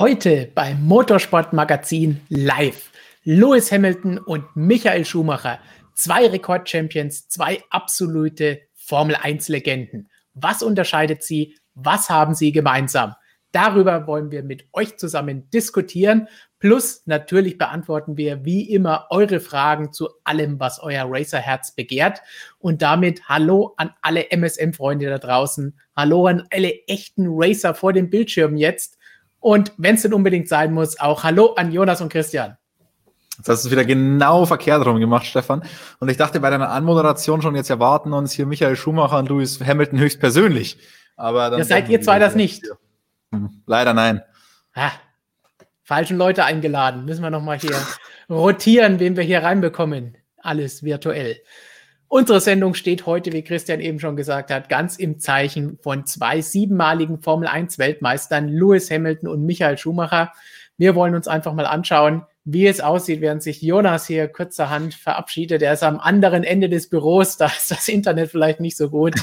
Heute beim Motorsportmagazin live. Lewis Hamilton und Michael Schumacher. Zwei Rekordchampions, zwei absolute Formel 1 Legenden. Was unterscheidet sie? Was haben sie gemeinsam? Darüber wollen wir mit euch zusammen diskutieren. Plus natürlich beantworten wir wie immer eure Fragen zu allem, was euer Racerherz begehrt. Und damit hallo an alle MSM-Freunde da draußen. Hallo an alle echten Racer vor dem Bildschirm jetzt. Und wenn es denn unbedingt sein muss, auch Hallo an Jonas und Christian. Jetzt hast du es wieder genau verkehrt rum gemacht, Stefan. Und ich dachte, bei deiner Anmoderation schon, jetzt erwarten uns hier Michael Schumacher und Lewis Hamilton höchstpersönlich. Aber dann ja, seid ihr zwei das nicht? Hm, leider nein. Ha, falschen Leute eingeladen. Müssen wir nochmal hier rotieren, wen wir hier reinbekommen. Alles virtuell. Unsere Sendung steht heute, wie Christian eben schon gesagt hat, ganz im Zeichen von zwei siebenmaligen Formel 1 Weltmeistern, Lewis Hamilton und Michael Schumacher. Wir wollen uns einfach mal anschauen, wie es aussieht, während sich Jonas hier kurzerhand verabschiedet. Er ist am anderen Ende des Büros, da ist das Internet vielleicht nicht so gut.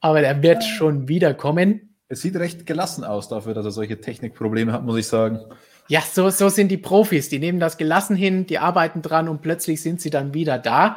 Aber er wird schon wiederkommen. Es sieht recht gelassen aus dafür, dass er solche Technikprobleme hat, muss ich sagen. Ja, so, so sind die Profis. Die nehmen das gelassen hin, die arbeiten dran und plötzlich sind sie dann wieder da.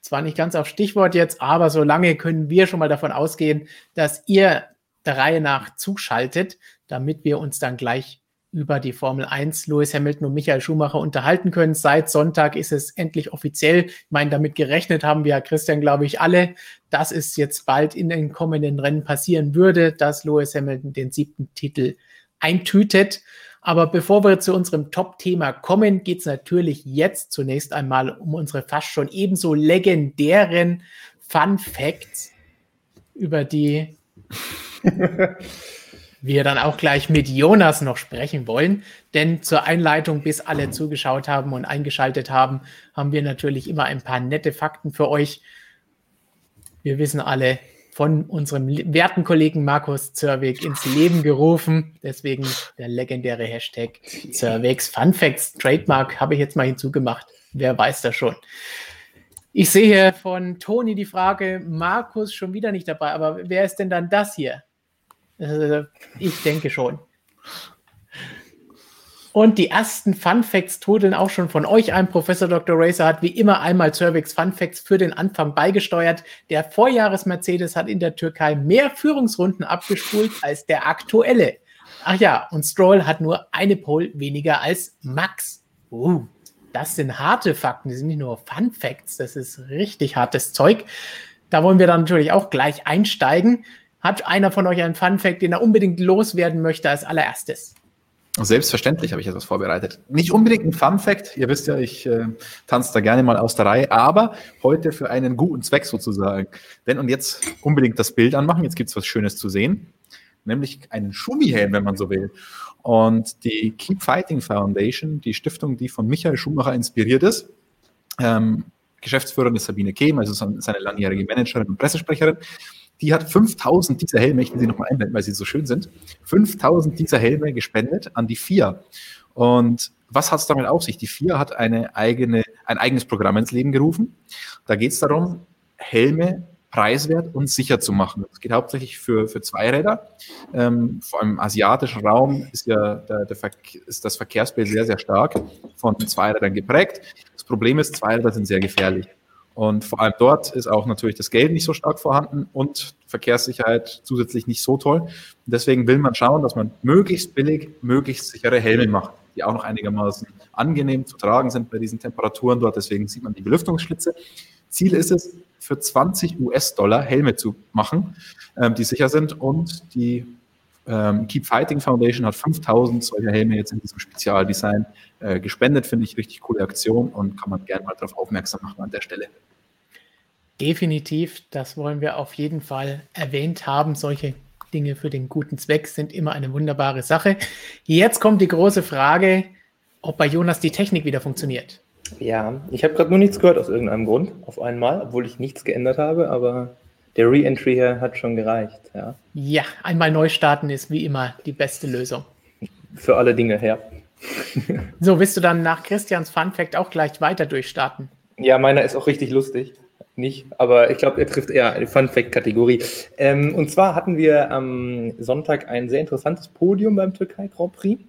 Zwar nicht ganz auf Stichwort jetzt, aber so lange können wir schon mal davon ausgehen, dass ihr der Reihe nach zuschaltet, damit wir uns dann gleich über die Formel 1 Lewis Hamilton und Michael Schumacher unterhalten können. Seit Sonntag ist es endlich offiziell. Ich meine, damit gerechnet haben wir, Christian, glaube ich, alle, dass es jetzt bald in den kommenden Rennen passieren würde, dass Lewis Hamilton den siebten Titel eintütet. Aber bevor wir zu unserem Top-Thema kommen, geht es natürlich jetzt zunächst einmal um unsere fast schon ebenso legendären Fun Facts, über die wir dann auch gleich mit Jonas noch sprechen wollen. Denn zur Einleitung, bis alle zugeschaut haben und eingeschaltet haben, haben wir natürlich immer ein paar nette Fakten für euch. Wir wissen alle, von unserem werten Kollegen Markus Zerweg ins Leben gerufen. Deswegen der legendäre Hashtag Zerwegs Fun Facts Trademark habe ich jetzt mal hinzugemacht. Wer weiß das schon. Ich sehe von Toni die Frage, Markus schon wieder nicht dabei, aber wer ist denn dann das hier? Äh, ich denke schon. Und die ersten Fun Facts trudeln auch schon von euch ein. Professor Dr. Racer hat wie immer einmal Cervix Fun Facts für den Anfang beigesteuert. Der Vorjahres-Mercedes hat in der Türkei mehr Führungsrunden abgespult als der aktuelle. Ach ja, und Stroll hat nur eine Pole weniger als Max. Uh, das sind harte Fakten, die sind nicht nur Fun Facts, das ist richtig hartes Zeug. Da wollen wir dann natürlich auch gleich einsteigen. Hat einer von euch einen Fun Fact, den er unbedingt loswerden möchte als allererstes? Selbstverständlich habe ich etwas vorbereitet. Nicht unbedingt ein Fun Fact. Ihr wisst ja, ich äh, tanze da gerne mal aus der Reihe, aber heute für einen guten Zweck sozusagen. Denn und jetzt unbedingt das Bild anmachen. Jetzt gibt es was Schönes zu sehen, nämlich einen Schumi-Helm, wenn man so will. Und die Keep Fighting Foundation, die Stiftung, die von Michael Schumacher inspiriert ist, ähm, Geschäftsführerin ist Sabine Kehm, also seine langjährige Managerin und Pressesprecherin, die hat 5000 dieser Helme, ich will sie nochmal einblenden, weil sie so schön sind, 5000 dieser Helme gespendet an die FIA. Und was hat es damit auf sich? Die FIA hat eine eigene, ein eigenes Programm ins Leben gerufen. Da geht es darum, Helme preiswert und sicher zu machen. Es geht hauptsächlich für, für Zweiräder. Ähm, vor allem im asiatischen Raum ist ja der, der ist das Verkehrsbild sehr, sehr stark von Zweirädern geprägt. Problem ist, Zweiräder sind sehr gefährlich. Und vor allem dort ist auch natürlich das Geld nicht so stark vorhanden und Verkehrssicherheit zusätzlich nicht so toll. Deswegen will man schauen, dass man möglichst billig, möglichst sichere Helme macht, die auch noch einigermaßen angenehm zu tragen sind bei diesen Temperaturen dort. Deswegen sieht man die Belüftungsschlitze. Ziel ist es, für 20 US-Dollar Helme zu machen, ähm, die sicher sind und die ähm, Keep Fighting Foundation hat 5000 solcher Helme jetzt in diesem Spezialdesign äh, gespendet. Finde ich richtig coole Aktion und kann man gerne mal darauf aufmerksam machen an der Stelle. Definitiv, das wollen wir auf jeden Fall erwähnt haben. Solche Dinge für den guten Zweck sind immer eine wunderbare Sache. Jetzt kommt die große Frage, ob bei Jonas die Technik wieder funktioniert. Ja, ich habe gerade nur nichts gehört aus irgendeinem Grund, auf einmal, obwohl ich nichts geändert habe, aber der Re-Entry hier hat schon gereicht. Ja. ja, einmal neu starten ist wie immer die beste Lösung. Für alle Dinge her. so, willst du dann nach Christians Fun Fact auch gleich weiter durchstarten? Ja, meiner ist auch richtig lustig. nicht, aber ich glaube, er trifft eher eine Fun-Fact-Kategorie. Ähm, und zwar hatten wir am Sonntag ein sehr interessantes Podium beim Türkei Grand Prix,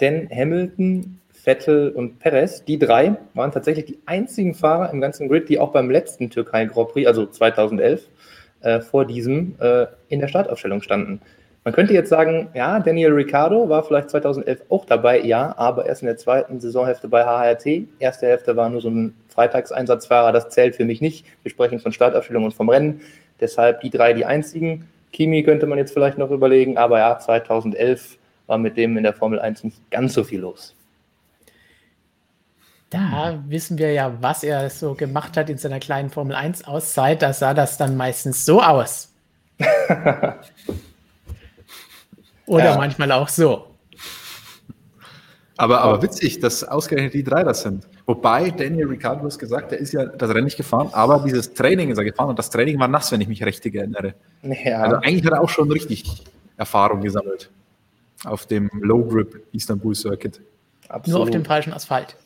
denn Hamilton, Vettel und Perez, die drei waren tatsächlich die einzigen Fahrer im ganzen Grid, die auch beim letzten Türkei Grand Prix, also 2011, äh, vor diesem äh, in der Startaufstellung standen. Man könnte jetzt sagen, ja, Daniel Ricciardo war vielleicht 2011 auch dabei, ja, aber erst in der zweiten Saisonhälfte bei HRT. Erste Hälfte war nur so ein Freitagseinsatzfahrer, das zählt für mich nicht. Wir sprechen von Startaufstellung und vom Rennen. Deshalb die drei die einzigen. Kimi könnte man jetzt vielleicht noch überlegen, aber ja, 2011 war mit dem in der Formel 1 nicht ganz so viel los. Da wissen wir ja, was er so gemacht hat in seiner kleinen Formel 1 Auszeit. Da sah das dann meistens so aus. Oder ja. manchmal auch so. Aber, aber witzig, dass ausgerechnet die drei das sind. Wobei Daniel Ricciardo hat gesagt, er ist ja das Rennen nicht gefahren, aber dieses Training ist er gefahren und das Training war nass, wenn ich mich richtig erinnere. Ja. Also eigentlich hat er auch schon richtig Erfahrung gesammelt auf dem Low Grip Istanbul Circuit. Absolut. Nur auf dem falschen Asphalt.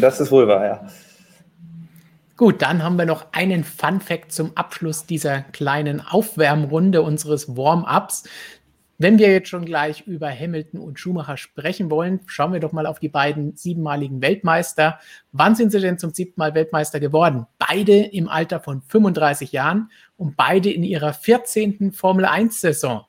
Das ist wohl wahr, ja. Gut, dann haben wir noch einen Fun Fact zum Abschluss dieser kleinen Aufwärmrunde unseres Warm-ups. Wenn wir jetzt schon gleich über Hamilton und Schumacher sprechen wollen, schauen wir doch mal auf die beiden siebenmaligen Weltmeister. Wann sind sie denn zum siebten Mal Weltmeister geworden? Beide im Alter von 35 Jahren und beide in ihrer 14. Formel 1-Saison.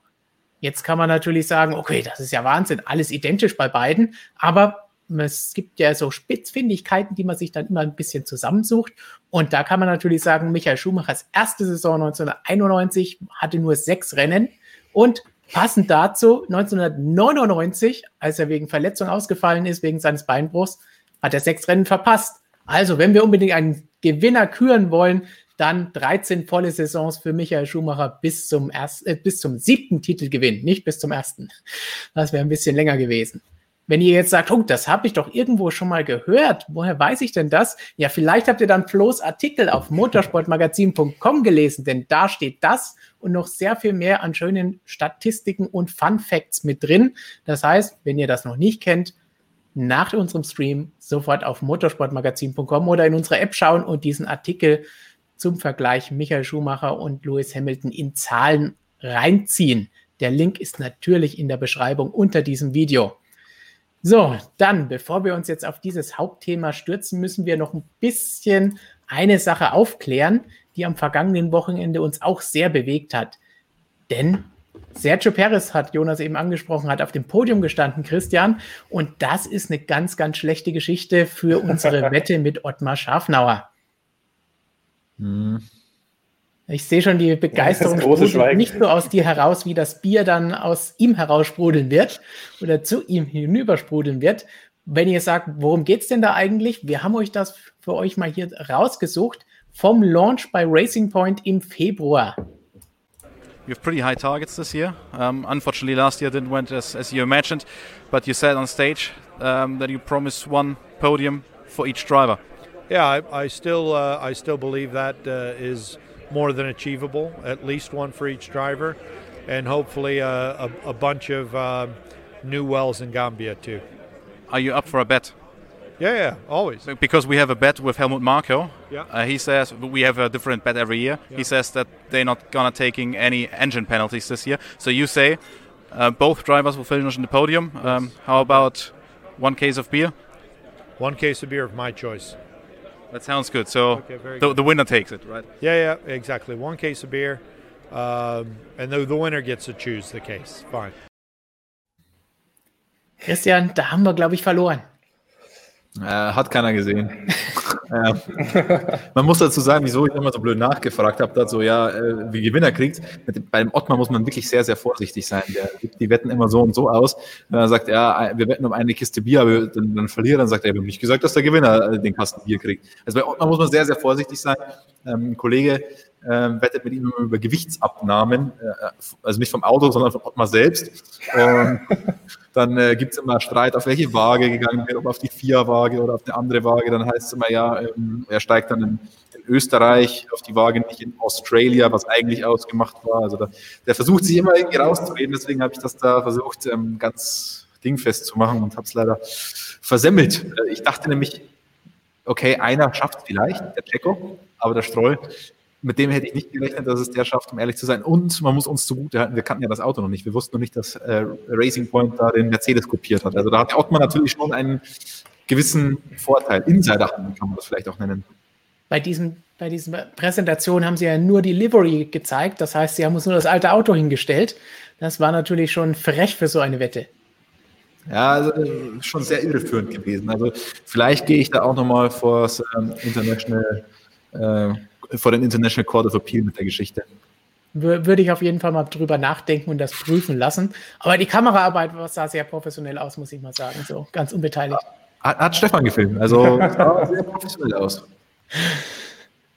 Jetzt kann man natürlich sagen, okay, das ist ja Wahnsinn, alles identisch bei beiden, aber es gibt ja so Spitzfindigkeiten, die man sich dann immer ein bisschen zusammensucht. Und da kann man natürlich sagen, Michael Schumachers erste Saison 1991 hatte nur sechs Rennen und Passend dazu, 1999, als er wegen Verletzung ausgefallen ist, wegen seines Beinbruchs, hat er sechs Rennen verpasst. Also, wenn wir unbedingt einen Gewinner küren wollen, dann 13 volle Saisons für Michael Schumacher bis zum, ersten, äh, bis zum siebten Titelgewinn, nicht bis zum ersten. Das wäre ein bisschen länger gewesen. Wenn ihr jetzt sagt, oh, das habe ich doch irgendwo schon mal gehört, woher weiß ich denn das? Ja, vielleicht habt ihr dann Flo's Artikel auf motorsportmagazin.com gelesen, denn da steht das und noch sehr viel mehr an schönen Statistiken und Fun Facts mit drin. Das heißt, wenn ihr das noch nicht kennt, nach unserem Stream sofort auf motorsportmagazin.com oder in unsere App schauen und diesen Artikel zum Vergleich Michael Schumacher und Lewis Hamilton in Zahlen reinziehen. Der Link ist natürlich in der Beschreibung unter diesem Video. So, dann, bevor wir uns jetzt auf dieses Hauptthema stürzen, müssen wir noch ein bisschen eine Sache aufklären, die am vergangenen Wochenende uns auch sehr bewegt hat. Denn Sergio Perez hat Jonas eben angesprochen, hat auf dem Podium gestanden, Christian. Und das ist eine ganz, ganz schlechte Geschichte für unsere Wette mit Ottmar Schafnauer. Hm. Ich sehe schon die Begeisterung ja, nicht nur aus dir heraus, wie das Bier dann aus ihm heraussprudeln wird oder zu ihm hinübersprudeln wird. Wenn ihr sagt, worum geht es denn da eigentlich? Wir haben euch das für euch mal hier rausgesucht vom Launch bei Racing Point im Februar. You have pretty high targets this year. Um, unfortunately, last year didn't went as, as you imagined, but you said on stage um, that you promised one podium for each driver. Yeah, I, I still uh, I still believe that uh, is more than achievable, at least one for each driver, and hopefully a, a, a bunch of uh, new wells in Gambia too. Are you up for a bet? Yeah, yeah, always. Because we have a bet with Helmut Marko. Yeah. Uh, he says we have a different bet every year. Yeah. He says that they're not gonna taking any engine penalties this year. So you say uh, both drivers will finish on the podium. Yes. Um, how about one case of beer? One case of beer of my choice. That sounds good. So okay, the, good. the winner takes it, right? Yeah, yeah, exactly. One case of beer, um, and the, the winner gets to choose the case. Fine. Christian, da haben wir, glaube ich, verloren. Äh, hat keiner gesehen. ja. Man muss dazu sagen, wieso ich immer so blöd nachgefragt habe, so ja, äh, wie Gewinner kriegt. Mit, beim Ottmar muss man wirklich sehr, sehr vorsichtig sein. Der die Wetten immer so und so aus. Wenn er sagt, ja, wir wetten um eine Kiste Bier, aber dann, dann verlieren, dann sagt er, wir haben nicht gesagt, dass der Gewinner äh, den Kasten Bier kriegt. Also bei Ottmar muss man sehr, sehr vorsichtig sein. Ähm, ein Kollege äh, wettet mit ihm über Gewichtsabnahmen, äh, also nicht vom Auto, sondern von Ottmar selbst. Und dann äh, gibt es immer Streit, auf welche Waage gegangen wird, ob auf die Vier-Waage oder auf eine andere Waage. Dann heißt es immer, ja, ähm, er steigt dann in, in, Österreich auf die Waage, nicht in Australia, was eigentlich ausgemacht war. Also da, der versucht sich immer irgendwie rauszureden, deswegen habe ich das da versucht, ähm, ganz dingfest zu machen und habe es leider versemmelt. Äh, ich dachte nämlich, okay, einer schafft vielleicht, der Checo, aber der Stroll, mit dem hätte ich nicht gerechnet, dass es der schafft, um ehrlich zu sein. Und man muss uns zugutehalten, wir kannten ja das Auto noch nicht. Wir wussten noch nicht, dass äh, Racing Point da den Mercedes kopiert hat. Also da hat Ottmar natürlich schon einen gewissen Vorteil. Insider kann man das vielleicht auch nennen. Bei diesem bei dieser Präsentation haben sie ja nur die Livery gezeigt. Das heißt, sie haben uns nur das alte Auto hingestellt. Das war natürlich schon frech für so eine Wette. Ja, also schon sehr irreführend gewesen. Also vielleicht gehe ich da auch nochmal vor das ähm, International, äh, vor den International Court of Appeal mit der Geschichte. Würde ich auf jeden Fall mal drüber nachdenken und das prüfen lassen. Aber die Kameraarbeit sah sehr professionell aus, muss ich mal sagen. So ganz unbeteiligt. Hat, hat Stefan gefilmt, also sah sehr professionell aus.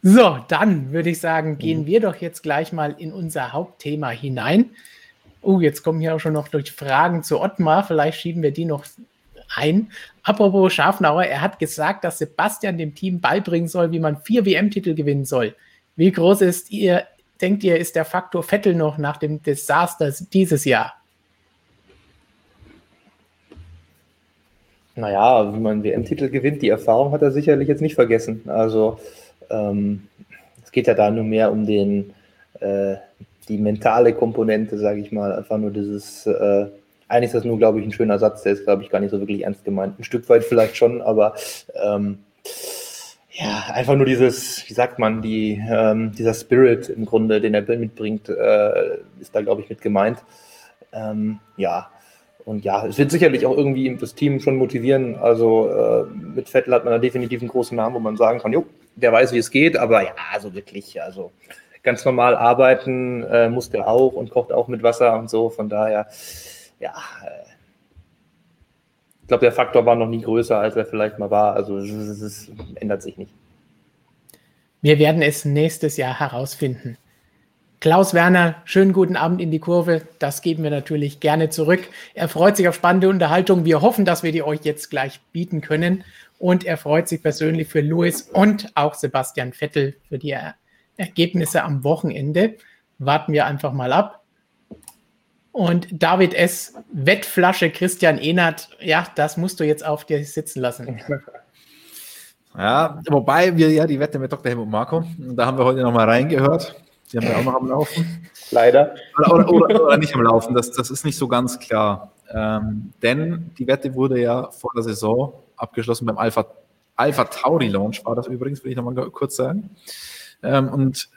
So, dann würde ich sagen, gehen wir doch jetzt gleich mal in unser Hauptthema hinein. Oh, jetzt kommen hier auch schon noch durch Fragen zu Ottmar. Vielleicht schieben wir die noch ein. Apropos Schafnauer, er hat gesagt, dass Sebastian dem Team beibringen soll, wie man vier WM-Titel gewinnen soll. Wie groß ist ihr, denkt ihr, ist der Faktor Vettel noch nach dem Desaster dieses Jahr? Naja, wie man WM-Titel gewinnt, die Erfahrung hat er sicherlich jetzt nicht vergessen. Also ähm, es geht ja da nur mehr um den, äh, die mentale Komponente, sage ich mal. Einfach nur dieses, äh, eigentlich ist das nur, glaube ich, ein schöner Satz, der ist, glaube ich, gar nicht so wirklich ernst gemeint. Ein Stück weit vielleicht schon, aber ähm, ja, einfach nur dieses, wie sagt man, die, ähm, dieser Spirit im Grunde, den er mitbringt, äh, ist da, glaube ich, mit gemeint. Ähm, ja, und ja, es wird sicherlich auch irgendwie das Team schon motivieren. Also äh, mit Vettel hat man da definitiv einen großen Namen, wo man sagen kann, jo, der weiß, wie es geht, aber ja, so wirklich, also ganz normal arbeiten äh, muss der auch und kocht auch mit Wasser und so. Von daher, ja, ich glaube, der Faktor war noch nie größer, als er vielleicht mal war. Also es ändert sich nicht. Wir werden es nächstes Jahr herausfinden. Klaus Werner, schönen guten Abend in die Kurve. Das geben wir natürlich gerne zurück. Er freut sich auf spannende Unterhaltung. Wir hoffen, dass wir die euch jetzt gleich bieten können. Und er freut sich persönlich für Luis und auch Sebastian Vettel für die er Ergebnisse am Wochenende. Warten wir einfach mal ab. Und David S. Wettflasche Christian Ehnert, ja, das musst du jetzt auf dir sitzen lassen. Ja, wobei wir ja die Wette mit Dr. Helmut Marco, da haben wir heute nochmal reingehört. Die haben wir auch noch am Laufen. Leider. Oder, oder, oder, nicht am Laufen, das, das ist nicht so ganz klar. Ähm, denn die Wette wurde ja vor der Saison abgeschlossen beim Alpha, Alpha Tauri Launch, war das übrigens, will ich nochmal kurz sagen. Ähm, und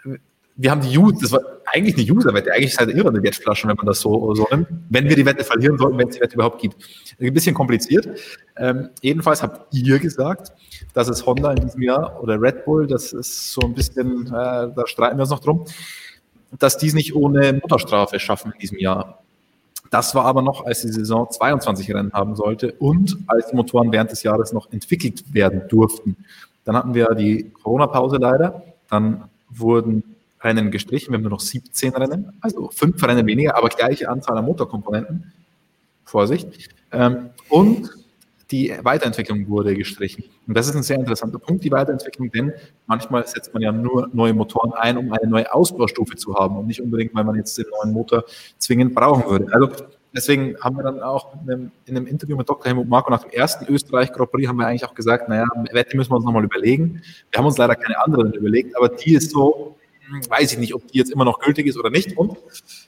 wir haben die User, das war eigentlich eine User-Wette, eigentlich ist halt irre eine Wettflaschen, wenn man das so, so nimmt, wenn wir die Wette verlieren sollten, wenn es die Wette überhaupt gibt. Ein bisschen kompliziert. Ähm, jedenfalls habt ihr gesagt, dass es Honda in diesem Jahr oder Red Bull, das ist so ein bisschen, äh, da streiten wir uns noch drum, dass die es nicht ohne Mutterstrafe schaffen in diesem Jahr. Das war aber noch, als die Saison 22 Rennen haben sollte und als die Motoren während des Jahres noch entwickelt werden durften. Dann hatten wir die Corona-Pause leider. Dann wurden Rennen gestrichen. Wir haben nur noch 17 Rennen, also fünf Rennen weniger, aber gleiche Anzahl an Motorkomponenten. Vorsicht. Ähm, und die Weiterentwicklung wurde gestrichen. Und das ist ein sehr interessanter Punkt, die Weiterentwicklung, denn manchmal setzt man ja nur neue Motoren ein, um eine neue Ausbaustufe zu haben und nicht unbedingt, weil man jetzt den neuen Motor zwingend brauchen würde. Also deswegen haben wir dann auch in einem, in einem Interview mit Dr. Helmut Marko nach dem ersten Österreich Grand Prix haben wir eigentlich auch gesagt, naja, Wette müssen wir uns nochmal überlegen. Wir haben uns leider keine anderen überlegt, aber die ist so, weiß ich nicht, ob die jetzt immer noch gültig ist oder nicht. Und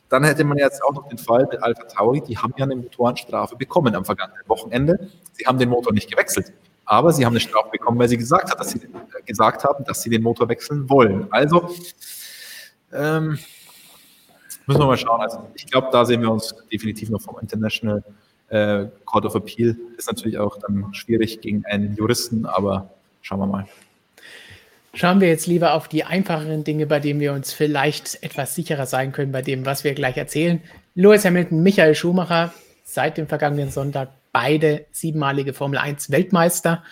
dann hätte man jetzt auch noch den Fall mit Alpha Tauri, die haben ja eine Motorenstrafe bekommen am vergangenen Wochenende. Sie haben den Motor nicht gewechselt, aber sie haben eine Strafe bekommen, weil sie gesagt, hat, dass sie, äh, gesagt haben, dass sie den Motor wechseln wollen. Also ähm, müssen wir mal schauen. Also ich glaube, da sehen wir uns definitiv noch vom International äh, Court of Appeal. Ist natürlich auch dann schwierig gegen einen Juristen, aber schauen wir mal. Schauen wir jetzt lieber auf die einfacheren Dinge, bei denen wir uns vielleicht etwas sicherer sein können, bei dem, was wir gleich erzählen. Lewis Hamilton, Michael Schumacher, seit dem vergangenen Sonntag beide siebenmalige Formel 1 Weltmeister.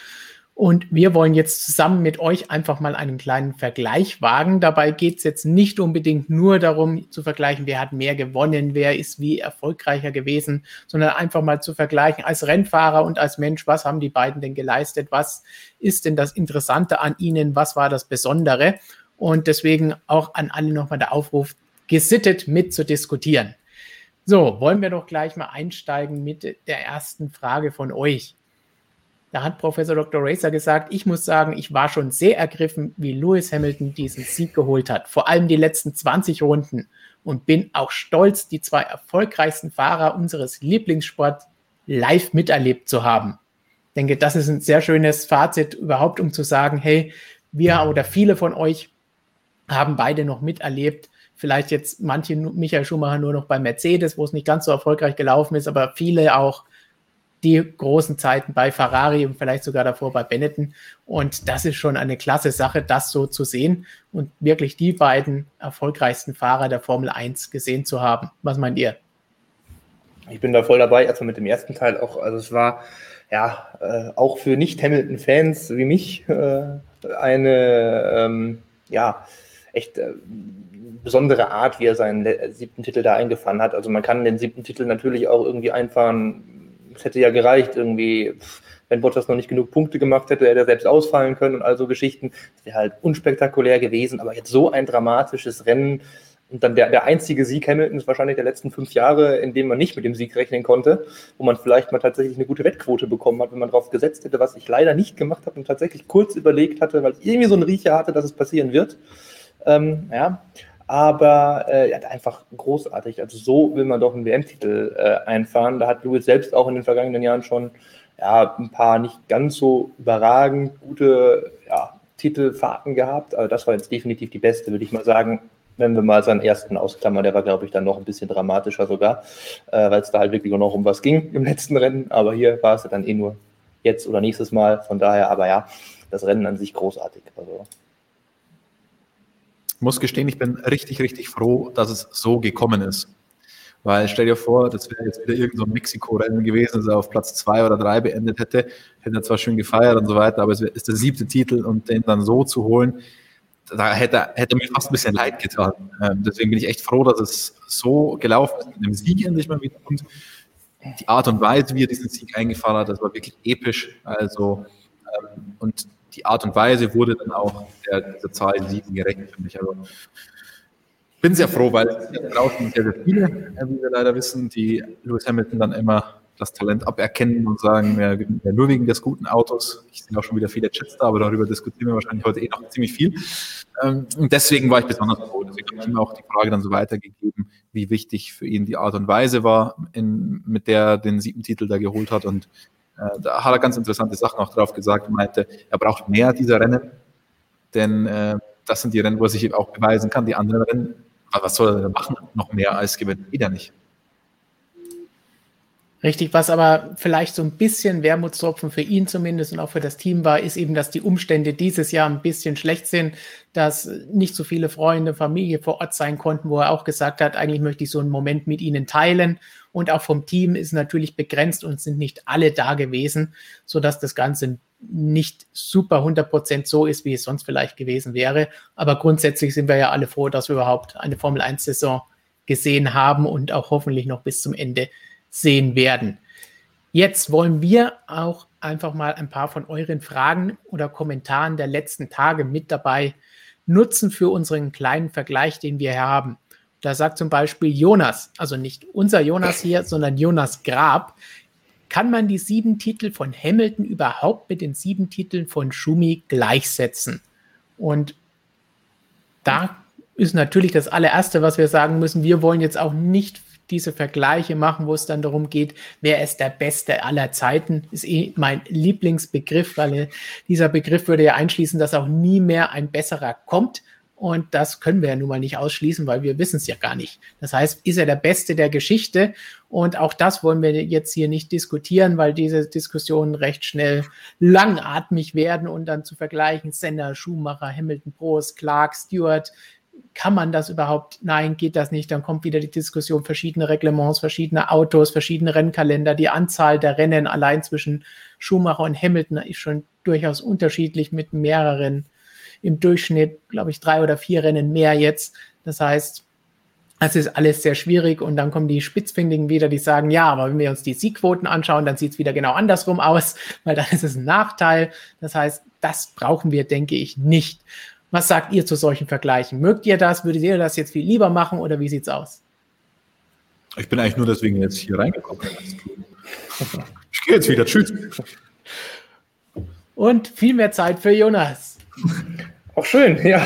Und wir wollen jetzt zusammen mit euch einfach mal einen kleinen Vergleich wagen. Dabei geht es jetzt nicht unbedingt nur darum zu vergleichen, wer hat mehr gewonnen, wer ist wie erfolgreicher gewesen, sondern einfach mal zu vergleichen als Rennfahrer und als Mensch, was haben die beiden denn geleistet, was ist denn das Interessante an ihnen, was war das Besondere. Und deswegen auch an alle nochmal der Aufruf, gesittet mit zu diskutieren. So, wollen wir doch gleich mal einsteigen mit der ersten Frage von euch. Da hat Professor Dr. Racer gesagt, ich muss sagen, ich war schon sehr ergriffen, wie Lewis Hamilton diesen Sieg geholt hat. Vor allem die letzten 20 Runden. Und bin auch stolz, die zwei erfolgreichsten Fahrer unseres Lieblingssports live miterlebt zu haben. Ich denke, das ist ein sehr schönes Fazit überhaupt, um zu sagen, hey, wir oder viele von euch haben beide noch miterlebt. Vielleicht jetzt manche Michael Schumacher nur noch bei Mercedes, wo es nicht ganz so erfolgreich gelaufen ist, aber viele auch die großen Zeiten bei Ferrari und vielleicht sogar davor bei Benetton. Und das ist schon eine klasse Sache, das so zu sehen und wirklich die beiden erfolgreichsten Fahrer der Formel 1 gesehen zu haben. Was meint ihr? Ich bin da voll dabei, erstmal mit dem ersten Teil auch. Also es war ja äh, auch für Nicht-Hamilton-Fans wie mich äh, eine ähm, ja echt äh, besondere Art, wie er seinen siebten Titel da eingefahren hat. Also man kann den siebten Titel natürlich auch irgendwie einfahren. Es hätte ja gereicht, irgendwie, wenn Bottas noch nicht genug Punkte gemacht hätte, hätte er selbst ausfallen können und all so Geschichten. Das wäre halt unspektakulär gewesen, aber jetzt so ein dramatisches Rennen und dann der, der einzige Sieg Hamiltons wahrscheinlich der letzten fünf Jahre, in dem man nicht mit dem Sieg rechnen konnte, wo man vielleicht mal tatsächlich eine gute Wettquote bekommen hat, wenn man darauf gesetzt hätte, was ich leider nicht gemacht habe und tatsächlich kurz überlegt hatte, weil ich irgendwie so einen Riecher hatte, dass es passieren wird. Ähm, ja, aber äh, ja, einfach großartig. Also so will man doch einen WM-Titel äh, einfahren. Da hat Lewis selbst auch in den vergangenen Jahren schon ja, ein paar nicht ganz so überragend gute ja, Titelfahrten gehabt. Aber das war jetzt definitiv die beste, würde ich mal sagen. Wenn wir mal seinen ersten ausklammern, der war, glaube ich, dann noch ein bisschen dramatischer sogar, äh, weil es da halt wirklich nur noch um was ging im letzten Rennen. Aber hier war es dann eh nur jetzt oder nächstes Mal. Von daher, aber ja, das Rennen an sich großartig. Also muss gestehen, ich bin richtig, richtig froh, dass es so gekommen ist. Weil stell dir vor, das wäre jetzt wieder irgendein so Mexiko-Rennen gewesen, das er auf Platz zwei oder drei beendet hätte. Hätte er zwar schön gefeiert und so weiter, aber es ist der siebte Titel und den dann so zu holen, da hätte, hätte mir fast ein bisschen leid getan. Ähm, deswegen bin ich echt froh, dass es so gelaufen ist mit dem Sieg endlich mal wieder. Und die Art und Weise, wie er diesen Sieg eingefahren hat, das war wirklich episch. Also, ähm, und die Art und Weise wurde dann auch der, dieser Zahl Siegen gerecht, finde ich. Also bin sehr froh, weil draußen sehr, sehr viele, äh, wie wir leider wissen, die Lewis Hamilton dann immer das Talent aberkennen und sagen, ja, nur wegen des guten Autos. Ich sehe auch schon wieder viele Chats da, aber darüber diskutieren wir wahrscheinlich heute eh noch ziemlich viel. Ähm, und deswegen war ich besonders froh. Deswegen habe ich ihm auch die Frage dann so weitergegeben, wie wichtig für ihn die Art und Weise war, in, mit der er den siebten Titel da geholt hat. Und äh, da hat er ganz interessante Sachen auch drauf gesagt. Er meinte, er braucht mehr dieser Rennen, denn äh, das sind die Rennen, wo er sich auch beweisen kann. Die anderen Rennen, was soll er denn machen? Noch mehr als gewinnen? Wieder nicht. Richtig, was aber vielleicht so ein bisschen Wermutstropfen für ihn zumindest und auch für das Team war, ist eben, dass die Umstände dieses Jahr ein bisschen schlecht sind, dass nicht so viele Freunde, Familie vor Ort sein konnten, wo er auch gesagt hat, eigentlich möchte ich so einen Moment mit ihnen teilen. Und auch vom Team ist natürlich begrenzt und sind nicht alle da gewesen, sodass das Ganze nicht super 100% so ist, wie es sonst vielleicht gewesen wäre. Aber grundsätzlich sind wir ja alle froh, dass wir überhaupt eine Formel 1-Saison gesehen haben und auch hoffentlich noch bis zum Ende sehen werden. Jetzt wollen wir auch einfach mal ein paar von euren Fragen oder Kommentaren der letzten Tage mit dabei nutzen für unseren kleinen Vergleich, den wir hier haben. Da sagt zum Beispiel Jonas, also nicht unser Jonas hier, sondern Jonas Grab, kann man die sieben Titel von Hamilton überhaupt mit den sieben Titeln von Schumi gleichsetzen? Und da ist natürlich das allererste, was wir sagen müssen. Wir wollen jetzt auch nicht diese Vergleiche machen, wo es dann darum geht, wer ist der Beste aller Zeiten, ist eh mein Lieblingsbegriff, weil dieser Begriff würde ja einschließen, dass auch nie mehr ein besserer kommt. Und das können wir ja nun mal nicht ausschließen, weil wir wissen es ja gar nicht. Das heißt, ist er der Beste der Geschichte? Und auch das wollen wir jetzt hier nicht diskutieren, weil diese Diskussionen recht schnell langatmig werden und dann zu vergleichen, Senna, Schumacher, Hamilton, Prost, Clark, Stewart, kann man das überhaupt? Nein, geht das nicht. Dann kommt wieder die Diskussion, verschiedene Reglements, verschiedene Autos, verschiedene Rennkalender. Die Anzahl der Rennen allein zwischen Schumacher und Hamilton ist schon durchaus unterschiedlich mit mehreren, im Durchschnitt, glaube ich, drei oder vier Rennen mehr jetzt. Das heißt, es ist alles sehr schwierig und dann kommen die Spitzfindigen wieder, die sagen, ja, aber wenn wir uns die Siegquoten anschauen, dann sieht es wieder genau andersrum aus, weil dann ist es ein Nachteil. Das heißt, das brauchen wir, denke ich, nicht. Was sagt ihr zu solchen Vergleichen? Mögt ihr das? Würdet ihr das jetzt viel lieber machen oder wie sieht's aus? Ich bin eigentlich nur deswegen jetzt hier reingekommen. Ich gehe jetzt wieder. Tschüss. und viel mehr Zeit für Jonas. Auch schön, ja.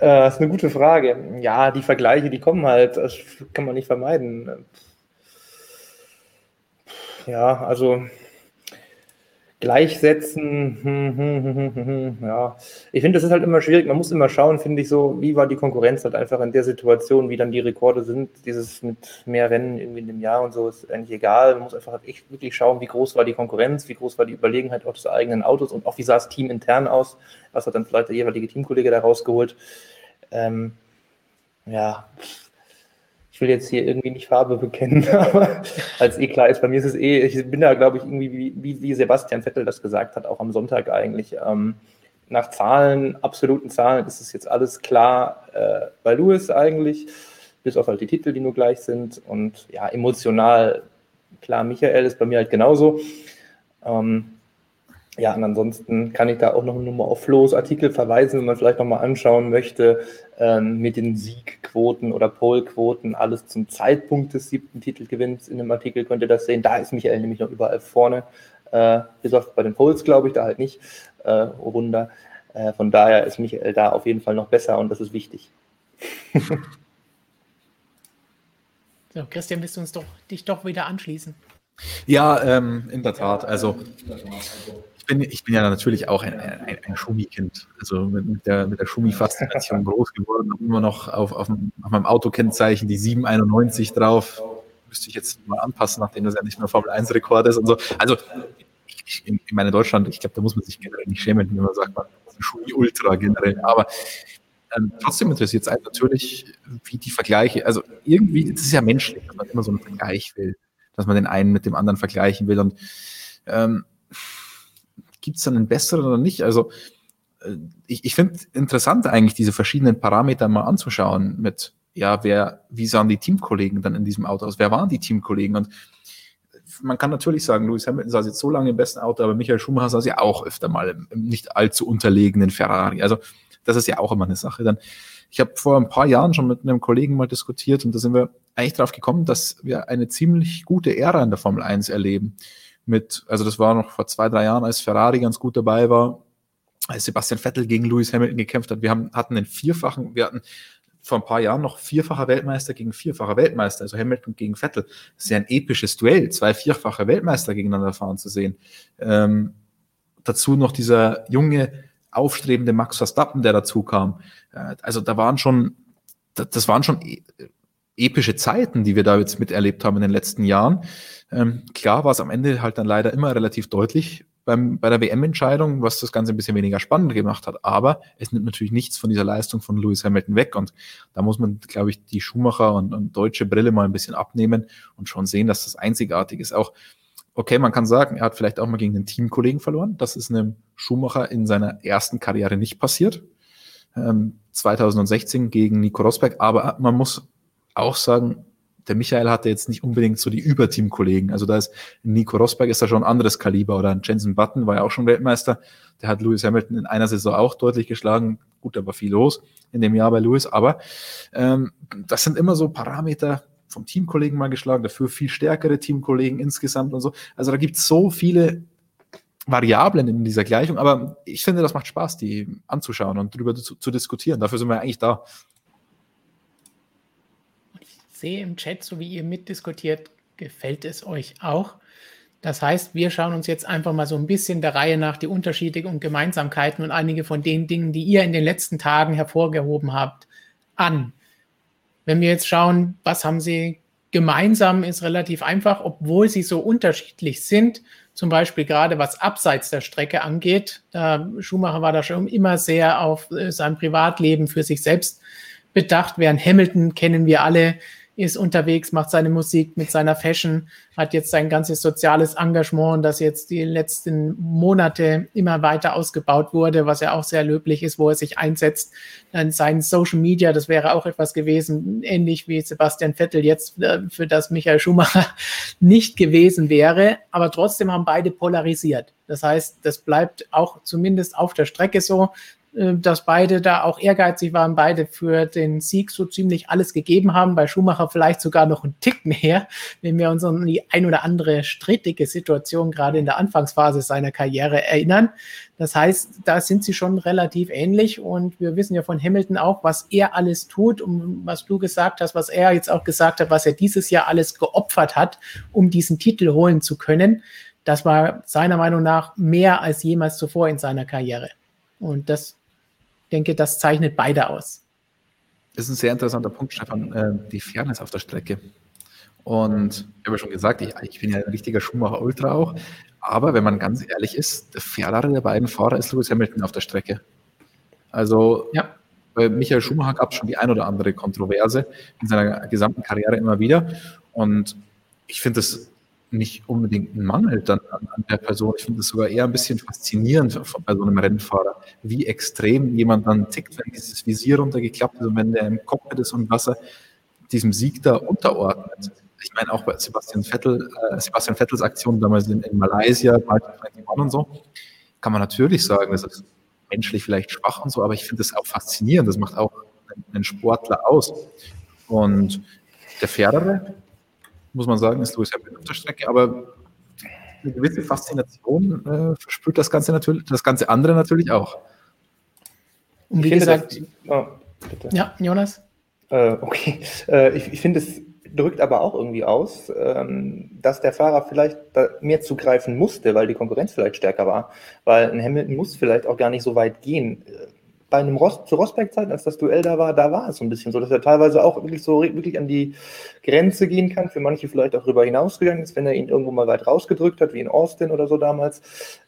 das ist eine gute Frage. Ja, die Vergleiche, die kommen halt, das kann man nicht vermeiden. Ja, also gleichsetzen, hm, hm, hm, ja. Ich finde, das ist halt immer schwierig. Man muss immer schauen, finde ich so, wie war die Konkurrenz halt einfach in der Situation, wie dann die Rekorde sind. Dieses mit mehr Rennen irgendwie in dem Jahr und so ist eigentlich egal. Man muss einfach halt echt wirklich schauen, wie groß war die Konkurrenz, wie groß war die Überlegenheit auch des eigenen Autos und auch wie sah das Team intern aus. Was hat dann vielleicht der jeweilige Teamkollege da rausgeholt. Ähm, ja, will jetzt hier irgendwie nicht Farbe bekennen, aber als eh klar ist, bei mir ist es eh, ich bin da, glaube ich, irgendwie, wie, wie, Sebastian Vettel das gesagt hat, auch am Sonntag eigentlich. Ähm, nach Zahlen, absoluten Zahlen, ist es jetzt alles klar äh, bei Lewis eigentlich, bis auf halt die Titel, die nur gleich sind. Und ja, emotional, klar, Michael ist bei mir halt genauso. Ähm, ja, und ansonsten kann ich da auch noch nochmal auf Flo's Artikel verweisen, wenn man vielleicht nochmal anschauen möchte, ähm, mit den Siegquoten oder Polquoten, alles zum Zeitpunkt des siebten Titelgewinns in dem Artikel könnt ihr das sehen. Da ist Michael nämlich noch überall vorne, äh, bis auf bei den Pols, glaube ich, da halt nicht, äh, runter. Äh, von daher ist Michael da auf jeden Fall noch besser und das ist wichtig. so, Christian, willst du uns doch, dich doch wieder anschließen? Ja, ähm, in der Tat. Also ich bin, ich bin ja natürlich auch ein, ein, ein Schumi-Kind. Also mit, mit der, mit der Schumi-Faszination groß geworden. Immer noch auf, auf, auf meinem Autokennzeichen die 791 drauf. Müsste ich jetzt mal anpassen, nachdem das ja nicht mehr Formel-1-Rekord ist und so. Also ich, in, in meiner Deutschland, ich glaube, da muss man sich generell nicht schämen, wenn man sagt, man Schumi-Ultra generell. Aber ähm, trotzdem interessiert es einen natürlich, wie die Vergleiche, also irgendwie, das ist ja menschlich, dass man immer so einen Vergleich will, dass man den einen mit dem anderen vergleichen will und ähm, gibt es dann einen besseren oder nicht? Also äh, ich, ich finde interessant eigentlich, diese verschiedenen Parameter mal anzuschauen mit, ja, wer, wie sahen die Teamkollegen dann in diesem Auto aus? Wer waren die Teamkollegen? Und man kann natürlich sagen, Lewis Hamilton saß jetzt so lange im besten Auto, aber Michael Schumacher saß ja auch öfter mal im, im nicht allzu unterlegenen Ferrari. Also das ist ja auch immer eine Sache. Dann, ich habe vor ein paar Jahren schon mit einem Kollegen mal diskutiert und da sind wir eigentlich drauf gekommen, dass wir eine ziemlich gute Ära in der Formel 1 erleben mit, also das war noch vor zwei, drei Jahren, als Ferrari ganz gut dabei war, als Sebastian Vettel gegen Lewis Hamilton gekämpft hat. Wir haben, hatten einen vierfachen, wir hatten vor ein paar Jahren noch vierfacher Weltmeister gegen vierfacher Weltmeister, also Hamilton gegen Vettel. Das ist ja ein episches Duell, zwei vierfache Weltmeister gegeneinander fahren zu sehen. Ähm, dazu noch dieser junge, aufstrebende Max Verstappen, der dazu kam. Äh, also da waren schon, das waren schon e, epische Zeiten, die wir da jetzt miterlebt haben in den letzten Jahren. Ähm, klar war es am Ende halt dann leider immer relativ deutlich beim, bei der WM-Entscheidung, was das Ganze ein bisschen weniger spannend gemacht hat. Aber es nimmt natürlich nichts von dieser Leistung von Lewis Hamilton weg. Und da muss man, glaube ich, die Schumacher und, und deutsche Brille mal ein bisschen abnehmen und schon sehen, dass das einzigartig ist. Auch, okay, man kann sagen, er hat vielleicht auch mal gegen den Teamkollegen verloren. Das ist einem Schumacher in seiner ersten Karriere nicht passiert. Ähm, 2016 gegen Nico Rosberg. Aber man muss auch sagen, der Michael hatte jetzt nicht unbedingt so die Überteam-Kollegen. Also da ist Nico Rosberg ist da schon ein anderes Kaliber oder ein Jensen Button war ja auch schon Weltmeister. Der hat Lewis Hamilton in einer Saison auch deutlich geschlagen. Gut, da war viel los in dem Jahr bei Lewis, aber ähm, das sind immer so Parameter vom Teamkollegen mal geschlagen, dafür viel stärkere Teamkollegen insgesamt und so. Also da gibt es so viele Variablen in dieser Gleichung, aber ich finde, das macht Spaß, die anzuschauen und darüber zu, zu diskutieren. Dafür sind wir eigentlich da sehe im Chat, so wie ihr mitdiskutiert, gefällt es euch auch. Das heißt, wir schauen uns jetzt einfach mal so ein bisschen der Reihe nach die Unterschiede und Gemeinsamkeiten und einige von den Dingen, die ihr in den letzten Tagen hervorgehoben habt, an. Wenn wir jetzt schauen, was haben sie gemeinsam, ist relativ einfach, obwohl sie so unterschiedlich sind. Zum Beispiel gerade was abseits der Strecke angeht. Schumacher war da schon immer sehr auf äh, sein Privatleben für sich selbst bedacht, während Hamilton kennen wir alle, ist unterwegs, macht seine Musik mit seiner Fashion, hat jetzt sein ganzes soziales Engagement, das jetzt die letzten Monate immer weiter ausgebaut wurde, was ja auch sehr löblich ist, wo er sich einsetzt. Dann sein Social Media, das wäre auch etwas gewesen, ähnlich wie Sebastian Vettel jetzt, äh, für das Michael Schumacher nicht gewesen wäre. Aber trotzdem haben beide polarisiert. Das heißt, das bleibt auch zumindest auf der Strecke so dass beide da auch ehrgeizig waren, beide für den Sieg so ziemlich alles gegeben haben. Bei Schumacher vielleicht sogar noch einen Tick mehr, wenn wir uns an die ein oder andere strittige Situation gerade in der Anfangsphase seiner Karriere erinnern. Das heißt, da sind sie schon relativ ähnlich und wir wissen ja von Hamilton auch, was er alles tut und was du gesagt hast, was er jetzt auch gesagt hat, was er dieses Jahr alles geopfert hat, um diesen Titel holen zu können. Das war seiner Meinung nach mehr als jemals zuvor in seiner Karriere. Und das denke, das zeichnet beide aus. Das ist ein sehr interessanter Punkt, Stefan, äh, die Fairness auf der Strecke. Und ich habe ja schon gesagt, ich, ich bin ja ein richtiger Schumacher-Ultra auch. Aber wenn man ganz ehrlich ist, der fairere der beiden Fahrer ist Lewis Hamilton auf der Strecke. Also ja. bei Michael Schumacher gab es schon die ein oder andere Kontroverse in seiner gesamten Karriere immer wieder. Und ich finde das nicht unbedingt ein Mangel dann an, der Person. Ich finde es sogar eher ein bisschen faszinierend bei so einem Rennfahrer, wie extrem jemand dann tickt, wenn dieses Visier runtergeklappt ist und wenn der im Cockpit ist und was er diesem Sieg da unterordnet. Ich meine, auch bei Sebastian Vettel, äh, Sebastian Vettels Aktion damals in, in Malaysia, und so, kann man natürlich sagen, das ist menschlich vielleicht schwach und so, aber ich finde das auch faszinierend. Das macht auch einen Sportler aus. Und der Fairere, muss man sagen, ist Lewis Hamilton auf der Strecke, aber eine gewisse Faszination äh, verspürt das Ganze natürlich, das ganze andere natürlich auch. Und wie gesagt, das, oh, ja, Jonas? Äh, okay, äh, ich, ich finde es drückt aber auch irgendwie aus, ähm, dass der Fahrer vielleicht mehr zugreifen musste, weil die Konkurrenz vielleicht stärker war. Weil ein Hamilton muss vielleicht auch gar nicht so weit gehen bei einem Rost, zu Rosberg-Zeiten, als das Duell da war, da war es so ein bisschen so, dass er teilweise auch wirklich so wirklich an die Grenze gehen kann, für manche vielleicht auch darüber hinausgegangen ist, wenn er ihn irgendwo mal weit rausgedrückt hat, wie in Austin oder so damals.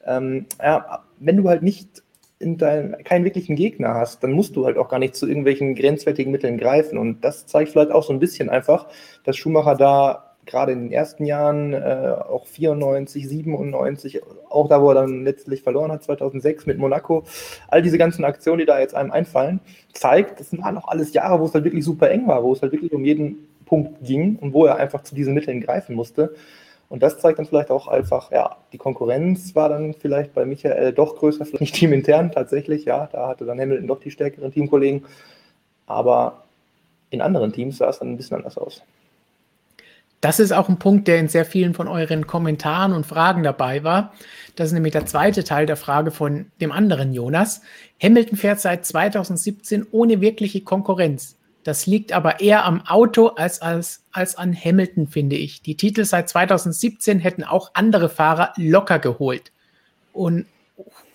Ähm, ja, wenn du halt nicht in dein, keinen wirklichen Gegner hast, dann musst du halt auch gar nicht zu irgendwelchen grenzwertigen Mitteln greifen. Und das zeigt vielleicht auch so ein bisschen einfach, dass Schumacher da gerade in den ersten Jahren, äh, auch 94, 97, auch da, wo er dann letztlich verloren hat, 2006 mit Monaco, all diese ganzen Aktionen, die da jetzt einem einfallen, zeigt, das waren auch alles Jahre, wo es halt wirklich super eng war, wo es halt wirklich um jeden Punkt ging und wo er einfach zu diesen Mitteln greifen musste. Und das zeigt dann vielleicht auch einfach, ja, die Konkurrenz war dann vielleicht bei Michael doch größer, vielleicht nicht teamintern tatsächlich, ja, da hatte dann Hamilton doch die stärkeren Teamkollegen, aber in anderen Teams sah es dann ein bisschen anders aus. Das ist auch ein Punkt, der in sehr vielen von euren Kommentaren und Fragen dabei war. Das ist nämlich der zweite Teil der Frage von dem anderen Jonas. Hamilton fährt seit 2017 ohne wirkliche Konkurrenz. Das liegt aber eher am Auto als, als, als an Hamilton, finde ich. Die Titel seit 2017 hätten auch andere Fahrer locker geholt. Und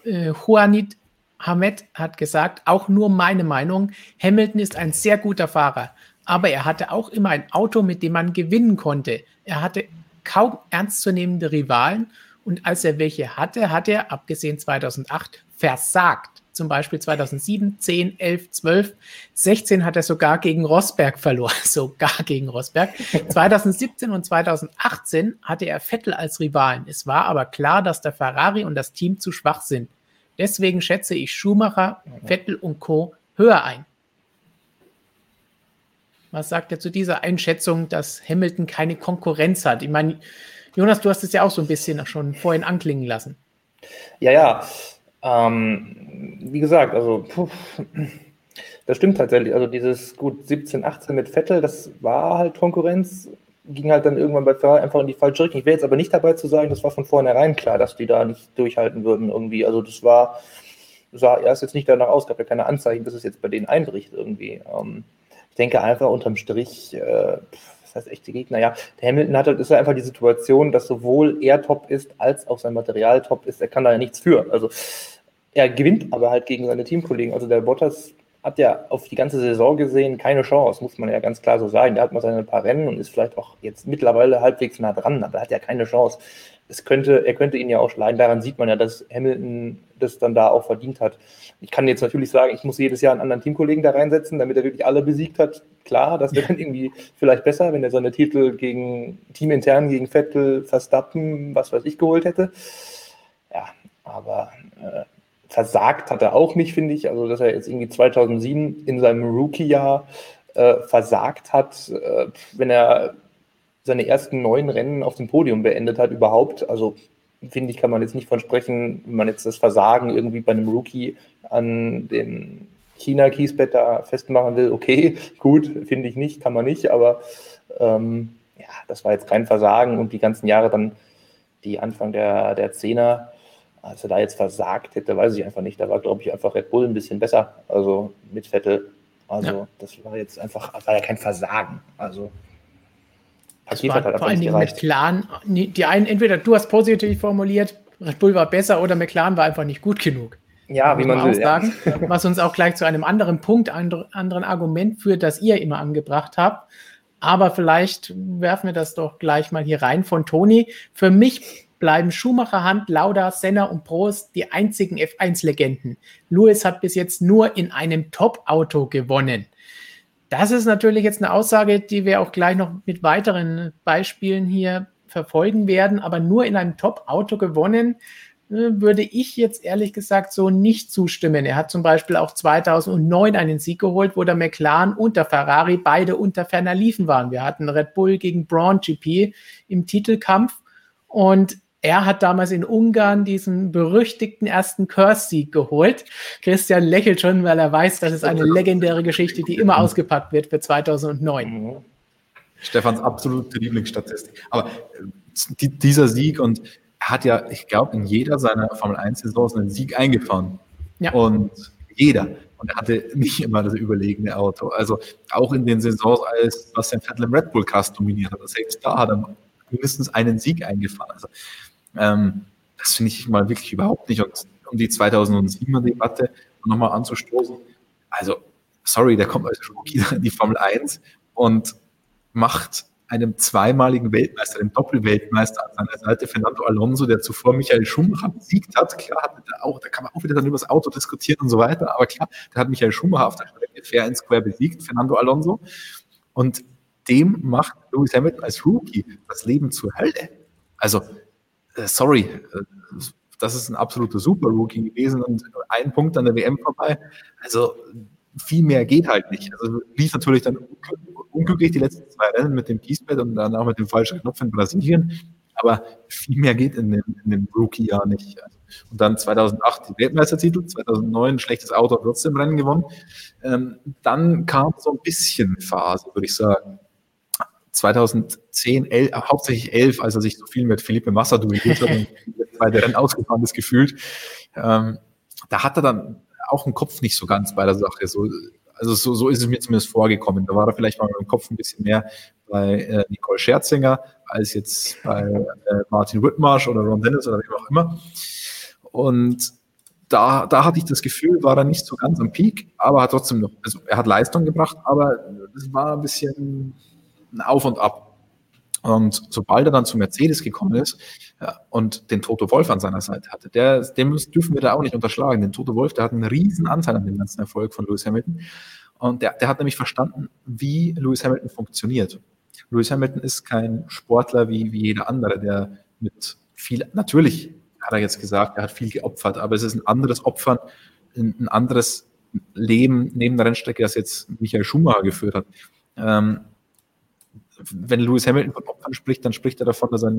äh, Juanit Hamed hat gesagt, auch nur meine Meinung, Hamilton ist ein sehr guter Fahrer aber er hatte auch immer ein Auto, mit dem man gewinnen konnte. Er hatte kaum ernstzunehmende Rivalen und als er welche hatte, hat er, abgesehen 2008, versagt. Zum Beispiel 2007, 10, 11, 12, 16 hat er sogar gegen Rosberg verloren, sogar gegen Rosberg. 2017 und 2018 hatte er Vettel als Rivalen. Es war aber klar, dass der Ferrari und das Team zu schwach sind. Deswegen schätze ich Schumacher, Vettel und Co. höher ein. Was sagt er zu dieser Einschätzung, dass Hamilton keine Konkurrenz hat? Ich meine, Jonas, du hast es ja auch so ein bisschen schon vorhin anklingen lassen. Ja, ja. Ähm, wie gesagt, also puh, das stimmt tatsächlich. Also dieses gut 17, 18 mit Vettel, das war halt Konkurrenz, ging halt dann irgendwann bei Ferrari einfach in die falsche Richtung. Ich wäre jetzt aber nicht dabei zu sagen, das war von vornherein klar, dass die da nicht durchhalten würden irgendwie. Also das war, sah erst jetzt nicht danach aus, gab ja keine Anzeichen, dass es jetzt bei denen einbricht irgendwie. Ähm, denke einfach unterm Strich, äh, was heißt echte Gegner? Ja, der Hamilton hat halt, ist ja einfach die Situation, dass sowohl er top ist, als auch sein Material top ist. Er kann da ja nichts für. Also er gewinnt aber halt gegen seine Teamkollegen. Also der Bottas hat ja auf die ganze Saison gesehen keine Chance, muss man ja ganz klar so sagen. Der hat mal seine paar Rennen und ist vielleicht auch jetzt mittlerweile halbwegs nah dran, aber er hat ja keine Chance. Es könnte, er könnte ihn ja auch schlagen. Daran sieht man ja, dass Hamilton das dann da auch verdient hat. Ich kann jetzt natürlich sagen, ich muss jedes Jahr einen anderen Teamkollegen da reinsetzen, damit er wirklich alle besiegt hat. Klar, das wäre dann irgendwie vielleicht besser, wenn er seine Titel gegen teamintern, gegen Vettel, Verstappen, was weiß ich, geholt hätte. Ja, aber äh, versagt hat er auch nicht, finde ich. Also, dass er jetzt irgendwie 2007 in seinem Rookie-Jahr äh, versagt hat, äh, wenn er seine ersten neun Rennen auf dem Podium beendet hat, überhaupt. Also finde ich, kann man jetzt nicht von sprechen, wenn man jetzt das Versagen irgendwie bei einem Rookie an dem China-Kiesbett da festmachen will. Okay, gut, finde ich nicht, kann man nicht, aber ähm, ja, das war jetzt kein Versagen und die ganzen Jahre dann, die Anfang der, der Zehner, als er da jetzt versagt hätte, weiß ich einfach nicht. Da war, glaube ich, einfach Red Bull ein bisschen besser, also mit Vettel. Also ja. das war jetzt einfach, war ja kein Versagen. Also das war halt vor allen Dingen McLaren, die einen, entweder du hast positiv formuliert, Red Bull war besser oder McLaren war einfach nicht gut genug. Ja, wie man, will. Sagen, ja. Was uns auch gleich zu einem anderen Punkt, anderen Argument führt, das ihr immer angebracht habt. Aber vielleicht werfen wir das doch gleich mal hier rein von Toni. Für mich bleiben Schumacher, Hand, Lauda, Senna und Prost die einzigen F1-Legenden. Lewis hat bis jetzt nur in einem Top-Auto gewonnen. Das ist natürlich jetzt eine Aussage, die wir auch gleich noch mit weiteren Beispielen hier verfolgen werden, aber nur in einem Top-Auto gewonnen, äh, würde ich jetzt ehrlich gesagt so nicht zustimmen. Er hat zum Beispiel auch 2009 einen Sieg geholt, wo der McLaren und der Ferrari beide unter ferner Liefen waren. Wir hatten Red Bull gegen Braun GP im Titelkampf und er hat damals in Ungarn diesen berüchtigten ersten Curse-Sieg geholt. Christian lächelt schon, weil er weiß, das ist eine legendäre Geschichte, die immer ausgepackt wird für 2009. Stefans absolute Lieblingsstatistik. Aber äh, die, dieser Sieg und er hat ja, ich glaube, in jeder seiner Formel 1-Saisons einen Sieg eingefahren. Ja. Und jeder. Und er hatte nicht immer das überlegene Auto. Also auch in den Saisons, als Bastian Vettel im Red Bull Cast dominiert hat, selbst da hat er mindestens einen Sieg eingefahren. Also ähm, das finde ich mal wirklich überhaupt nicht. Und um die 2007er Debatte nochmal anzustoßen, also sorry, der kommt als Rookie in die Formel 1 und macht einem zweimaligen Weltmeister, dem Doppelweltmeister an seiner Seite, Fernando Alonso, der zuvor Michael Schumacher besiegt hat. Klar, hat er auch, da kann man auch wieder dann über das Auto diskutieren und so weiter, aber klar, der hat Michael Schumacher auf der Strecke fair and square besiegt, Fernando Alonso. Und dem macht Lewis Hamilton als Rookie das Leben zur Hölle. Also sorry, äh, das ist ein absoluter Super-Rookie gewesen und ein Punkt an der WM vorbei. Also viel mehr geht halt nicht. Also lief natürlich dann unglücklich die letzten zwei Rennen mit dem Kiesbett und dann auch mit dem falschen Knopf in Brasilien. Aber viel mehr geht in dem, in dem Rookie-Jahr nicht. Und dann 2008 die Weltmeistertitel, 2009 ein schlechtes Auto, trotzdem Rennen gewonnen. Ähm, dann kam so ein bisschen Phase, würde ich sagen. 2010, 11, hauptsächlich 11, als er sich so viel mit Felipe Massa duelliert hat und der Rennen ausgefahren ist, gefühlt. Ähm, da hat er dann auch einen Kopf nicht so ganz bei der Sache. So, also so, so ist es mir zumindest vorgekommen. Da war er vielleicht mal mit dem Kopf ein bisschen mehr bei äh, Nicole Scherzinger als jetzt bei äh, Martin Whitmarsh oder Ron Dennis oder wem auch immer. Und da, da hatte ich das Gefühl, war er nicht so ganz am Peak, aber hat trotzdem noch, also er hat Leistung gebracht, aber es war ein bisschen ein Auf und Ab. Und sobald er dann zu Mercedes gekommen ist ja, und den Toto Wolf an seiner Seite hatte, der, dem dürfen wir da auch nicht unterschlagen. Den Toto Wolf, der hat einen riesen Anteil an dem ganzen Erfolg von Lewis Hamilton. Und der, der hat nämlich verstanden, wie Lewis Hamilton funktioniert. Lewis Hamilton ist kein Sportler wie, wie jeder andere, der mit viel, natürlich hat er jetzt gesagt, er hat viel geopfert, aber es ist ein anderes Opfern, ein, anderes Leben neben der Rennstrecke, das jetzt Michael Schumacher geführt hat. Ähm, wenn Lewis Hamilton von Opfern spricht, dann spricht er davon, dass er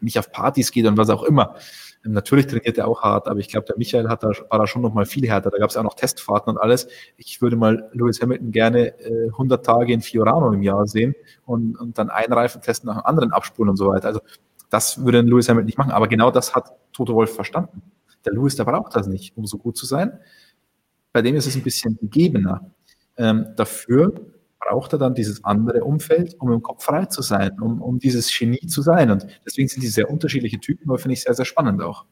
nicht auf Partys geht und was auch immer. Natürlich trainiert er auch hart, aber ich glaube, der Michael hat da, war da schon noch mal viel härter. Da gab es auch noch Testfahrten und alles. Ich würde mal Lewis Hamilton gerne äh, 100 Tage in Fiorano im Jahr sehen und, und dann einen Reifentest nach dem anderen abspulen und so weiter. Also das würde Lewis Hamilton nicht machen. Aber genau das hat Toto Wolf verstanden. Der Lewis, der braucht das nicht, um so gut zu sein. Bei dem ist es ein bisschen gegebener. Ähm, dafür braucht er dann dieses andere Umfeld, um im Kopf frei zu sein, um, um dieses Genie zu sein. Und deswegen sind die sehr unterschiedliche Typen, aber finde ich sehr, sehr spannend auch.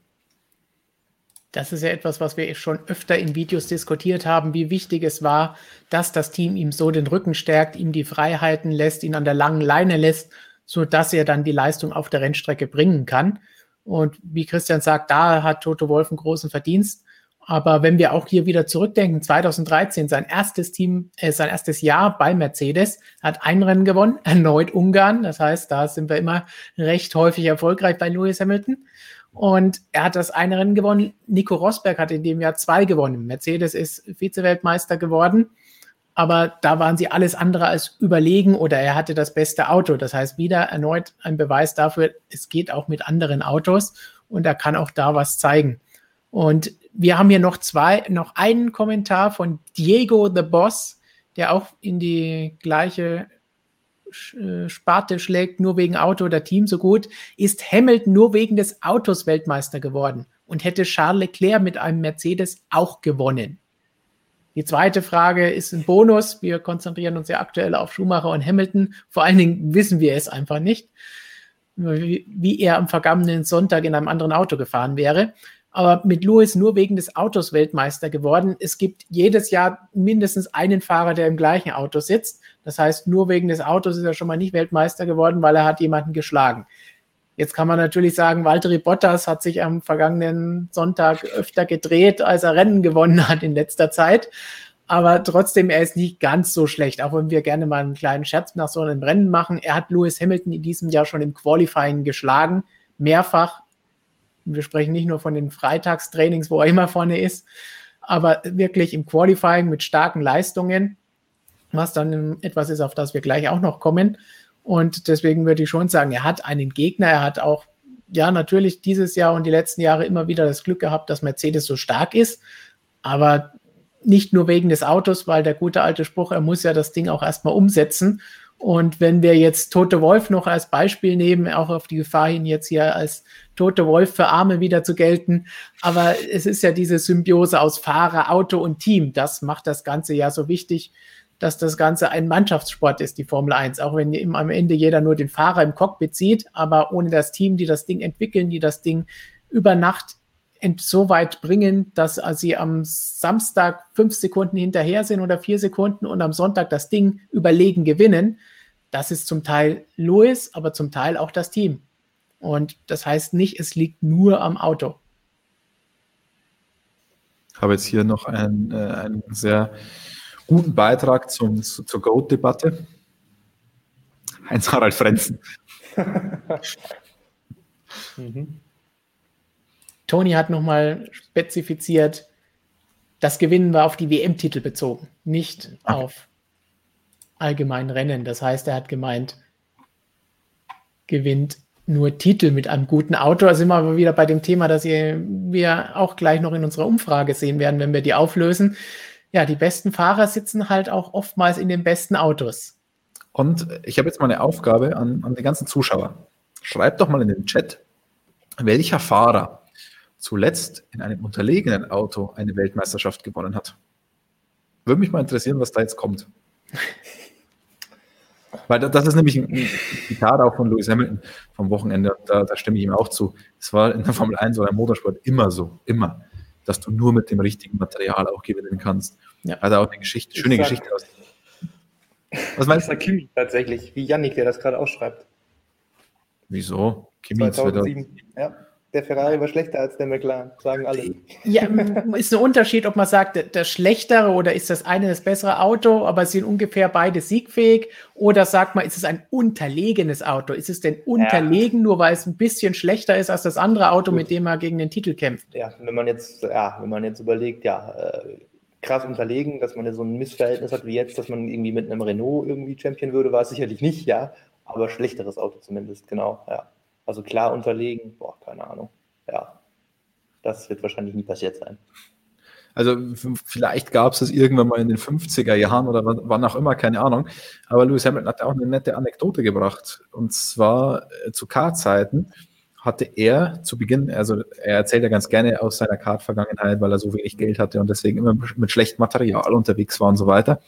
Das ist ja etwas, was wir schon öfter in Videos diskutiert haben, wie wichtig es war, dass das Team ihm so den Rücken stärkt, ihm die Freiheiten lässt, ihn an der langen Leine lässt, sodass er dann die Leistung auf der Rennstrecke bringen kann. Und wie Christian sagt, da hat Toto Wolf einen großen Verdienst. Aber wenn wir auch hier wieder zurückdenken, 2013, sein erstes Team, äh, sein erstes Jahr bei Mercedes, hat ein Rennen gewonnen, erneut Ungarn. Das heißt, da sind wir immer recht häufig erfolgreich bei Lewis Hamilton. Und er hat das eine Rennen gewonnen. Nico Rosberg hat in dem Jahr zwei gewonnen. Mercedes ist Vize-Weltmeister geworden. Aber da waren sie alles andere als überlegen oder er hatte das beste Auto. Das heißt, wieder erneut ein Beweis dafür, es geht auch mit anderen Autos. und er kann auch da was zeigen. Und wir haben hier noch zwei, noch einen Kommentar von Diego the Boss, der auch in die gleiche äh, Sparte schlägt, nur wegen Auto oder Team so gut, ist Hamilton nur wegen des Autos Weltmeister geworden und hätte Charles Leclerc mit einem Mercedes auch gewonnen. Die zweite Frage ist ein Bonus. Wir konzentrieren uns ja aktuell auf Schumacher und Hamilton. Vor allen Dingen wissen wir es einfach nicht, wie er am vergangenen Sonntag in einem anderen Auto gefahren wäre aber mit Lewis nur wegen des Autos Weltmeister geworden. Es gibt jedes Jahr mindestens einen Fahrer, der im gleichen Auto sitzt. Das heißt, nur wegen des Autos ist er schon mal nicht Weltmeister geworden, weil er hat jemanden geschlagen. Jetzt kann man natürlich sagen, Valtteri Bottas hat sich am vergangenen Sonntag öfter gedreht, als er Rennen gewonnen hat in letzter Zeit. Aber trotzdem, er ist nicht ganz so schlecht, auch wenn wir gerne mal einen kleinen Scherz nach so einem Rennen machen. Er hat Lewis Hamilton in diesem Jahr schon im Qualifying geschlagen, mehrfach wir sprechen nicht nur von den Freitagstrainings, wo er immer vorne ist, aber wirklich im Qualifying mit starken Leistungen, was dann etwas ist, auf das wir gleich auch noch kommen. Und deswegen würde ich schon sagen, er hat einen Gegner, er hat auch, ja, natürlich dieses Jahr und die letzten Jahre immer wieder das Glück gehabt, dass Mercedes so stark ist, aber nicht nur wegen des Autos, weil der gute alte Spruch, er muss ja das Ding auch erstmal umsetzen. Und wenn wir jetzt Tote Wolf noch als Beispiel nehmen, auch auf die Gefahr hin, jetzt hier als Tote Wolf für Arme wieder zu gelten, aber es ist ja diese Symbiose aus Fahrer, Auto und Team. Das macht das Ganze ja so wichtig, dass das Ganze ein Mannschaftssport ist, die Formel 1. Auch wenn am Ende jeder nur den Fahrer im Cockpit sieht, aber ohne das Team, die das Ding entwickeln, die das Ding über Nacht so weit bringen, dass sie am Samstag fünf Sekunden hinterher sind oder vier Sekunden und am Sonntag das Ding überlegen gewinnen. Das ist zum Teil Lewis, aber zum Teil auch das Team. Und das heißt nicht, es liegt nur am Auto. Ich habe jetzt hier noch einen, äh, einen sehr guten Beitrag zum, zu, zur Goat-Debatte. Heinz-Harald Frenzen. mhm. Toni hat nochmal spezifiziert, das Gewinnen war auf die WM-Titel bezogen, nicht okay. auf allgemein Rennen. Das heißt, er hat gemeint, gewinnt nur Titel mit einem guten Auto. Da sind wir aber wieder bei dem Thema, das ihr, wir auch gleich noch in unserer Umfrage sehen werden, wenn wir die auflösen. Ja, die besten Fahrer sitzen halt auch oftmals in den besten Autos. Und ich habe jetzt mal eine Aufgabe an, an die ganzen Zuschauer. Schreibt doch mal in den Chat, welcher Fahrer zuletzt in einem unterlegenen Auto eine Weltmeisterschaft gewonnen hat. Würde mich mal interessieren, was da jetzt kommt. Weil das ist nämlich ein Zitat auch von Lewis Hamilton vom Wochenende, da, da stimme ich ihm auch zu. Es war in der Formel 1 oder im Motorsport immer so, immer, dass du nur mit dem richtigen Material auch gewinnen kannst. Ja. Also auch eine Geschichte, schöne sag, Geschichte aus. Was meinst du? Kimi tatsächlich, wie Yannick, der das gerade ausschreibt. Wieso? Kimi 2007. Ja der Ferrari war schlechter als der McLaren, sagen alle. Ja, ist ein Unterschied, ob man sagt, das schlechtere oder ist das eine das bessere Auto, aber sind ungefähr beide siegfähig oder sagt man, ist es ein unterlegenes Auto? Ist es denn unterlegen, ja. nur weil es ein bisschen schlechter ist als das andere Auto, Gut. mit dem man gegen den Titel kämpft? Ja, wenn man jetzt, ja, wenn man jetzt überlegt, ja, äh, krass unterlegen, dass man ja so ein Missverhältnis hat wie jetzt, dass man irgendwie mit einem Renault irgendwie Champion würde, war es sicherlich nicht, ja, aber schlechteres Auto zumindest, genau, ja. Also klar unterlegen, boah, keine Ahnung. Ja, das wird wahrscheinlich nie passiert sein. Also vielleicht gab es das irgendwann mal in den 50er Jahren oder wann auch immer, keine Ahnung. Aber Lewis Hamilton hat auch eine nette Anekdote gebracht. Und zwar äh, zu K-Zeiten hatte er zu Beginn, also er erzählt ja ganz gerne aus seiner Kart-Vergangenheit, weil er so wenig Geld hatte und deswegen immer mit schlechtem Material unterwegs war und so weiter.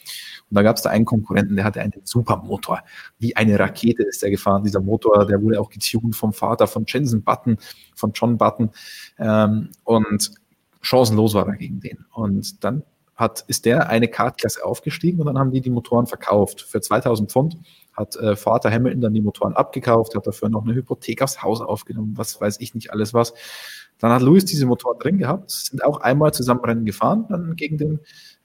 Und da gab es da einen Konkurrenten, der hatte einen Supermotor. Wie eine Rakete ist der gefahren. Dieser Motor, der wurde auch getuned vom Vater von Jensen Button, von John Button. Ähm, und chancenlos war er gegen den. Und dann hat, ist der eine Kartklasse aufgestiegen und dann haben die die Motoren verkauft für 2000 Pfund. Hat äh, Vater Hamilton dann die Motoren abgekauft, hat dafür noch eine Hypothek aufs Haus aufgenommen, was weiß ich nicht alles was. Dann hat Louis diese Motoren drin gehabt, sind auch einmal zusammen Rennen gefahren, dann gegen den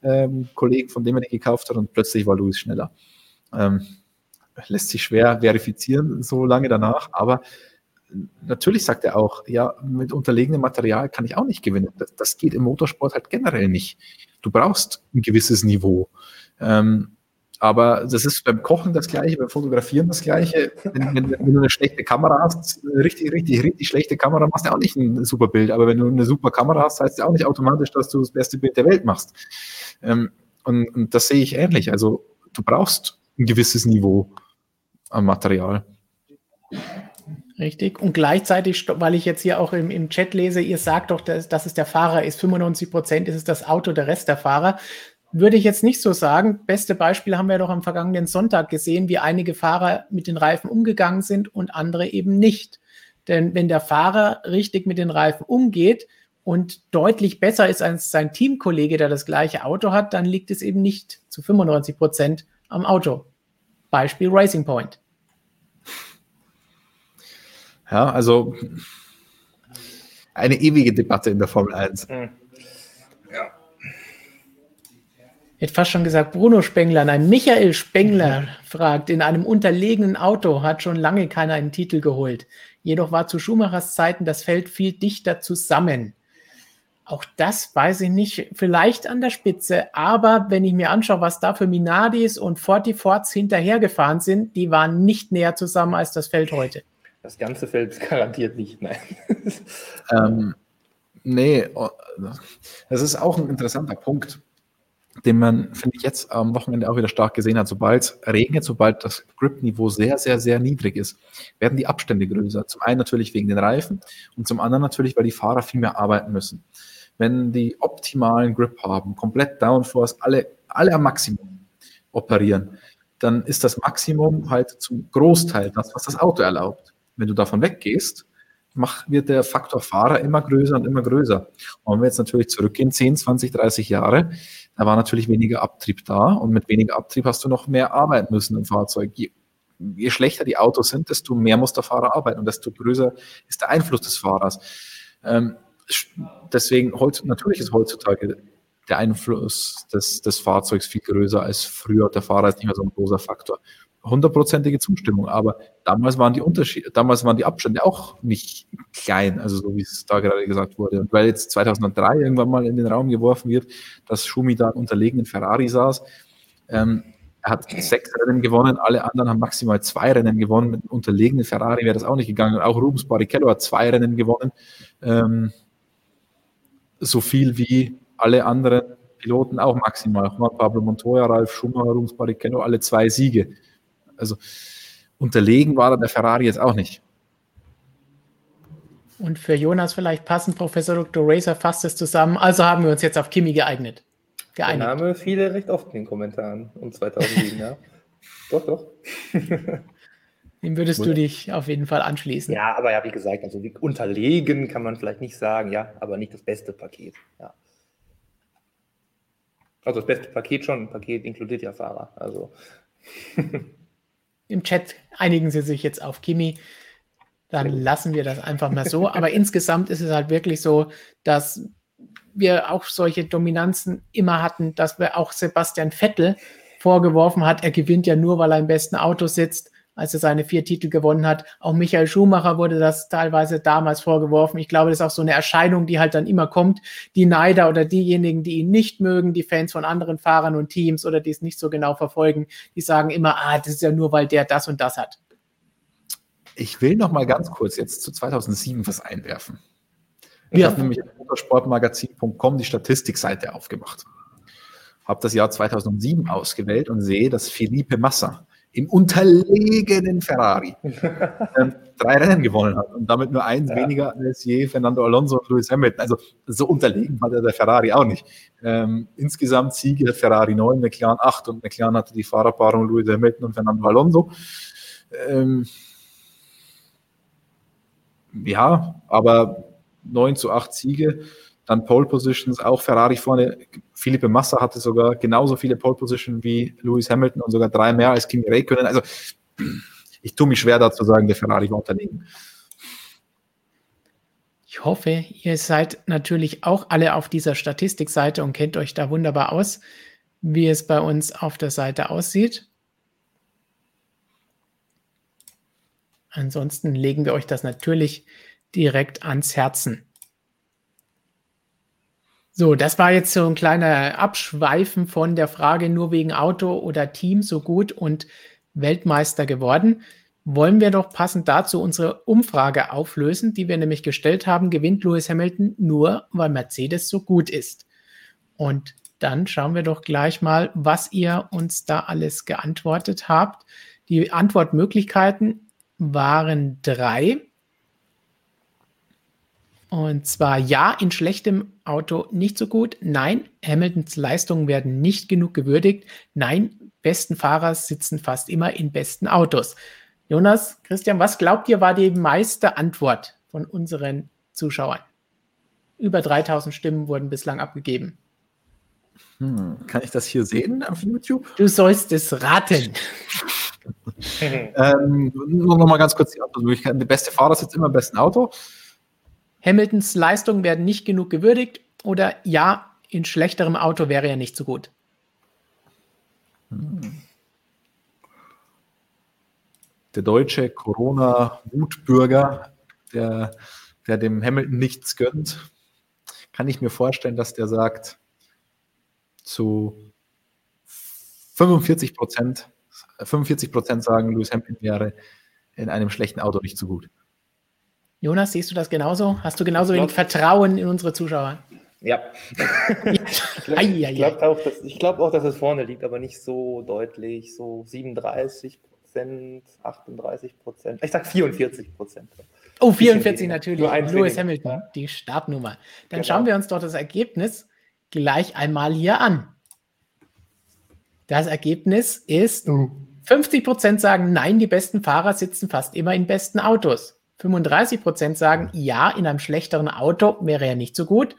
ähm, Kollegen, von dem er die gekauft hat und plötzlich war Louis schneller. Ähm, lässt sich schwer verifizieren so lange danach, aber natürlich sagt er auch, ja, mit unterlegenem Material kann ich auch nicht gewinnen. Das, das geht im Motorsport halt generell nicht. Du brauchst ein gewisses Niveau. Ähm, Aber das ist beim Kochen das Gleiche, beim Fotografieren das Gleiche. Wenn, wenn, wenn, du eine schlechte Kamera hast, richtig, richtig, richtig schlechte Kamera, machst du auch nicht ein super Bild. Aber wenn du eine super Kamera hast, heißt es auch nicht automatisch, dass du das beste Bild der Welt machst. Ähm, und, und das sehe ich ähnlich. Also du brauchst ein gewisses Niveau an Material. Richtig. Und gleichzeitig, weil ich jetzt hier auch im, im Chat lese, ihr sagt doch, dass, dass es der Fahrer ist. 95 Prozent ist es das Auto, der Rest der Fahrer. Würde ich jetzt nicht so sagen. Beste Beispiel haben wir doch am vergangenen Sonntag gesehen, wie einige Fahrer mit den Reifen umgegangen sind und andere eben nicht. Denn wenn der Fahrer richtig mit den Reifen umgeht und deutlich besser ist als sein Teamkollege, der das gleiche Auto hat, dann liegt es eben nicht zu 95 Prozent am Auto. Beispiel Racing Point. Ja, also eine ewige Debatte in der Formel 1. Mhm. Ja. Ich hätte fast schon gesagt, Bruno Spengler, nein, Michael Spengler mhm. fragt, in einem unterlegenen Auto hat schon lange keiner einen Titel geholt. Jedoch war zu Schumachers Zeiten das Feld viel dichter zusammen. Auch das weiß ich nicht, vielleicht an der Spitze, aber wenn ich mir anschaue, was da für Minardis und Fortiforts hinterhergefahren sind, die waren nicht näher zusammen als das Feld heute. Das ganze Feld ist garantiert nicht, nein. ähm, nee, oh, das ist auch ein interessanter Punkt, den man, finde ich, jetzt am Wochenende auch wieder stark gesehen hat. Sobald es regnet, sobald das Grip-Niveau sehr, sehr, sehr niedrig ist, werden die Abstände größer. Zum einen natürlich wegen den Reifen und zum anderen natürlich, weil die Fahrer viel mehr arbeiten müssen. Wenn die optimalen Grip haben, komplett Downforce, alle, alle am Maximum operieren, dann ist das Maximum halt zum Großteil das, was das Auto erlaubt wenn du davon weggehst, macht, wird der Faktor Fahrer immer größer und immer größer. Und wenn wir jetzt natürlich zurückgehen, 10, 20, 30 Jahre, da war natürlich weniger Abtrieb da und mit weniger Abtrieb hast du noch mehr arbeiten müssen im Fahrzeug. Je, je schlechter die Autos sind, desto mehr muss der Fahrer arbeiten und desto größer ist der Einfluss des Fahrers. Ähm, deswegen, natürlich ist heutzutage der Einfluss des, des Fahrzeugs viel größer als früher. Der Fahrer ist nicht mehr so ein großer Faktor hundertprozentige Zustimmung. Aber damals waren die Unterschiede, damals waren die Abstände auch nicht klein, also so wie es da gerade gesagt wurde. Und weil jetzt 2003 irgendwann mal in den Raum geworfen wird, dass Schumi da unterlegen in Ferrari saß, ähm, er hat sechs Rennen gewonnen, alle anderen haben maximal zwei Rennen gewonnen. Mit unterlegenen Ferrari wäre das auch nicht gegangen. Auch Rubens Barrichello hat zwei Rennen gewonnen. Ähm, so viel wie alle anderen Piloten auch maximal. Juan Pablo Montoya, Ralf Schumacher, Rubens Barrichello, alle zwei Siege. Also unterlegen war der Ferrari jetzt auch nicht. Und für Jonas vielleicht passend, Professor Dr. Racer fasst es zusammen. Also haben wir uns jetzt auf Kimi geeignet. geeinigt. Der Name viele recht oft in den Kommentaren um 2007, ja. Doch, doch. Dem würdest du dich auf jeden Fall anschließen. Ja, aber ja, wie gesagt, also wie unterlegen kann man vielleicht nicht sagen, ja, aber nicht das beste Paket. Ja. Also das beste Paket schon, ein Paket inkludiert ja Fahrer. Also. im Chat einigen sie sich jetzt auf Kimi. Dann lassen wir das einfach mal so. Aber insgesamt ist es halt wirklich so, dass wir auch solche Dominanzen immer hatten, dass wir auch Sebastian Vettel vorgeworfen hat, er gewinnt ja nur, weil er im besten Auto sitzt als er seine vier Titel gewonnen hat. Auch Michael Schumacher wurde das teilweise damals vorgeworfen. Ich glaube, das ist auch so eine Erscheinung, die halt dann immer kommt. Die Neider oder diejenigen, die ihn nicht mögen, die Fans von anderen Fahrern und Teams oder die es nicht so genau verfolgen, die sagen immer, ah, das ist ja nur, weil der das und das hat. Ich will noch mal ganz kurz jetzt zu 2007 was einwerfen. Ich ja. habe nämlich auf motorsportmagazin.com die Statistikseite aufgemacht. Habe das Jahr 2007 ausgewählt und sehe, dass Felipe Massa im unterlegenen Ferrari ähm, drei Rennen gewonnen hat und damit nur eins ja. weniger als je Fernando Alonso und Lewis Hamilton. Also so unterlegen hat er der Ferrari auch nicht. Ähm, insgesamt Siege hat Ferrari 9, McLaren 8 und McLaren hatte die Fahrerpaarung Lewis Hamilton und Fernando Alonso. Ähm, ja, aber 9 zu 8 Siege dann Pole Positions, auch Ferrari vorne. Felipe Massa hatte sogar genauso viele Pole Positions wie Lewis Hamilton und sogar drei mehr als Kimi Räikkönen. Also ich tue mich schwer dazu sagen, der Ferrari war unterlegen. Ich hoffe, ihr seid natürlich auch alle auf dieser Statistikseite und kennt euch da wunderbar aus, wie es bei uns auf der Seite aussieht. Ansonsten legen wir euch das natürlich direkt ans Herzen. So, das war jetzt so ein kleiner Abschweifen von der Frage nur wegen Auto oder Team so gut und Weltmeister geworden. Wollen wir doch passend dazu unsere Umfrage auflösen, die wir nämlich gestellt haben, gewinnt Lewis Hamilton nur, weil Mercedes so gut ist. Und dann schauen wir doch gleich mal, was ihr uns da alles geantwortet habt. Die Antwortmöglichkeiten waren drei. Und zwar ja, in schlechtem Auto nicht so gut. Nein, Hamiltons Leistungen werden nicht genug gewürdigt. Nein, besten Fahrer sitzen fast immer in besten Autos. Jonas, Christian, was glaubt ihr war die meiste Antwort von unseren Zuschauern? Über 3000 Stimmen wurden bislang abgegeben. Hm, kann ich das hier sehen auf YouTube? Du sollst es raten. ähm, nur noch mal ganz kurz die Antwortmöglichkeiten. Der beste Fahrer sitzt immer im besten Auto. Hamiltons Leistungen werden nicht genug gewürdigt oder ja, in schlechterem Auto wäre er nicht so gut. Der deutsche Corona-Wutbürger, der, der dem Hamilton nichts gönnt, kann ich mir vorstellen, dass der sagt, zu 45 Prozent, 45 Prozent sagen, Lewis Hamilton wäre in einem schlechten Auto nicht so gut. Jonas, siehst du das genauso? Hast du genauso wenig Vertrauen in unsere Zuschauer? Ja. ich glaube auch, dass, glaub auch, dass es vorne liegt, aber nicht so deutlich. So 37 Prozent, 38 Prozent. Ich sag 44 Prozent. Oh, 44 natürlich. Lewis Hamilton, ja. die Startnummer. Dann genau. schauen wir uns doch das Ergebnis gleich einmal hier an. Das Ergebnis ist, 50 Prozent sagen, nein, die besten Fahrer sitzen fast immer in besten Autos. 35 Prozent sagen, ja, in einem schlechteren Auto wäre er nicht so gut.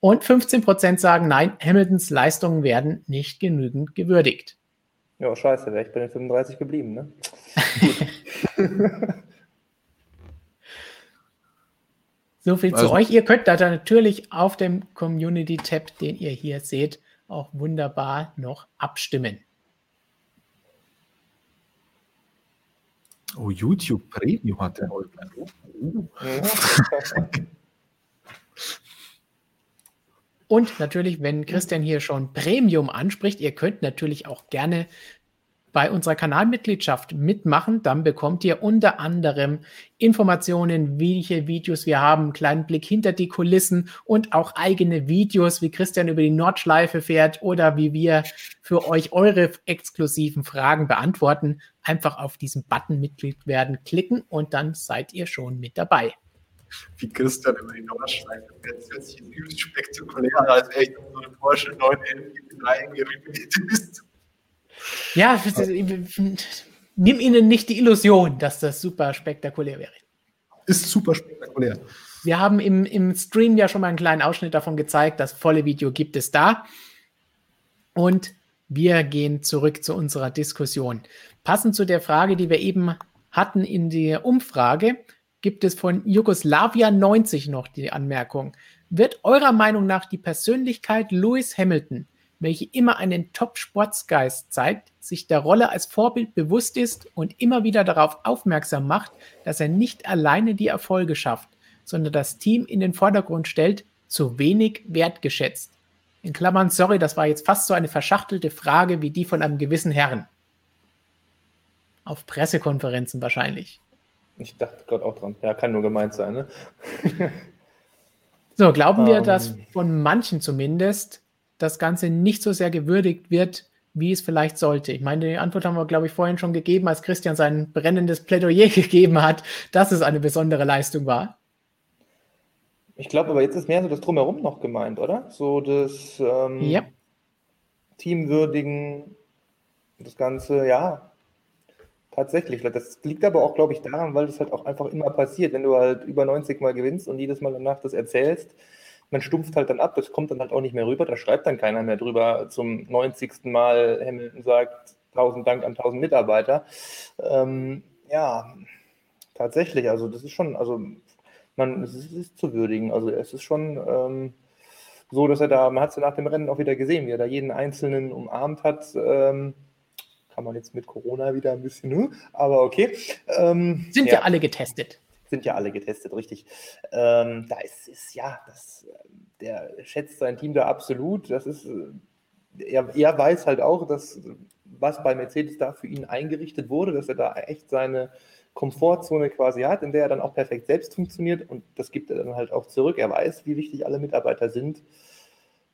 Und 15 Prozent sagen, nein, Hamiltons Leistungen werden nicht genügend gewürdigt. Ja, scheiße, wäre ich bei den 35 geblieben, ne? so viel also, zu euch. Ihr könnt da natürlich auf dem Community-Tab, den ihr hier seht, auch wunderbar noch abstimmen. Oh, YouTube Premium hat er heute. Oh. Und natürlich, wenn Christian hier schon Premium anspricht, ihr könnt natürlich auch gerne bei unserer Kanalmitgliedschaft mitmachen. Dann bekommt ihr unter anderem Informationen, welche Videos wir haben, einen kleinen Blick hinter die Kulissen und auch eigene Videos, wie Christian über die Nordschleife fährt oder wie wir für euch eure exklusiven Fragen beantworten. Einfach auf diesen Button Mitglied werden klicken und dann seid ihr schon mit dabei. Wie Christian über die Nordschleife fährt, das hört sich übelst spektakulär als echt so eine Porsche 911 reingerieben ist. Ja, nimm ihnen nicht die Illusion, dass das super spektakulär wäre. Ist super spektakulär. Wir haben im, im Stream ja schon mal einen kleinen Ausschnitt davon gezeigt. Das volle Video gibt es da. Und wir gehen zurück zu unserer Diskussion. Passend zu der Frage, die wir eben hatten in der Umfrage, gibt es von Jugoslavia 90 noch die Anmerkung. Wird eurer Meinung nach die Persönlichkeit Lewis Hamilton welche immer einen Top-Sportsgeist zeigt, sich der Rolle als Vorbild bewusst ist und immer wieder darauf aufmerksam macht, dass er nicht alleine die Erfolge schafft, sondern das Team in den Vordergrund stellt, zu wenig wertgeschätzt. In Klammern, sorry, das war jetzt fast so eine verschachtelte Frage wie die von einem gewissen Herrn. Auf Pressekonferenzen wahrscheinlich. Ich dachte gerade auch dran. Ja, kann nur gemeint sein, ne? so, glauben wir, um. dass ähm. von manchen zumindest das Ganze nicht so sehr gewürdigt wird, wie es vielleicht sollte. Ich meine, die Antwort haben wir, glaube ich, vorhin schon gegeben, als Christian sein brennendes Plädoyer gegeben hat, dass es eine besondere Leistung war. Ich glaube, aber jetzt ist mehr so das Drumherum noch gemeint, oder? So das ähm, ja. Teamwürdigen, das Ganze, ja, tatsächlich. Das liegt aber auch, glaube ich, daran, weil das halt auch einfach immer passiert, wenn du halt über 90 Mal gewinnst und jedes Mal danach das erzählst man stumpft halt dann ab, das kommt dann halt auch nicht mehr rüber, da schreibt dann keiner mehr drüber. Zum 90. Mal Hamilton sagt, tausend Dank an tausend Mitarbeiter. Ähm, ja, tatsächlich, also das ist schon, also man, es ist, ist zu würdigen. Also es ist schon ähm, so, dass er da, man hat es ja nach dem Rennen auch wieder gesehen, wie er da jeden Einzelnen umarmt hat. Ähm, kann man jetzt mit Corona wieder ein bisschen, ne? aber okay. Ähm, Sind ja alle getestet sind ja alle getestet, richtig. Ähm, da ist, ist ja, das der schätzt sein Team da absolut. Das ist, er, er weiß halt auch, dass was bei Mercedes da für ihn eingerichtet wurde, dass er da echt seine Komfortzone quasi hat, in der er dann auch perfekt selbst funktioniert und das gibt er dann halt auch zurück. Er weiß, wie wichtig alle Mitarbeiter sind.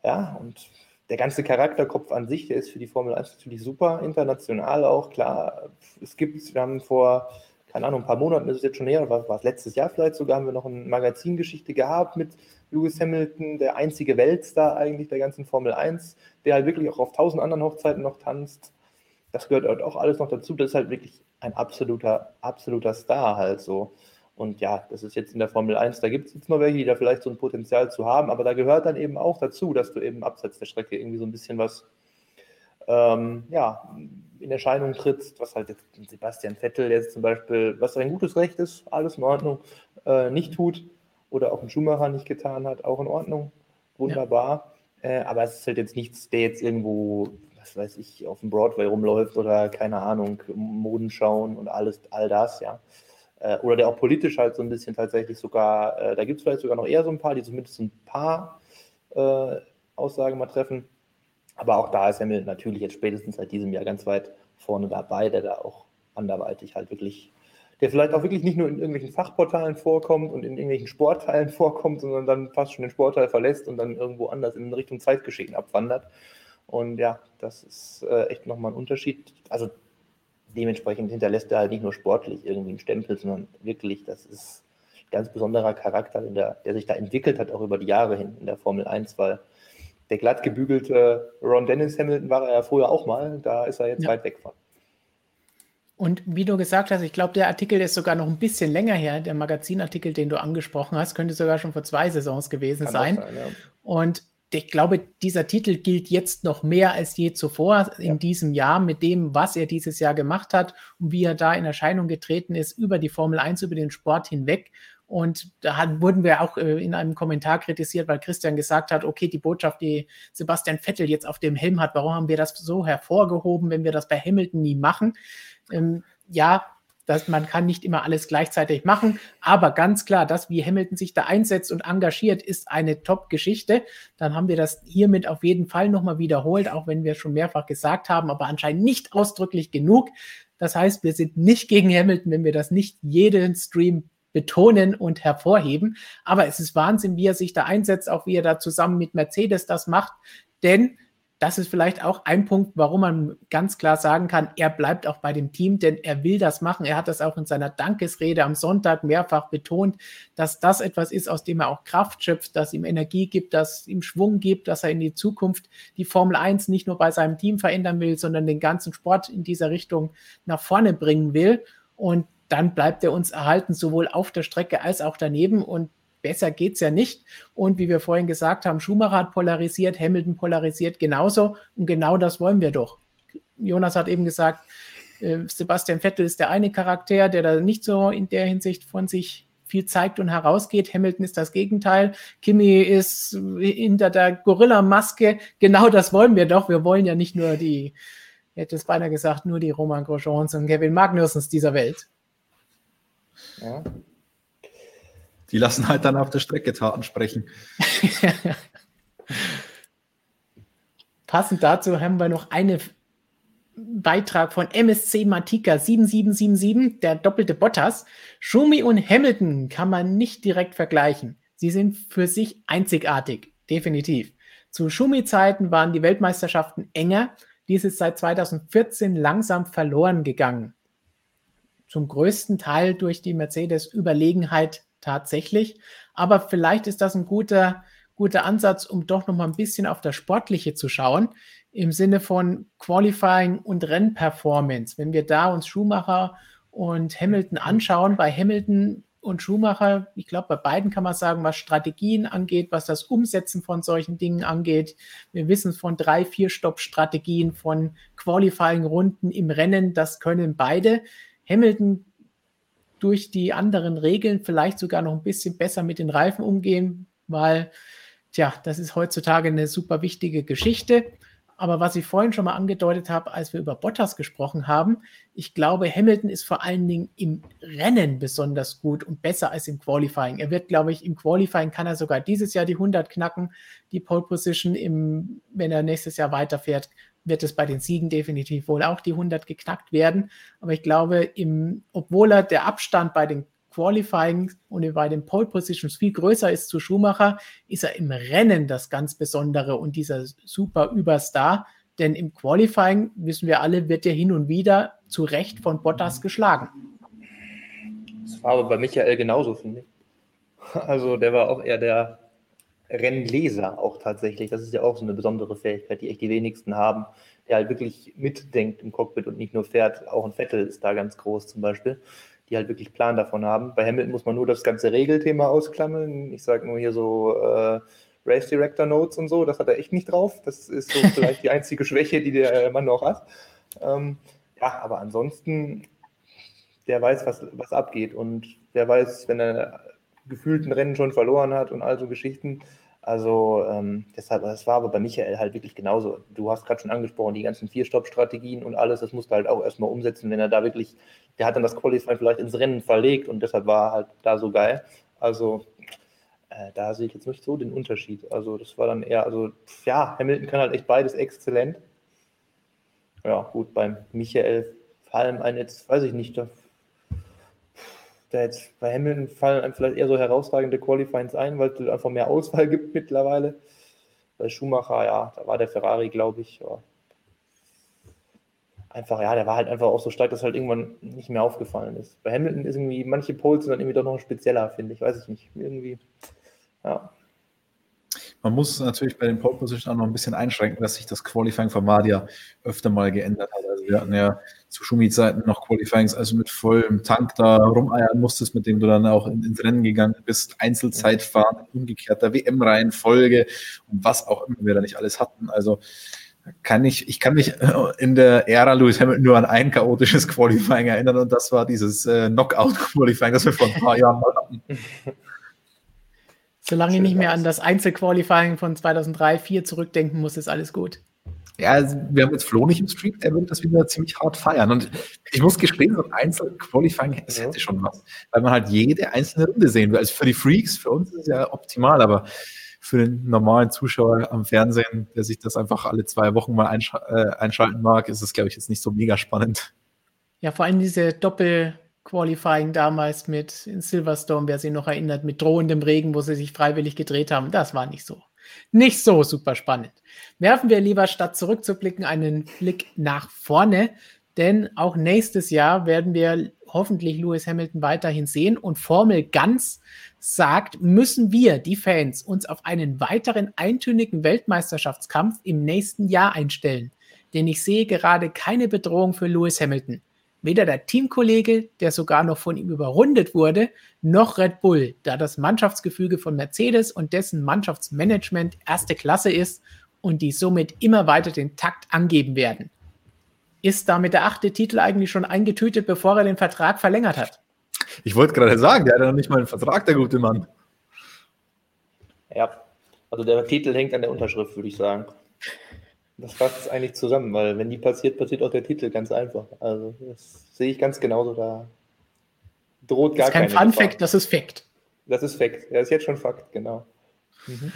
Ja, und der ganze Charakterkopf an sich, der ist für die Formel 1 natürlich super, international auch, klar. Es gibt, wir haben vor, keine Ahnung, ein paar Monaten ist es jetzt schon her, war, war es letztes Jahr vielleicht sogar, haben wir noch eine Magazingeschichte gehabt mit Lewis Hamilton, der einzige Weltstar eigentlich der ganzen Formel 1, der halt wirklich auch auf tausend anderen Hochzeiten noch tanzt. Das gehört halt auch alles noch dazu. Das ist halt wirklich ein absoluter, absoluter Star halt so. Und ja, das ist jetzt in der Formel 1, da gibt es jetzt noch welche, die da vielleicht so ein Potenzial zu haben, aber da gehört dann eben auch dazu, dass du eben abseits der Strecke irgendwie so ein bisschen was ähm, ja, in Erscheinung trittst, was halt jetzt Sebastian Vettel jetzt zum Beispiel, was ein gutes Recht ist, alles in Ordnung, äh, nicht tut oder auch ein Schumacher nicht getan hat, auch in Ordnung, wunderbar. Ja. Äh, aber es ist halt jetzt nichts, der jetzt irgendwo, was weiß ich, auf dem Broadway rumläuft oder keine Ahnung, Moden schauen und alles, all das, ja äh, oder der auch politisch halt so ein bisschen tatsächlich sogar, äh, da gibt es vielleicht sogar noch eher so ein paar, die zumindest ein paar äh, Aussagen mal treffen. Aber auch da ist Hamilton natürlich jetzt spätestens seit diesem Jahr ganz weit vorne dabei, der da auch anderweitig halt wirklich, der vielleicht auch wirklich nicht nur in irgendwelchen Fachportalen vorkommt und in irgendwelchen Sportteilen vorkommt, sondern dann fast schon den Sportteil verlässt und dann irgendwo anders in Richtung Zeitgeschehen abwandert. Und ja, das ist äh, echt nochmal ein Unterschied. Also dementsprechend hinterlässt er halt nicht nur sportlich irgendwie einen Stempel, sondern wirklich, das ist ein ganz besonderer Charakter, der, der sich da entwickelt hat, auch über die Jahre hin in der Formel 1, weil der glatt gebügelte Ron Dennis Hamilton war er ja früher auch mal, da ist er jetzt ja. weit weg von. Und wie du gesagt hast, ich glaube, der Artikel ist sogar noch ein bisschen länger her. Der Magazinartikel, den du angesprochen hast, könnte sogar schon vor zwei Saisons gewesen Kann sein. sein ja. Und ich glaube, dieser Titel gilt jetzt noch mehr als je zuvor in ja. diesem Jahr mit dem, was er dieses Jahr gemacht hat und wie er da in Erscheinung getreten ist über die Formel 1, über den Sport hinweg. Und da hat, wurden wir auch äh, in einem Kommentar kritisiert, weil Christian gesagt hat, okay, die Botschaft, die Sebastian Vettel jetzt auf dem Helm hat, warum haben wir das so hervorgehoben, wenn wir das bei Hamilton nie machen? Ähm, ja, dass man kann nicht immer alles gleichzeitig machen, aber ganz klar, dass wie Hamilton sich da einsetzt und engagiert, ist eine Top-Geschichte. Dann haben wir das hiermit auf jeden Fall nochmal wiederholt, auch wenn wir schon mehrfach gesagt haben, aber anscheinend nicht ausdrücklich genug. Das heißt, wir sind nicht gegen Hamilton, wenn wir das nicht jeden Stream betonen und hervorheben. Aber es ist Wahnsinn, wie er sich da einsetzt, auch wie er da zusammen mit Mercedes das macht. Denn das ist vielleicht auch ein Punkt, warum man ganz klar sagen kann, er bleibt auch bei dem Team, denn er will das machen. Er hat das auch in seiner Dankesrede am Sonntag mehrfach betont, dass das etwas ist, aus dem er auch Kraft schöpft, das ihm Energie gibt, das ihm Schwung gibt, dass er in die Zukunft die Formel 1 nicht nur bei seinem Team verändern will, sondern den ganzen Sport in dieser Richtung nach vorne bringen will. Und dann bleibt er uns erhalten, sowohl auf der Strecke als auch daneben. Und besser geht es ja nicht. Und wie wir vorhin gesagt haben, Schumacher hat polarisiert, Hamilton polarisiert genauso. Und genau das wollen wir doch. Jonas hat eben gesagt, äh, Sebastian Vettel ist der eine Charakter, der da nicht so in der Hinsicht von sich viel zeigt und herausgeht. Hamilton ist das Gegenteil. Kimi ist hinter der Gorilla-Maske. Genau das wollen wir doch. Wir wollen ja nicht nur die, ich hätte es beinahe gesagt, nur die Roman Grosjeans und Kevin Magnussens dieser Welt. Ja, die lassen halt dann auf der Strecke Taten sprechen. Passend dazu haben wir noch einen Beitrag von MSC Matika 7777, der doppelte Bottas. Schumi und Hamilton kann man nicht direkt vergleichen. Sie sind für sich einzigartig, definitiv. Zu Schumi-Zeiten waren die Weltmeisterschaften enger. Dies ist seit 2014 langsam verloren gegangen. Zum größten Teil durch die Mercedes-Überlegenheit tatsächlich. Aber vielleicht ist das ein guter, guter Ansatz, um doch noch mal ein bisschen auf das Sportliche zu schauen, im Sinne von Qualifying und Rennperformance. Wenn wir da uns Schumacher und Hamilton anschauen, bei Hamilton und Schumacher, ich glaube, bei beiden kann man sagen, was Strategien angeht, was das Umsetzen von solchen Dingen angeht. Wir wissen von drei, vier Stopp-Strategien, von Qualifying-Runden im Rennen, das können beide. Hamilton durch die anderen Regeln vielleicht sogar noch ein bisschen besser mit den Reifen umgehen, weil, tja, das ist heutzutage eine super wichtige Geschichte. aber was ich vorhin schon mal angedeutet habe, als wir über Bottas gesprochen haben, ich glaube, Hamilton ist vor allen Dingen im Rennen besonders gut und besser als im Qualifying. Er wird, glaube ich, im Qualifying kann er sogar dieses Jahr die 100 knacken, die Pole Position, im, wenn er nächstes Jahr weiterfährt, wird es bei den Siegen definitiv wohl auch die 100 geknackt werden. Aber ich glaube, im, obwohl er der Abstand bei den Qualifying und bei den Pole Positions viel größer ist zu Schumacher, ist er im Rennen das ganz Besondere und dieser super Überstar. Denn im Qualifying, wissen wir alle, wird er hin und wieder zu Recht von Bottas geschlagen. Das war aber bei Michael genauso, finde ich. Also der war auch eher der Rennleser auch tatsächlich. Das ist ja auch so eine besondere Fähigkeit, die echt die wenigsten haben. Der halt wirklich mitdenkt im Cockpit und nicht nur fährt. Auch ein Vettel ist da ganz groß zum Beispiel die halt wirklich Plan davon haben. Bei Hamilton muss man nur das ganze Regelthema ausklammern. Ich sage nur hier so äh, Race Director Notes und so, das hat er echt nicht drauf. Das ist so vielleicht die einzige Schwäche, die der Mann noch hat. Ähm, ja, aber ansonsten, der weiß, was, was abgeht und der weiß, wenn er gefühlten Rennen schon verloren hat und all so Geschichten, also ähm, deshalb, das war aber bei Michael halt wirklich genauso. Du hast gerade schon angesprochen, die ganzen Vier-Stop-Strategien und alles, das musste halt auch erstmal umsetzen, wenn er da wirklich, der hat dann das Qualifying vielleicht ins Rennen verlegt und deshalb war er halt da so geil. Also äh, da sehe ich jetzt nicht so den Unterschied. Also das war dann eher, also ja, Hamilton kann halt echt beides exzellent. Ja, gut, beim Michael fallen ein jetzt, weiß ich nicht, da jetzt bei Hamilton fallen einem vielleicht eher so herausragende Qualifyings ein, weil es einfach mehr Auswahl gibt mittlerweile. Bei Schumacher, ja, da war der Ferrari, glaube ich, ja. einfach, ja, der war halt einfach auch so stark, dass halt irgendwann nicht mehr aufgefallen ist. Bei Hamilton ist irgendwie, manche Poles sind dann irgendwie doch noch spezieller, finde ich, weiß ich nicht. Irgendwie, ja. Man muss natürlich bei den Pole Position auch noch ein bisschen einschränken, dass sich das Qualifying von Madia öfter mal geändert hat. Also wir hatten ja zu Schumi-Zeiten noch Qualifyings, also mit vollem Tank da rumeiern musstest, mit dem du dann auch in, ins Rennen gegangen bist, Einzelzeitfahren, umgekehrter WM-Reihenfolge und was auch immer wir da nicht alles hatten. Also kann ich, ich kann mich in der Ära Lewis Hamilton nur an ein chaotisches Qualifying erinnern und das war dieses äh, Knockout-Qualifying, das wir vor ein paar Jahren mal hatten. Solange ich nicht mehr an das Einzelqualifying von 2003, 2004 zurückdenken muss, ist alles gut. Ja, also wir haben jetzt Flo nicht im Stream, der wird das wieder ziemlich hart feiern. Und ich muss gestehen, so ein Einzelqualifying, es hätte schon was, weil man halt jede einzelne Runde sehen will. Also für die Freaks, für uns ist es ja optimal, aber für den normalen Zuschauer am Fernsehen, der sich das einfach alle zwei Wochen mal einsch äh, einschalten mag, ist es, glaube ich, jetzt nicht so mega spannend. Ja, vor allem diese Doppel- Qualifying damals mit in Silverstone, wer sich noch erinnert, mit drohendem Regen, wo sie sich freiwillig gedreht haben. Das war nicht so. Nicht so super spannend. Werfen wir lieber statt zurückzublicken einen Blick nach vorne, denn auch nächstes Jahr werden wir hoffentlich Lewis Hamilton weiterhin sehen und Formel ganz sagt, müssen wir, die Fans, uns auf einen weiteren eintönigen Weltmeisterschaftskampf im nächsten Jahr einstellen. Denn ich sehe gerade keine Bedrohung für Lewis Hamilton weder der Teamkollege, der sogar noch von ihm überrundet wurde, noch Red Bull, da das Mannschaftsgefüge von Mercedes und dessen Mannschaftsmanagement erste Klasse ist und die somit immer weiter den Takt angeben werden. Ist damit der achte Titel eigentlich schon eingetütet, bevor er den Vertrag verlängert hat? Ich wollte gerade sagen, der hat ja noch nicht mal einen Vertrag, der gute Mann. Ja, also der Titel hängt an der Unterschrift, würde ich sagen. Das fasst eigentlich zusammen, weil wenn die passiert, passiert auch der Titel ganz einfach. Also das sehe ich ganz genauso. Da droht gar keine. Das ist kein Fun Fact, das ist Fakt. Das ist ist jetzt schon Fakt, genau. Mhm.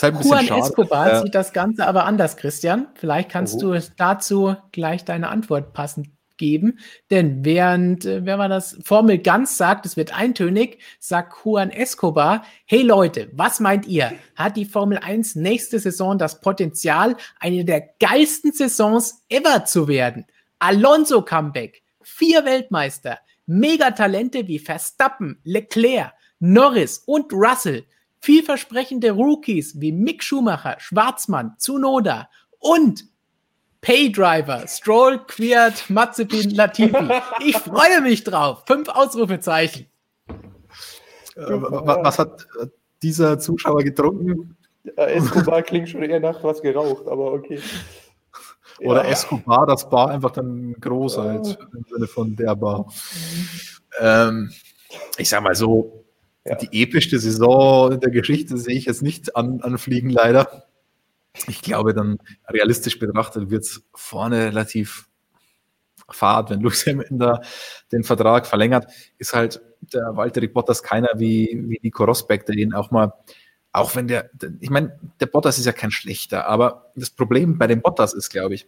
Halt Juan schade. Escobar ja. sieht das Ganze aber anders, Christian. Vielleicht kannst oh. du dazu gleich deine Antwort passend geben. Denn während, äh, wer war das, Formel ganz sagt, es wird eintönig, sagt Juan Escobar, hey Leute, was meint ihr? Hat die Formel 1 nächste Saison das Potenzial, eine der geilsten Saisons ever zu werden? Alonso Comeback, vier Weltmeister, Megatalente wie Verstappen, Leclerc, Norris und Russell, vielversprechende Rookies wie Mick Schumacher, Schwarzmann, Tsunoda und Paydriver, Stroll, Queert, Mazepin, Latifi. Ich freue mich drauf. Fünf Ausrufezeichen. Äh, was hat äh, dieser Zuschauer getrunken? Escobar klingt schon eher nach was geraucht, aber okay. Oder ja. Escobar, das Bar einfach dann groß ja. halt, im Sinne von der Bar. Ähm, ich sag mal so, ja. die epischste Saison in der Geschichte sehe ich jetzt nicht an, anfliegen, leider. Ich glaube, dann realistisch betrachtet wird es vorne relativ fad. Wenn Lewis Hamilton da den Vertrag verlängert, ist halt der Walter Bottas keiner wie, wie Nico Rosberg, der ihn auch mal, auch wenn der, ich meine, der Bottas ist ja kein schlechter, aber das Problem bei dem Bottas ist, glaube ich,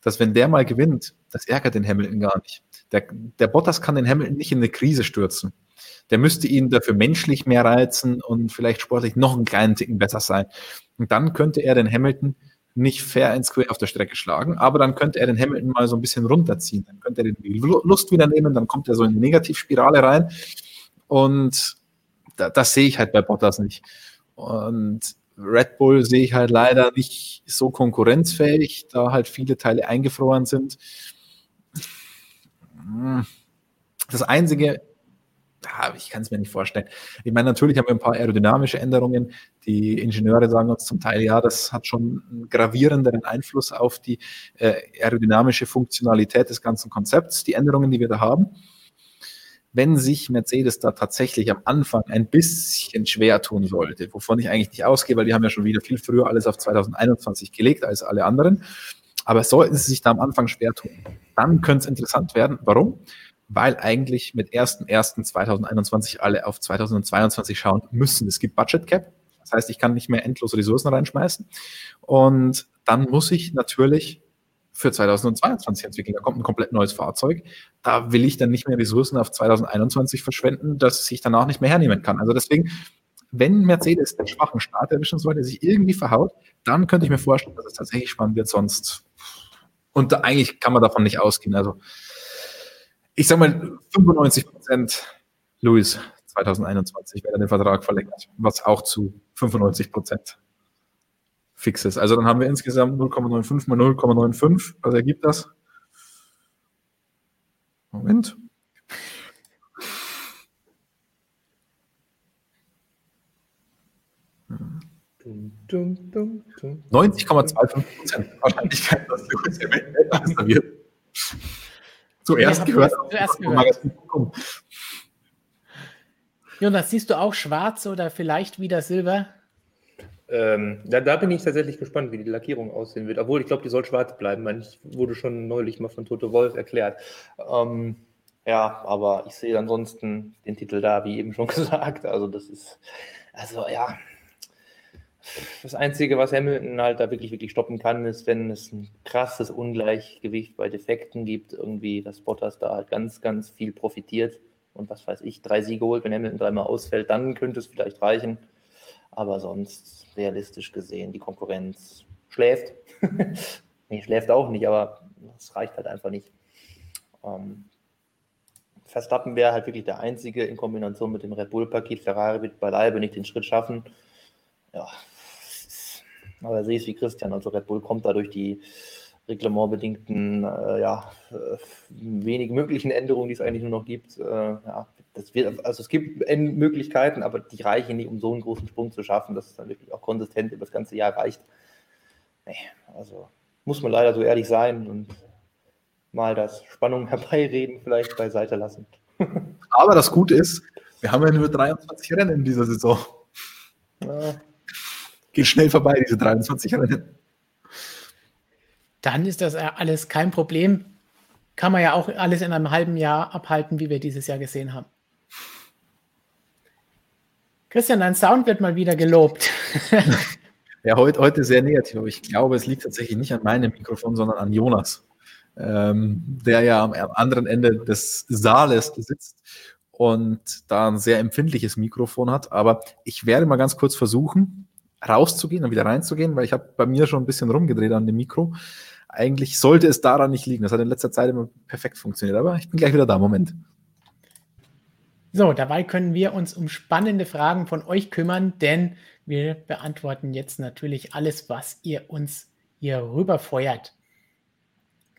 dass wenn der mal gewinnt, das ärgert den Hamilton gar nicht. Der, der Bottas kann den Hamilton nicht in eine Krise stürzen. Der müsste ihn dafür menschlich mehr reizen und vielleicht sportlich noch einen kleinen Ticken besser sein. Und dann könnte er den Hamilton nicht fair and square auf der Strecke schlagen, aber dann könnte er den Hamilton mal so ein bisschen runterziehen. Dann könnte er die Lust wieder nehmen, dann kommt er so in die Negativspirale rein. Und da, das sehe ich halt bei Bottas nicht. Und Red Bull sehe ich halt leider nicht so konkurrenzfähig, da halt viele Teile eingefroren sind. Das Einzige, ich kann es mir nicht vorstellen. Ich meine, natürlich haben wir ein paar aerodynamische Änderungen. Die Ingenieure sagen uns zum Teil, ja, das hat schon einen gravierenderen Einfluss auf die äh, aerodynamische Funktionalität des ganzen Konzepts, die Änderungen, die wir da haben. Wenn sich Mercedes da tatsächlich am Anfang ein bisschen schwer tun sollte, wovon ich eigentlich nicht ausgehe, weil die haben ja schon wieder viel früher alles auf 2021 gelegt als alle anderen, aber sollten sie sich da am Anfang schwer tun, dann könnte es interessant werden. Warum? Weil eigentlich mit 1.1.2021 alle auf 2022 schauen müssen. Es gibt Budget Cap, das heißt, ich kann nicht mehr endlos Ressourcen reinschmeißen. Und dann muss ich natürlich für 2022 entwickeln. Da kommt ein komplett neues Fahrzeug. Da will ich dann nicht mehr Ressourcen auf 2021 verschwenden, dass ich danach nicht mehr hernehmen kann. Also deswegen, wenn Mercedes den schwachen Start erwischen sollte, sich irgendwie verhaut, dann könnte ich mir vorstellen, dass es tatsächlich spannend wird. Sonst, und da, eigentlich kann man davon nicht ausgehen. Also ich sag mal 95 Prozent Louis 2021, wenn er den Vertrag verlängert, was auch zu 95 Prozent fix ist. Also dann haben wir insgesamt 0,95 mal 0,95. Was ergibt das? Moment. Hm. 90,25 Prozent Wahrscheinlichkeit, dass Lewis Hamilton wird. Zuerst gehört. Zuerst gehört. Jonas, siehst du auch schwarz oder vielleicht wieder Silber? Ähm, da, da, bin ich tatsächlich gespannt, wie die Lackierung aussehen wird. Obwohl, ich glaube, die soll schwarz bleiben. Ich wurde schon neulich mal von Toto Wolf erklärt. Ähm, ja, aber ich sehe ansonsten den Titel da, wie eben schon gesagt. Also, das ist, also ja, das Einzige, was Hamilton halt da wirklich, wirklich stoppen kann, ist, wenn es ein krasses Ungleichgewicht bei Defekten gibt, irgendwie, dass Bottas da halt ganz, ganz viel profitiert und was weiß ich, drei Siege holt, wenn Hamilton dreimal ausfällt, dann könnte es vielleicht reichen. Aber sonst, realistisch gesehen, die Konkurrenz schläft. nee, schläft auch nicht, aber es reicht halt einfach nicht. Ähm, Verstappen wäre halt wirklich der Einzige in Kombination mit dem Red Bull-Paket. Ferrari wird beileibe nicht den Schritt schaffen. Ja, aber sehe es wie Christian. Also Red Bull kommt da durch die reglementbedingten, äh, ja, äh, wenig möglichen Änderungen, die es eigentlich nur noch gibt. Äh, ja, das wird, also es gibt Möglichkeiten, aber die reichen nicht, um so einen großen Sprung zu schaffen, dass es dann wirklich auch konsistent über das ganze Jahr reicht. Nee, also muss man leider so ehrlich sein und mal das Spannung herbeireden vielleicht beiseite lassen. aber das Gute ist, wir haben ja nur 23 Rennen in dieser Saison. Ja geht schnell vorbei, diese 23 Rennen. Dann ist das alles kein Problem. Kann man ja auch alles in einem halben Jahr abhalten, wie wir dieses Jahr gesehen haben. Christian, dein Sound wird mal wieder gelobt. ja, heute, heute sehr negativ, aber ich glaube, es liegt tatsächlich nicht an meinem Mikrofon, sondern an Jonas, ähm, der ja am anderen Ende des Saales sitzt und da ein sehr empfindliches Mikrofon hat. Aber ich werde mal ganz kurz versuchen, rauszugehen und wieder reinzugehen, weil ich habe bei mir schon ein bisschen rumgedreht an dem Mikro. Eigentlich sollte es daran nicht liegen. Das hat in letzter Zeit immer perfekt funktioniert, aber ich bin gleich wieder da. Moment. So, dabei können wir uns um spannende Fragen von euch kümmern, denn wir beantworten jetzt natürlich alles, was ihr uns hier rüberfeuert.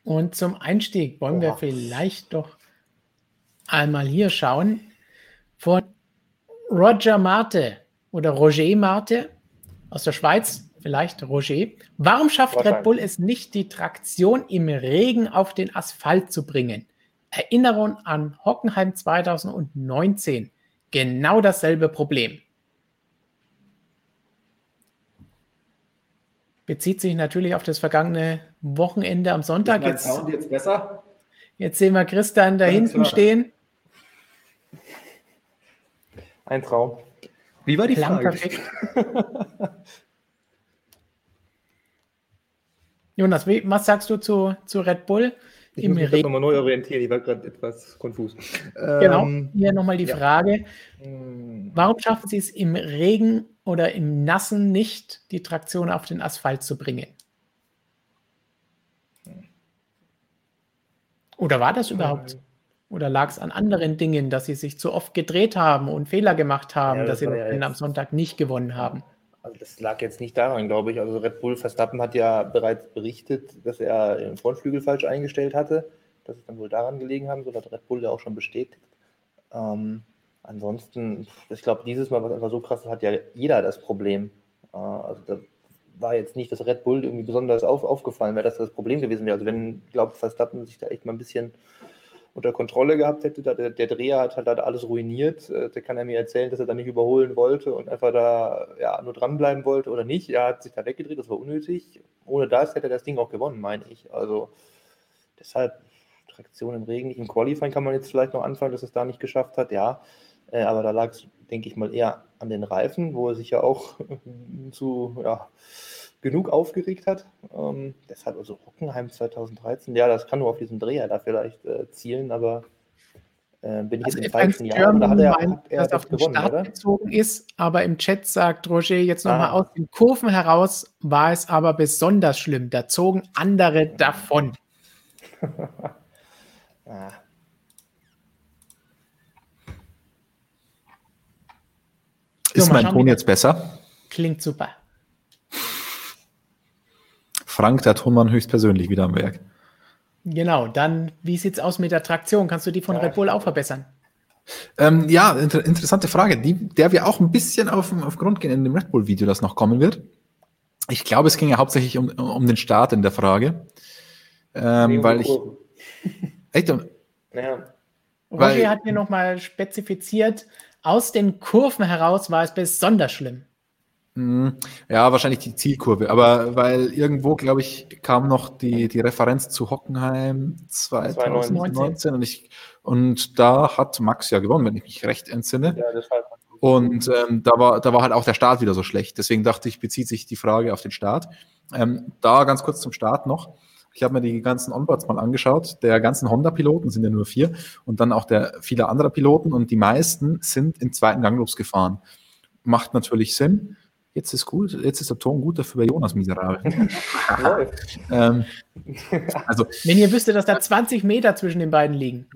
Und zum Einstieg wollen Oha. wir vielleicht doch einmal hier schauen von Roger Marte oder Roger Marte aus der Schweiz, vielleicht Roger. Warum schafft Red Bull es nicht, die Traktion im Regen auf den Asphalt zu bringen? Erinnerung an Hockenheim 2019. Genau dasselbe Problem. Bezieht sich natürlich auf das vergangene Wochenende am Sonntag. Mein Jetzt, Sound jetzt besser? jetzt sehen wir Christian da hinten stehen. Ein Traum. Wie war die Klang Frage? perfekt. Jonas, wie, was sagst du zu, zu Red Bull Ich im muss mich nochmal neu orientieren, ich war gerade etwas konfus. Genau, Ähm, hier nochmal die ja. Frage, mh, warum schaffen sie es im Regen oder im Nassen nicht, die Traktion auf den Asphalt zu bringen? Oder war das überhaupt? Oder lag es an anderen Dingen, dass sie sich zu oft gedreht haben und Fehler gemacht haben, Ja, dass das sie war das ja am Sonntag nicht gewonnen haben? Also das lag jetzt nicht daran, glaube ich. Also Red Bull Verstappen hat ja bereits berichtet, dass er den Frontflügel falsch eingestellt hatte. Das ist dann wohl daran gelegen haben, so hat Red Bull ja auch schon bestätigt. Ähm, ansonsten, ich glaube, dieses Mal, was einfach so krass ist, hat ja jeder das Problem. Äh, also da war jetzt nicht, dass Red Bull irgendwie besonders auf, aufgefallen wäre, dass das Problem gewesen wäre. Also wenn, glaube Verstappen sich da echt mal ein bisschen unter Kontrolle gehabt hätte, da der, der Dreher hat halt alles ruiniert. Äh, Der kann er mir erzählen, dass er da nicht überholen wollte und einfach da ja, nur dranbleiben wollte oder nicht. Er hat sich da weggedreht, das war unnötig. Ohne das hätte er das Ding auch gewonnen, meine ich. Also deshalb Traktion im Regen. Im Qualifying kann man jetzt vielleicht noch anfangen, dass es da nicht geschafft hat, ja. Äh, Aber da lag es, denke ich mal, eher an den Reifen, wo er sich ja auch zu ja, genug aufgeregt hat. Ähm, deshalb also Hockenheim 2013, ja, das kann nur auf diesen Dreher da vielleicht äh, zielen, aber äh, bin ich Also jetzt im falschen Jahr. Oder hat er, meint, hat er das auf den gewonnen, Start oder? bezogen ist, aber im Chat sagt Roger jetzt nochmal Ah. aus den Kurven heraus, war es aber besonders schlimm. Da zogen andere davon. Ah, Ist mein Ton jetzt besser? Klingt super. Frank, der Tonmann höchstpersönlich wieder am Werk. Genau, dann, wie sieht's aus mit der Traktion? Kannst du die von Ja, Red Bull auch verbessern? Ähm, ja, inter interessante Frage, die, der wir auch ein bisschen auf, auf Grund gehen in dem Red Bull-Video, das noch kommen wird. Ich glaube, es ging ja hauptsächlich um, um den Start in der Frage. Ähm, weil ich. Echt, um- Roger hat mir nochmal spezifiziert, aus den Kurven heraus war es besonders schlimm. Mh, ja, wahrscheinlich die Zielkurve, aber weil irgendwo, glaube ich, kam noch die, die Referenz zu Hockenheim 2019 und, ich, und da hat Max ja gewonnen, wenn ich mich recht entsinne. ja, deshalb. Und ähm, da, war, da war halt auch der Start wieder so schlecht. Deswegen dachte ich, bezieht sich die Frage auf den Start. Ähm, da ganz kurz zum Start noch. Ich habe mir die ganzen Onboards mal angeschaut. Der ganzen Honda-Piloten sind ja nur vier und dann auch der viele anderer Piloten und die meisten sind im zweiten Gang losgefahren. Macht natürlich Sinn. Jetzt ist gut, jetzt ist der Ton gut, dafür bei Jonas miserabel. Ähm, also Wenn ihr wüsstet, dass da 20 Meter zwischen den beiden liegen.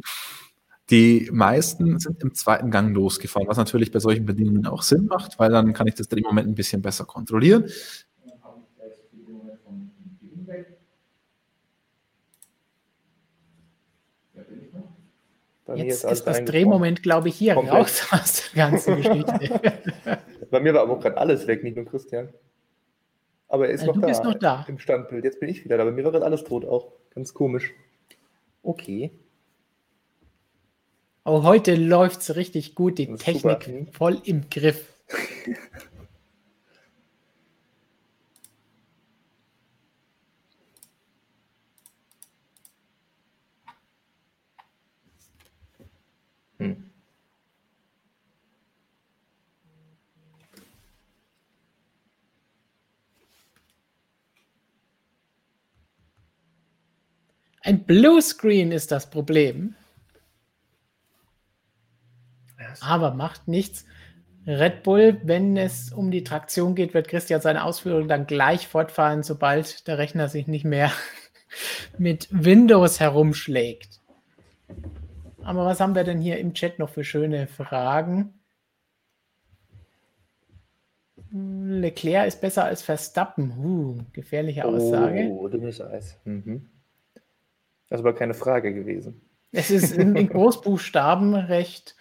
Die meisten sind im zweiten Gang losgefahren, was natürlich bei solchen Bedingungen auch Sinn macht, weil dann kann ich das Drehmoment ein bisschen besser kontrollieren. Jetzt ist das. Drehmoment, glaube ich, hier Komplett. raus aus der ganzen Geschichte. Bei mir war aber auch gerade alles weg, nicht nur Christian. Aber er ist Ja, noch du da, bist noch da. im Standbild. Jetzt bin ich wieder da. Bei mir war gerade alles tot auch. Ganz komisch. Okay. Auch heute läuft es richtig gut, die Technik super. Mhm. voll im Griff. Ein Bluescreen ist das Problem, aber macht nichts. Red Bull, wenn es um die Traktion geht, wird Christian seine Ausführungen dann gleich fortfahren, sobald der Rechner sich nicht mehr mit Windows herumschlägt. Aber was haben wir denn hier im Chat noch für schöne Fragen? Leclerc ist besser als Verstappen. Uh, gefährliche Aussage. Oh, dünnes Eis. Mhm. Das ist aber keine Frage gewesen. Es ist in, in Großbuchstaben recht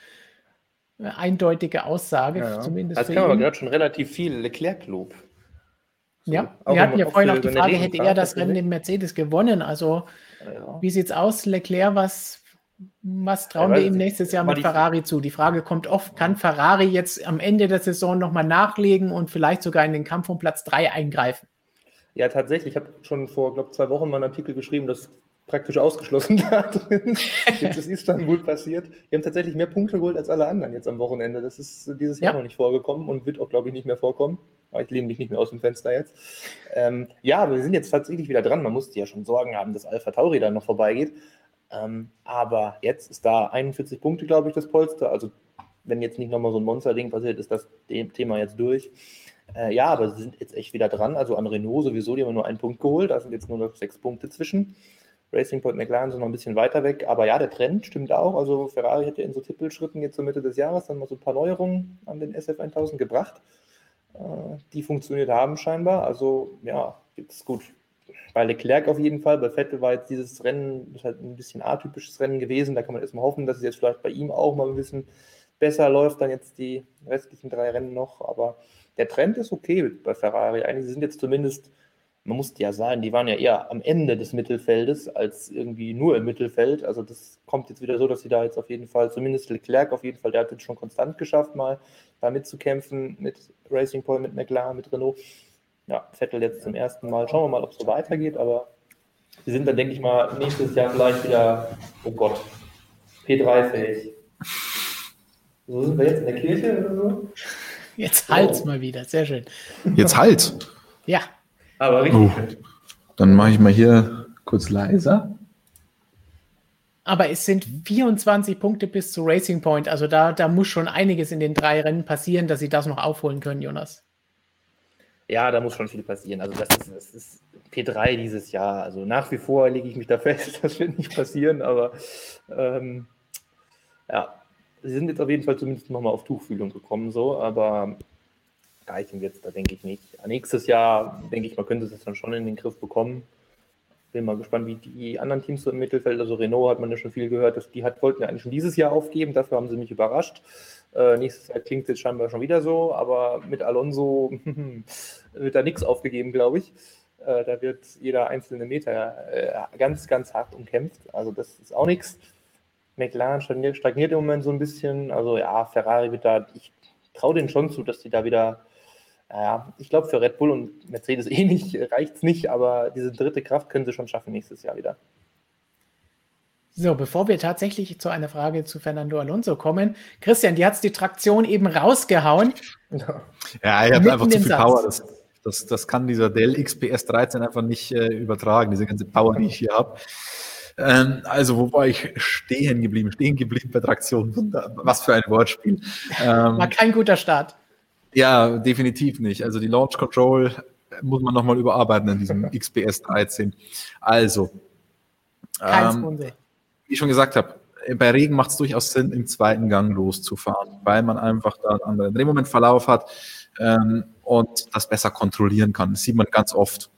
eindeutige Aussage, zumindest Das für kam aber gerade schon relativ viel Leclerc-Lob. So, Ja, wir hatten ja vorhin auch die Frage, hätte er das Rennen im Mercedes gewonnen? Also, Ja. wie sieht's aus, Leclerc? Was, was trauen Ja, wir ihm nächstes Jahr mit Ferrari zu? Die Frage kommt oft, kann Ferrari jetzt am Ende der Saison nochmal nachlegen und vielleicht sogar in den Kampf um Platz 3 eingreifen? Ja, tatsächlich. Ich habe schon vor, glaube zwei Wochen mal einen Artikel geschrieben, dass praktisch ausgeschlossen da drin. Jetzt ist Istanbul passiert. Wir haben tatsächlich mehr Punkte geholt als alle anderen jetzt am Wochenende. Das ist dieses Jahr ja. noch nicht vorgekommen und wird auch, glaube ich, nicht mehr vorkommen. Aber ich lehne mich nicht mehr aus dem Fenster jetzt. Ähm, ja, aber wir sind jetzt tatsächlich wieder dran. Man musste ja schon Sorgen haben, dass Alpha Tauri dann noch vorbeigeht. Ähm, aber jetzt ist da 41 Punkte, glaube ich, das Polster. Also, wenn jetzt nicht nochmal so ein Monster-Ding passiert, ist das Thema jetzt durch. Äh, ja, aber sie sind jetzt echt wieder dran. Also an Renault sowieso, die haben nur einen Punkt geholt. Da sind jetzt nur noch sechs Punkte zwischen. Racing Point McLaren sind noch ein bisschen weiter weg. Aber ja, der Trend stimmt auch. Also Ferrari hat ja in so Tippelschritten jetzt zur Mitte des Jahres dann mal so ein paar Neuerungen an den SF1000 gebracht, äh, die funktioniert haben scheinbar. Also ja, ist gut. Bei Leclerc auf jeden Fall. Bei Vettel war jetzt dieses Rennen, ist halt ein bisschen atypisches Rennen gewesen. Da kann man erstmal hoffen, dass es jetzt vielleicht bei ihm auch mal ein bisschen besser läuft, dann jetzt die restlichen drei Rennen noch. Aber der Trend ist okay bei Ferrari. Eigentlich sind jetzt zumindest man musste ja sagen, die waren ja eher am Ende des Mittelfeldes als irgendwie nur im Mittelfeld. Also das kommt jetzt wieder so, dass sie da jetzt auf jeden Fall, zumindest Leclerc auf jeden Fall, der hat jetzt schon konstant geschafft, mal da mitzukämpfen mit Racing Point, mit McLaren, mit Renault. Ja, Vettel jetzt zum ersten Mal. Schauen wir mal, ob es so weitergeht, aber sie sind dann, denke ich mal, nächstes Jahr vielleicht wieder, oh Gott, P3-fähig. So sind wir jetzt in der Kirche oder so? Jetzt halt's oh. mal wieder, sehr schön. Jetzt halt. Ja. Aber richtig oh. Dann mache ich mal hier kurz leiser. Aber es sind 24 Punkte bis zu Racing Point. Also da, da muss schon einiges in den drei Rennen passieren, dass sie das noch aufholen können, Jonas. Ja, da muss schon viel passieren. Also das ist, das ist P3 dieses Jahr. Also nach wie vor lege ich mich da fest, das wird nicht passieren, aber ähm, ja, sie sind jetzt auf jeden Fall zumindest nochmal auf Tuchfühlung gekommen, so, aber reichen wird es da, denke ich, nicht. Nächstes Jahr, denke ich, man könnte es dann schon in den Griff bekommen. Bin mal gespannt, wie die anderen Teams so im Mittelfeld, also Renault hat man ja schon viel gehört, dass die hat, wollten ja eigentlich schon dieses Jahr aufgeben, dafür haben sie mich überrascht. Äh, nächstes Jahr klingt es jetzt scheinbar schon wieder so, aber mit Alonso wird da nichts aufgegeben, glaube ich. Äh, da wird jeder einzelne Meter äh, ganz, ganz hart umkämpft. Also das ist auch nichts. McLaren stagniert, stagniert, im Moment so ein bisschen. Also ja, Ferrari wird da, ich traue denen schon zu, dass die da wieder naja, ich glaube, für Red Bull und Mercedes eh nicht, reicht es nicht, aber diese dritte Kraft können sie schon schaffen nächstes Jahr wieder. So, bevor wir tatsächlich zu einer Frage zu Fernando Alonso kommen, Christian, die hat die Traktion eben rausgehauen. Ja, er hat einfach zu viel Satz. Power. Das, das, das kann dieser Dell XPS 13 einfach nicht äh, übertragen, diese ganze Power, die ich hier habe. Ähm, also, wo war ich stehen geblieben? Stehen geblieben bei Traktion. Was für ein Wortspiel. Ähm, war kein guter Start. Ja, definitiv nicht. Also die Launch Control muss man nochmal überarbeiten in diesem XPS 13. Also, ähm, wie ich schon gesagt habe, bei Regen macht es durchaus Sinn, im zweiten Gang loszufahren, weil man einfach da einen anderen Drehmomentverlauf hat ähm, und das besser kontrollieren kann. Das sieht man ganz oft.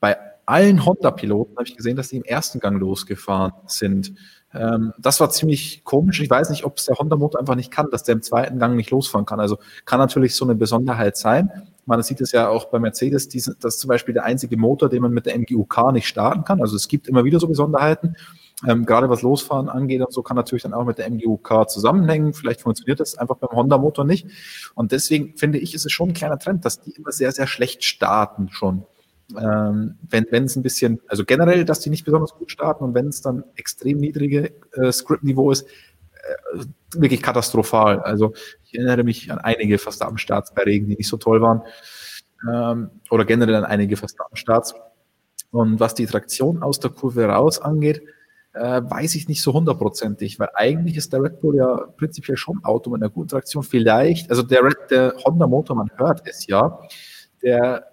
Bei allen Honda-Piloten habe ich gesehen, dass sie im ersten Gang losgefahren sind. Ähm, das war ziemlich komisch. Ich weiß nicht, ob es der Honda-Motor einfach nicht kann, dass der im zweiten Gang nicht losfahren kann. Also kann natürlich so eine Besonderheit sein. Man sieht es ja auch bei Mercedes, die, das ist zum Beispiel der einzige Motor, den man mit der MGUK nicht starten kann. Also es gibt immer wieder so Besonderheiten. Ähm, gerade was Losfahren angeht und so kann natürlich dann auch mit der MGUK zusammenhängen. Vielleicht funktioniert das einfach beim Honda-Motor nicht. Und deswegen finde ich, ist es schon ein kleiner Trend, dass die immer sehr, sehr schlecht starten schon ähm, wenn es ein bisschen, also generell, dass die nicht besonders gut starten und wenn es dann extrem niedrige äh, Script-Niveau ist, äh, wirklich katastrophal. Also ich erinnere mich an einige fast am Start bei Regen, die nicht so toll waren. Ähm, oder generell an einige fast am Start. Und was die Traktion aus der Kurve raus angeht, äh, weiß ich nicht so hundertprozentig, weil eigentlich ist der Red Bull ja prinzipiell schon ein Auto mit einer guten Traktion. Vielleicht, also der, Red, der Honda Motor, man hört es ja, der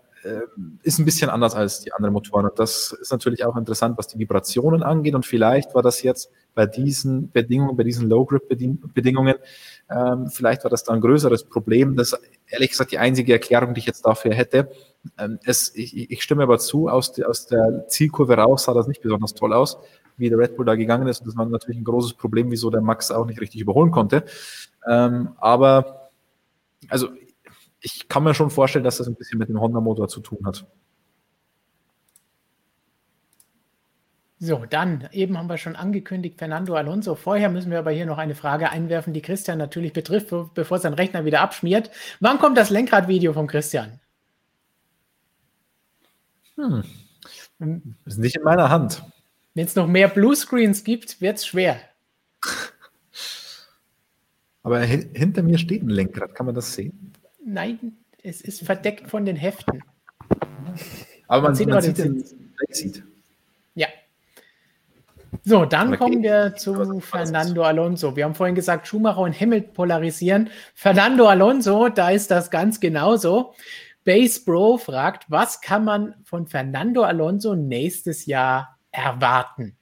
ist ein bisschen anders als die anderen Motoren. Und das ist natürlich auch interessant, was die Vibrationen angeht. Und vielleicht war das jetzt bei diesen Bedingungen, bei diesen Low-Grip-Bedingungen, ähm, vielleicht war das da ein größeres Problem. Das ist ehrlich gesagt die einzige Erklärung, die ich jetzt dafür hätte. Ähm, es, ich, ich stimme aber zu, aus, de, aus der Zielkurve raus sah das nicht besonders toll aus, wie der Red Bull da gegangen ist. Und das war natürlich ein großes Problem, wieso der Max auch nicht richtig überholen konnte. Ähm, aber also ich kann mir schon vorstellen, dass das ein bisschen mit dem Honda-Motor zu tun hat. So, dann, eben haben wir schon angekündigt, Fernando Alonso. Vorher müssen wir aber hier noch eine Frage einwerfen, die Christian natürlich betrifft, bevor sein Rechner wieder abschmiert. Wann kommt das Lenkradvideo von Christian? Hm. Das ist nicht in meiner Hand. Wenn es noch mehr Bluescreens gibt, wird es schwer. Aber hinter mir steht ein Lenkrad, kann man das sehen? Nein, es ist verdeckt von den Heften. Aber man, man sieht, man sieht den Sieht. Ja. So, dann okay. kommen wir zu Fernando Alonso. Wir haben vorhin gesagt, Schumacher und Hamilton polarisieren. Fernando Alonso, da ist das ganz genauso. Base Bro fragt, was kann man von Fernando Alonso nächstes Jahr erwarten?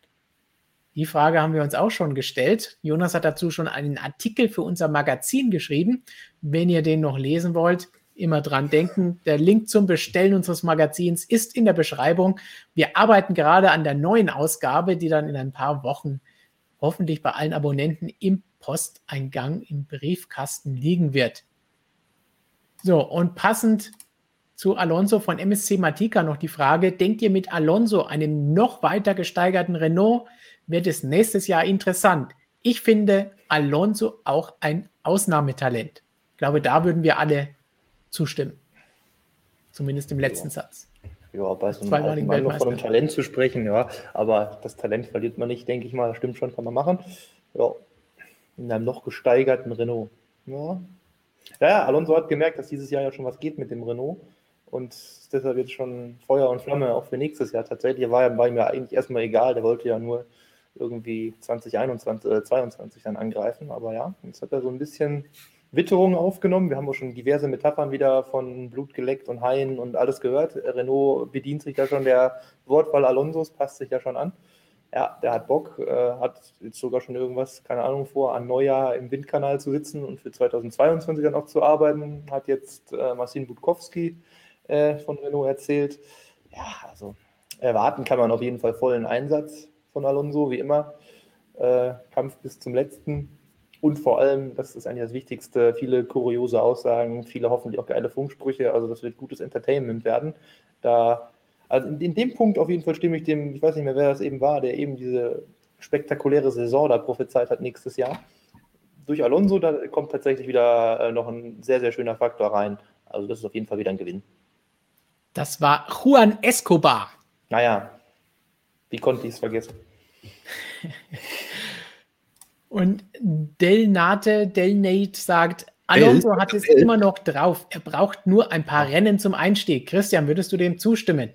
Die Frage haben wir uns auch schon gestellt. Jonas hat dazu schon einen Artikel für unser Magazin geschrieben. Wenn ihr den noch lesen wollt, immer dran denken. Der Link zum Bestellen unseres Magazins ist in der Beschreibung. Wir arbeiten gerade an der neuen Ausgabe, die dann in ein paar Wochen hoffentlich bei allen Abonnenten im Posteingang im Briefkasten liegen wird. So, und passend zu Alonso von MSC Matika noch die Frage, denkt ihr mit Alonso, einem noch weiter gesteigerten Renault, wird es nächstes Jahr interessant. Ich finde Alonso auch ein Ausnahmetalent. Ich glaube, da würden wir alle zustimmen. Zumindest im letzten ja. Satz. Ja, bei so einem Mann noch von einem Talent zu sprechen, ja, aber das Talent verliert man nicht, denke ich mal. Das stimmt schon, kann man machen. Ja, in einem noch gesteigerten Renault. Ja. ja, ja, Alonso hat gemerkt, dass dieses Jahr ja schon was geht mit dem Renault und deshalb jetzt schon Feuer und Flamme auch für nächstes Jahr. Tatsächlich war, war ihm ja eigentlich erstmal egal, der wollte ja nur irgendwie 2021, äh, 22 dann angreifen. Aber ja, jetzt hat er so ein bisschen Witterung aufgenommen. Wir haben auch schon diverse Metaphern wieder von Blut geleckt und Haien und alles gehört. Renault bedient sich da schon der Wortwahl Alonsos, passt sich da schon an. Ja, der hat Bock, äh, hat jetzt sogar schon irgendwas, keine Ahnung, vor, an Neujahr im Windkanal zu sitzen und für 2022 dann auch zu arbeiten. Hat jetzt äh, Marcin Budkowski äh, von Renault erzählt. Ja, also erwarten kann man auf jeden Fall vollen Einsatz von Alonso, wie immer. Äh, Kampf bis zum letzten. Und vor allem, das ist eigentlich das Wichtigste, viele kuriose Aussagen, viele hoffentlich auch geile Funksprüche. Also das wird gutes Entertainment werden. Da, also in, in, dem Punkt auf jeden Fall stimme ich dem, ich weiß nicht mehr, wer das eben war, der eben diese spektakuläre Saison da prophezeit hat nächstes Jahr. Durch Alonso, da kommt tatsächlich wieder äh, noch ein sehr, sehr schöner Faktor rein. Also das ist auf jeden Fall wieder ein Gewinn. Das war Juan Escobar. Naja, wie konnte ich es vergessen? Und Delnate, Delnate sagt, Alonso hat es immer noch drauf. Er braucht nur ein paar Rennen zum Einstieg. Christian, würdest du dem zustimmen?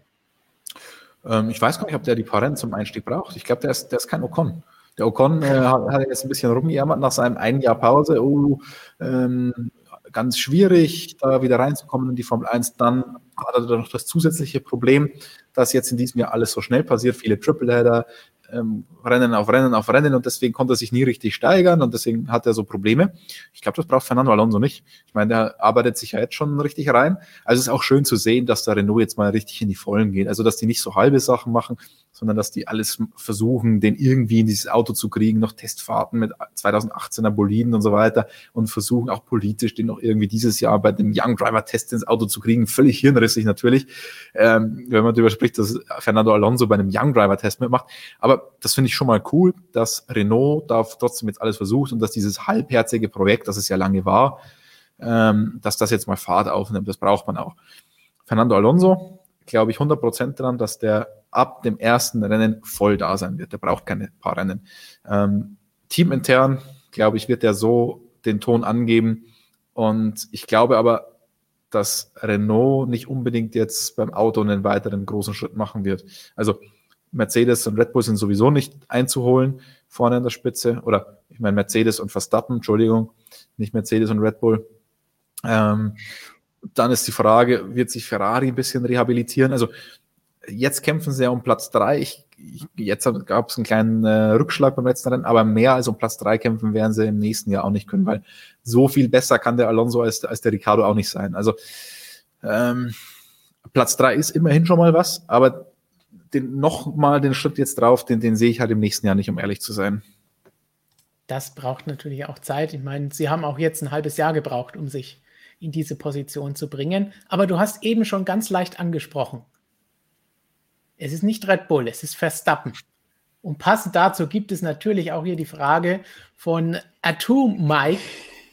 Ähm, ich weiß gar nicht, ob der die paar Rennen zum Einstieg braucht. Ich glaube, der ist, der ist kein Ocon. Der Ocon äh, hat jetzt ein bisschen rumgejammert nach seinem einen Jahr Pause. Oh, ähm, ganz schwierig, da wieder reinzukommen in die Formel 1. Dann hat er noch das zusätzliche Problem, dass jetzt in diesem Jahr alles so schnell passiert, viele Tripleheader, ähm, Rennen auf Rennen auf Rennen und deswegen konnte er sich nie richtig steigern und deswegen hat er so Probleme. Ich glaube, das braucht Fernando Alonso nicht. Ich meine, der arbeitet sich ja jetzt schon richtig rein. Also es ist auch schön zu sehen, dass der Renault jetzt mal richtig in die Vollen geht. Also dass die nicht so halbe Sachen machen, sondern dass die alles versuchen, den irgendwie in dieses Auto zu kriegen, noch Testfahrten mit 2018er Boliden und so weiter und versuchen auch politisch den noch irgendwie dieses Jahr bei dem Young Driver Test ins Auto zu kriegen. Völlig hirnrissig natürlich, ähm, wenn man darüber spricht, dass Fernando Alonso bei einem Young Driver Test mitmacht. Aber das finde ich schon mal cool, dass Renault da trotzdem jetzt alles versucht und dass dieses halbherzige Projekt, das es ja lange war, ähm, dass das jetzt mal Fahrt aufnimmt. Das braucht man auch. Fernando Alonso, glaube ich 100% dran, dass der ab dem ersten Rennen voll da sein wird. Der braucht keine paar Rennen. Ähm, teamintern, glaube ich, wird er so den Ton angeben. Und ich glaube aber, dass Renault nicht unbedingt jetzt beim Auto einen weiteren großen Schritt machen wird. Also Mercedes und Red Bull sind sowieso nicht einzuholen vorne an der Spitze. Oder ich meine Mercedes und Verstappen, Entschuldigung, nicht Mercedes und Red Bull. Ähm, dann ist die Frage, wird sich Ferrari ein bisschen rehabilitieren? Also jetzt kämpfen sie ja um Platz drei. Ich, jetzt gab es einen kleinen äh, Rückschlag beim letzten Rennen, aber mehr als um Platz drei kämpfen werden sie im nächsten Jahr auch nicht können, weil so viel besser kann der Alonso als, als der Ricardo auch nicht sein. Also ähm, Platz drei ist immerhin schon mal was, aber den, noch den Schritt jetzt drauf, den, den sehe ich halt im nächsten Jahr nicht, um ehrlich zu sein. Das braucht natürlich auch Zeit. Ich meine, sie haben auch jetzt ein halbes Jahr gebraucht, um sich in diese Position zu bringen. Aber du hast eben schon ganz leicht angesprochen. Es ist nicht Red Bull, es ist Verstappen. Und passend dazu gibt es natürlich auch hier die Frage von Atu Mike.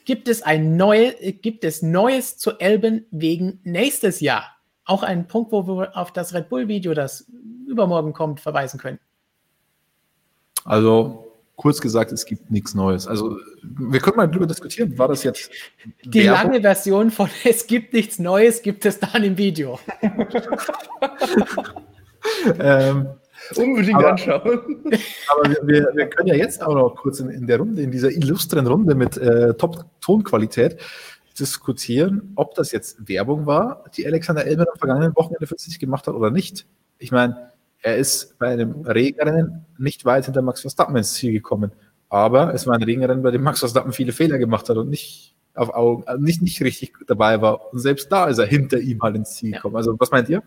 Gibt es ein neue, gibt es Neues zu Elben wegen nächstes Jahr? auch ein Punkt, wo wir auf das Red Bull-Video, das übermorgen kommt, verweisen können. Also kurz gesagt, es gibt nichts Neues. Also wir können mal drüber diskutieren. War das jetzt die Werbung? lange Version von Es gibt nichts Neues gibt es dann im Video. ähm, Unbedingt aber, anschauen. Aber wir, wir, wir, können ja jetzt auch noch kurz in, in der Runde, in dieser illustren Runde mit äh, Top-Tonqualität diskutieren, ob das jetzt Werbung war, die Alexander Elmer am vergangenen Wochenende für sich gemacht hat oder nicht. Ich meine, er ist bei einem Regenrennen nicht weit hinter Max Verstappen ins Ziel gekommen. Aber es war ein Regenrennen, bei dem Max Verstappen viele Fehler gemacht hat und nicht auf Augen, also nicht, nicht richtig dabei war. Und selbst da ist er hinter ihm halt ins Ziel gekommen. Also, was meint ihr?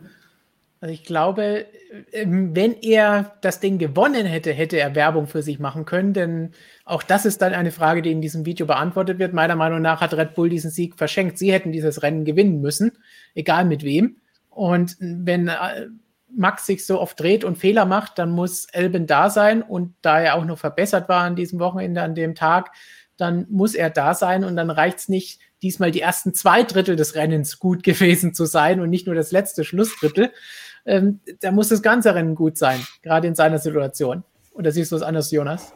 Also ich glaube, ähm, wenn er das Ding gewonnen hätte, hätte er Werbung für sich machen können, denn auch das ist dann eine Frage, die in diesem Video beantwortet wird. Meiner Meinung nach hat Red Bull diesen Sieg verschenkt. Sie hätten dieses Rennen gewinnen müssen, egal mit wem. Und wenn äh, Max sich so oft dreht und Fehler macht, dann muss Elben da sein. Und da er auch noch verbessert war an diesem Wochenende, an dem Tag, dann muss er da sein und dann reicht es nicht, diesmal die ersten zwei Drittel des Rennens gut gewesen zu sein und nicht nur das letzte Schlussdrittel ähm, da muss das ganze Rennen gut sein, gerade in seiner Situation. Oder siehst du es anders, Jonas?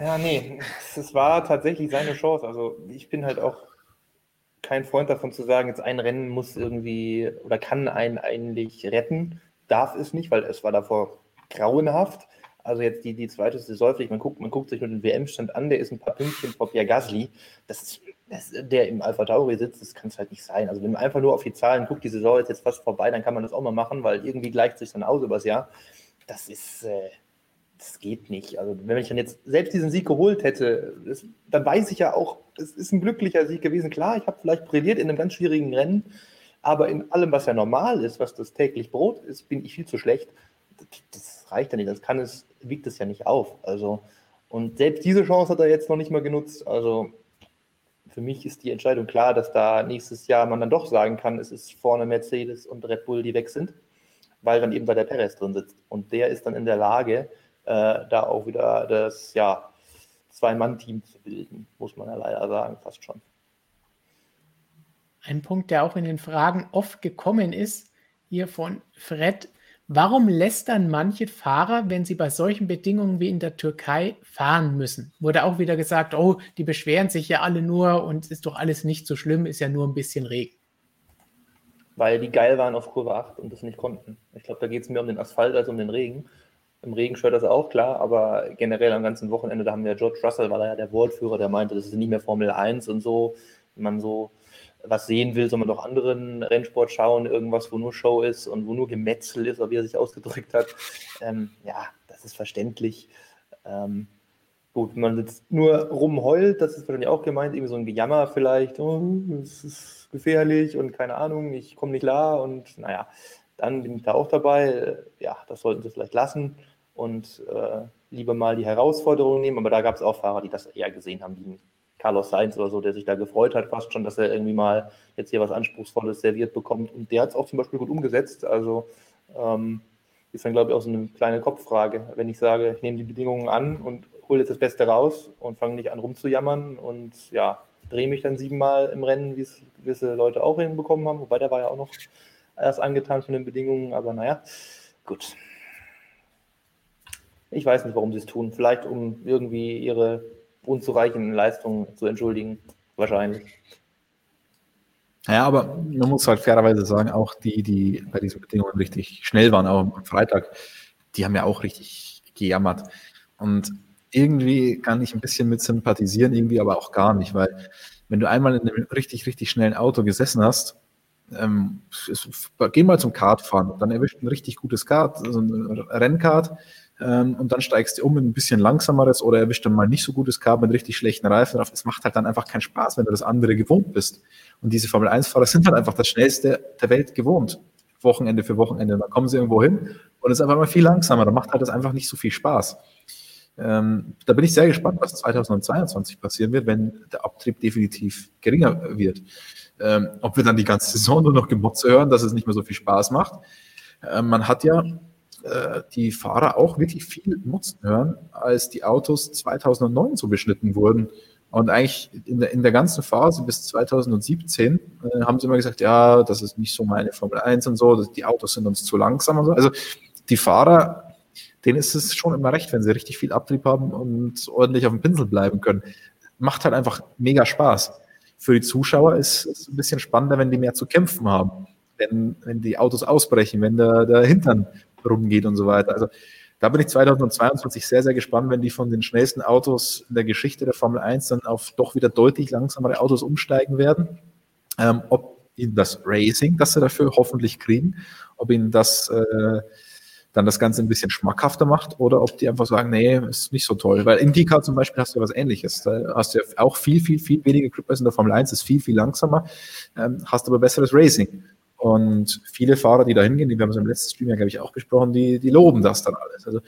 Ja, nee, es war tatsächlich seine Chance. Also ich bin halt auch kein Freund davon zu sagen, jetzt ein Rennen muss irgendwie oder kann einen eigentlich retten. Darf es nicht, weil es war davor grauenhaft. Also jetzt die, die zweite Saisonpflicht, man guckt, man guckt sich nur den WM-Stand an, der ist ein paar Pünktchen vor Pierre Gasly. Das ist, das, der im Alpha Tauri sitzt, das kann es halt nicht sein. Also wenn man einfach nur auf die Zahlen guckt, die Saison ist jetzt fast vorbei, dann kann man das auch mal machen, weil irgendwie gleicht sich dann aus übers Jahr. Das ist, äh, das geht nicht. Also wenn ich dann jetzt selbst diesen Sieg geholt hätte, das, dann weiß ich ja auch, es ist ein glücklicher Sieg gewesen. Klar, ich habe vielleicht brilliert in einem ganz schwierigen Rennen, aber in allem, was ja normal ist, was das täglich Brot ist, bin ich viel zu schlecht. Das, reicht ja nicht. Das kann es wiegt es ja nicht auf. Also, und selbst diese Chance hat er jetzt noch nicht mal genutzt. Also für mich ist die Entscheidung klar, dass da nächstes Jahr man dann doch sagen kann, es ist vorne Mercedes und Red Bull, die weg sind, weil dann eben bei der Perez drin sitzt. Und der ist dann in der Lage, äh, da auch wieder das ja, Zwei-Mann-Team zu bilden, muss man ja leider sagen, fast schon. Ein Punkt, der auch in den Fragen oft gekommen ist, hier von Fred, Warum lästern manche Fahrer, wenn sie bei solchen Bedingungen wie in der Türkei fahren müssen? Wurde auch wieder gesagt, oh, die beschweren sich ja alle nur und ist doch alles nicht so schlimm, ist ja nur ein bisschen Regen. Weil die geil waren auf Kurve 8 und das nicht konnten. Ich glaube, da geht es mehr um den Asphalt als um den Regen. Im Regen stört das auch, klar, aber generell am ganzen Wochenende, da haben wir George Russell, war da ja der Wortführer, der meinte, das ist nicht mehr Formel 1 und so. Wenn man so was sehen will, soll man doch anderen Rennsport schauen, irgendwas, wo nur Show ist und wo nur Gemetzel ist, wie er sich ausgedrückt hat. Ähm, ja, das ist verständlich. Ähm, gut, wenn man jetzt nur rumheult, das ist wahrscheinlich auch gemeint, irgendwie so ein Gejammer vielleicht, oh, es ist gefährlich und keine Ahnung, ich komme nicht klar und naja, dann bin ich da auch dabei. Ja, das sollten sie vielleicht lassen und äh, lieber mal die Herausforderung nehmen, aber da gab es auch Fahrer, die das eher gesehen haben, die Carlos Sainz oder so, der sich da gefreut hat, fast schon, dass er irgendwie mal jetzt hier was Anspruchsvolles serviert bekommt. Und der hat es auch zum Beispiel gut umgesetzt. Also ähm, ist dann, glaube ich, auch so eine kleine Kopffrage. Wenn ich sage, ich nehme die Bedingungen an und hole jetzt das Beste raus und fange nicht an rumzujammern und ja, drehe mich dann siebenmal im Rennen, wie es gewisse Leute auch hinbekommen haben. Wobei der war ja auch noch erst angetan von den Bedingungen, aber naja, gut. Ich weiß nicht, warum sie es tun. Vielleicht, um irgendwie ihre unzureichenden Leistungen zu entschuldigen, wahrscheinlich. Ja, aber man muss halt fairerweise sagen, auch die, die bei diesen Bedingungen richtig schnell waren, auch am Freitag, die haben ja auch richtig gejammert. Und irgendwie kann ich ein bisschen mit sympathisieren, irgendwie aber auch gar nicht, weil wenn du einmal in einem richtig, richtig schnellen Auto gesessen hast, ähm, geh mal zum Kartfahren, dann erwischt ein richtig gutes Kart, also ein Rennkart, ähm, und dann steigst du um in ein bisschen langsameres oder erwischt dann mal nicht so gutes Kart mit richtig schlechten Reifen drauf. Es macht halt dann einfach keinen Spaß, wenn du das andere gewohnt bist. Und diese Formel 1-Fahrer sind halt einfach das schnellste der Welt gewohnt. Wochenende für Wochenende. Dann kommen sie irgendwo hin und es ist einfach mal viel langsamer. Dann macht halt das einfach nicht so viel Spaß. Ähm, da bin ich sehr gespannt, was 2022 passieren wird, wenn der Abtrieb definitiv geringer wird. Ähm, ob wir dann die ganze Saison nur noch Gemotze hören, dass es nicht mehr so viel Spaß macht. Ähm, man hat ja äh, die Fahrer auch wirklich viel nutzen hören, als die Autos 2009 so beschnitten wurden Und eigentlich in der, in der ganzen Phase bis 2017 äh, haben sie immer gesagt, ja, das ist nicht so meine Formel 1 und so, die Autos sind uns zu langsam und so. Also die Fahrer, denen ist es schon immer recht, wenn sie richtig viel Abtrieb haben und ordentlich auf dem Pinsel bleiben können. Macht halt einfach mega Spaß. Für die Zuschauer ist es ein bisschen spannender, wenn die mehr zu kämpfen haben. Wenn, wenn die Autos ausbrechen, wenn der, der Hintern rumgeht und so weiter. Also da bin ich 2022 sehr, sehr gespannt, wenn die von den schnellsten Autos in der Geschichte der Formel 1 dann auf doch wieder deutlich langsamere Autos umsteigen werden. Ähm, ob ihnen das Racing, das sie dafür hoffentlich kriegen, ob ihnen das äh, dann das Ganze ein bisschen schmackhafter macht oder ob die einfach sagen, nee, ist nicht so toll. Weil in IndyCar zum Beispiel hast du was ähnliches. Da hast du ja auch viel, viel, viel weniger Grip in der Formel 1, ist viel, viel langsamer, ähm, hast aber besseres Racing. Und viele Fahrer, die da hingehen, die wir haben es im letzten Stream ja, glaube ich, auch besprochen, die, die loben das dann alles. Also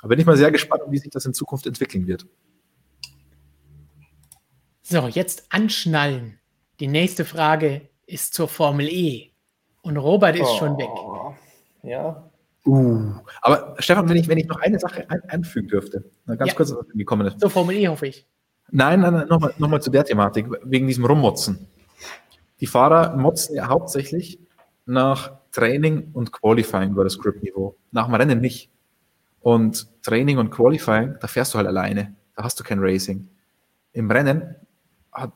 da bin ich mal sehr gespannt, wie sich das in Zukunft entwickeln wird. So, jetzt anschnallen. Die nächste Frage ist zur Formel E. Und Robert ist oh, schon weg. Ja. Uh, aber Stefan, wenn ich, wenn ich noch eine Sache ein, einfügen dürfte, ganz ja. kurz, was gekommen ist. Zur Formel E, hoffe ich. Nein, nein, nein nochmal noch mal zu der Thematik, wegen diesem Rummotzen. Die Fahrer motzen ja hauptsächlich nach Training und Qualifying über das Grip-Niveau. Nach dem Rennen nicht. Und Training und Qualifying, da fährst du halt alleine. Da hast du kein Racing. Im Rennen hat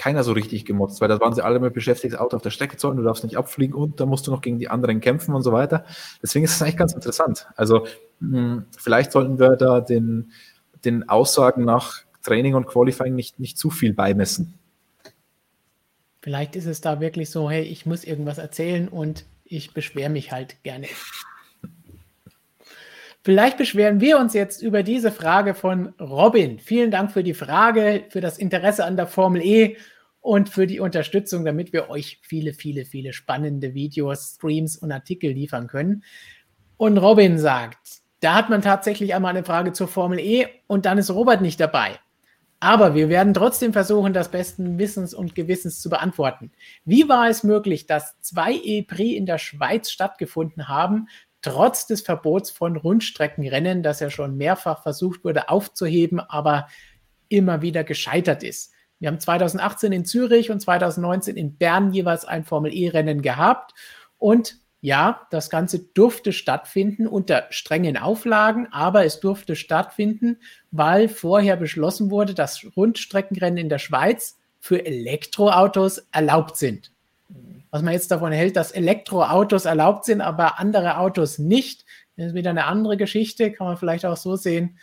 keiner so richtig gemotzt, weil da waren sie alle mit beschäftigt, das Auto auf der Strecke zu halten, du darfst nicht abfliegen und da musst du noch gegen die anderen kämpfen und so weiter. Deswegen ist es eigentlich ganz interessant. Also mh, hm, vielleicht sollten wir da den, den Aussagen nach Training und Qualifying nicht, nicht zu viel beimessen. Vielleicht ist es da wirklich so, hey, ich muss irgendwas erzählen und ich beschwere mich halt gerne. Vielleicht beschweren wir uns jetzt über diese Frage von Robin. Vielen Dank für die Frage, für das Interesse an der Formel E und für die Unterstützung, damit wir euch viele, viele, viele spannende Videos, Streams und Artikel liefern können. Und Robin sagt, da hat man tatsächlich einmal eine Frage zur Formel E und dann ist Robert nicht dabei. Aber wir werden trotzdem versuchen, das besten Wissens und Gewissens zu beantworten. Wie war es möglich, dass zwei E-Prix in der Schweiz stattgefunden haben, trotz des Verbots von Rundstreckenrennen, das ja schon mehrfach versucht wurde aufzuheben, aber immer wieder gescheitert ist? Wir haben 2018 in Zürich und 2019 in Bern jeweils ein Formel E-Rennen gehabt und ja, das Ganze durfte stattfinden unter strengen Auflagen, aber es durfte stattfinden, weil vorher beschlossen wurde, dass Rundstreckenrennen in der Schweiz für Elektroautos erlaubt sind. Was man jetzt davon hält, dass Elektroautos erlaubt sind, aber andere Autos nicht, ist wieder eine andere Geschichte, kann man vielleicht auch so sehen.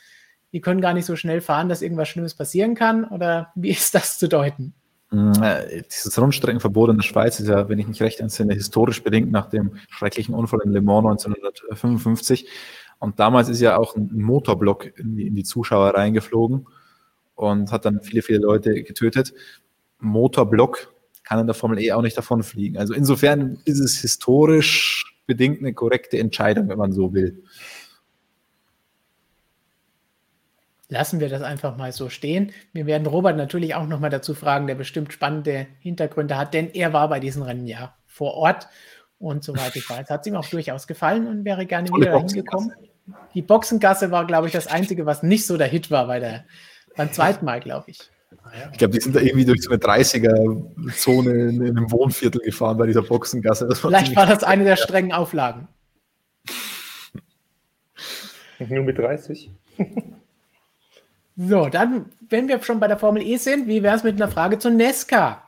Die können gar nicht so schnell fahren, dass irgendwas Schlimmes passieren kann, oder wie ist das zu deuten? Mm, äh, dieses Rundstreckenverbot in der Schweiz ist ja, wenn ich mich recht entsinne, historisch bedingt nach dem schrecklichen Unfall in Le Mans 1955. Und damals ist ja auch ein Motorblock in die, in die Zuschauer reingeflogen und hat dann viele, viele Leute getötet. Motorblock kann in der Formel E auch nicht davonfliegen. Also insofern ist es historisch bedingt eine korrekte Entscheidung, wenn man so will. Lassen wir das einfach mal so stehen. Wir werden Robert natürlich auch nochmal dazu fragen, der bestimmt spannende Hintergründe hat, denn er war bei diesen Rennen ja vor Ort und soweit ich weiß, hat es ihm auch durchaus gefallen und wäre gerne Tolle wieder hingekommen. Die Boxengasse war, glaube ich, das Einzige, was nicht so der Hit war bei der, beim zweiten Mal, glaube ich. Ich glaube, die sind da irgendwie durch so eine 30er-Zone in, in, einem Wohnviertel gefahren bei dieser Boxengasse. War Vielleicht war das eine der strengen Auflagen. Nur mit 30? So, dann, wenn wir schon bei der Formel E sind, wie wäre es mit einer Frage zu Nesca?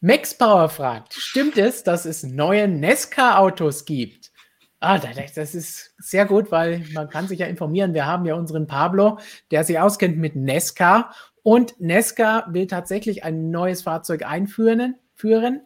Max Power fragt, stimmt es, dass es neue Nesca-Autos gibt? Ah, das ist sehr gut, weil man kann sich ja informieren. Wir haben ja unseren Pablo, der sich auskennt mit Nesca. Und Nesca will tatsächlich ein neues Fahrzeug einführen. Führen.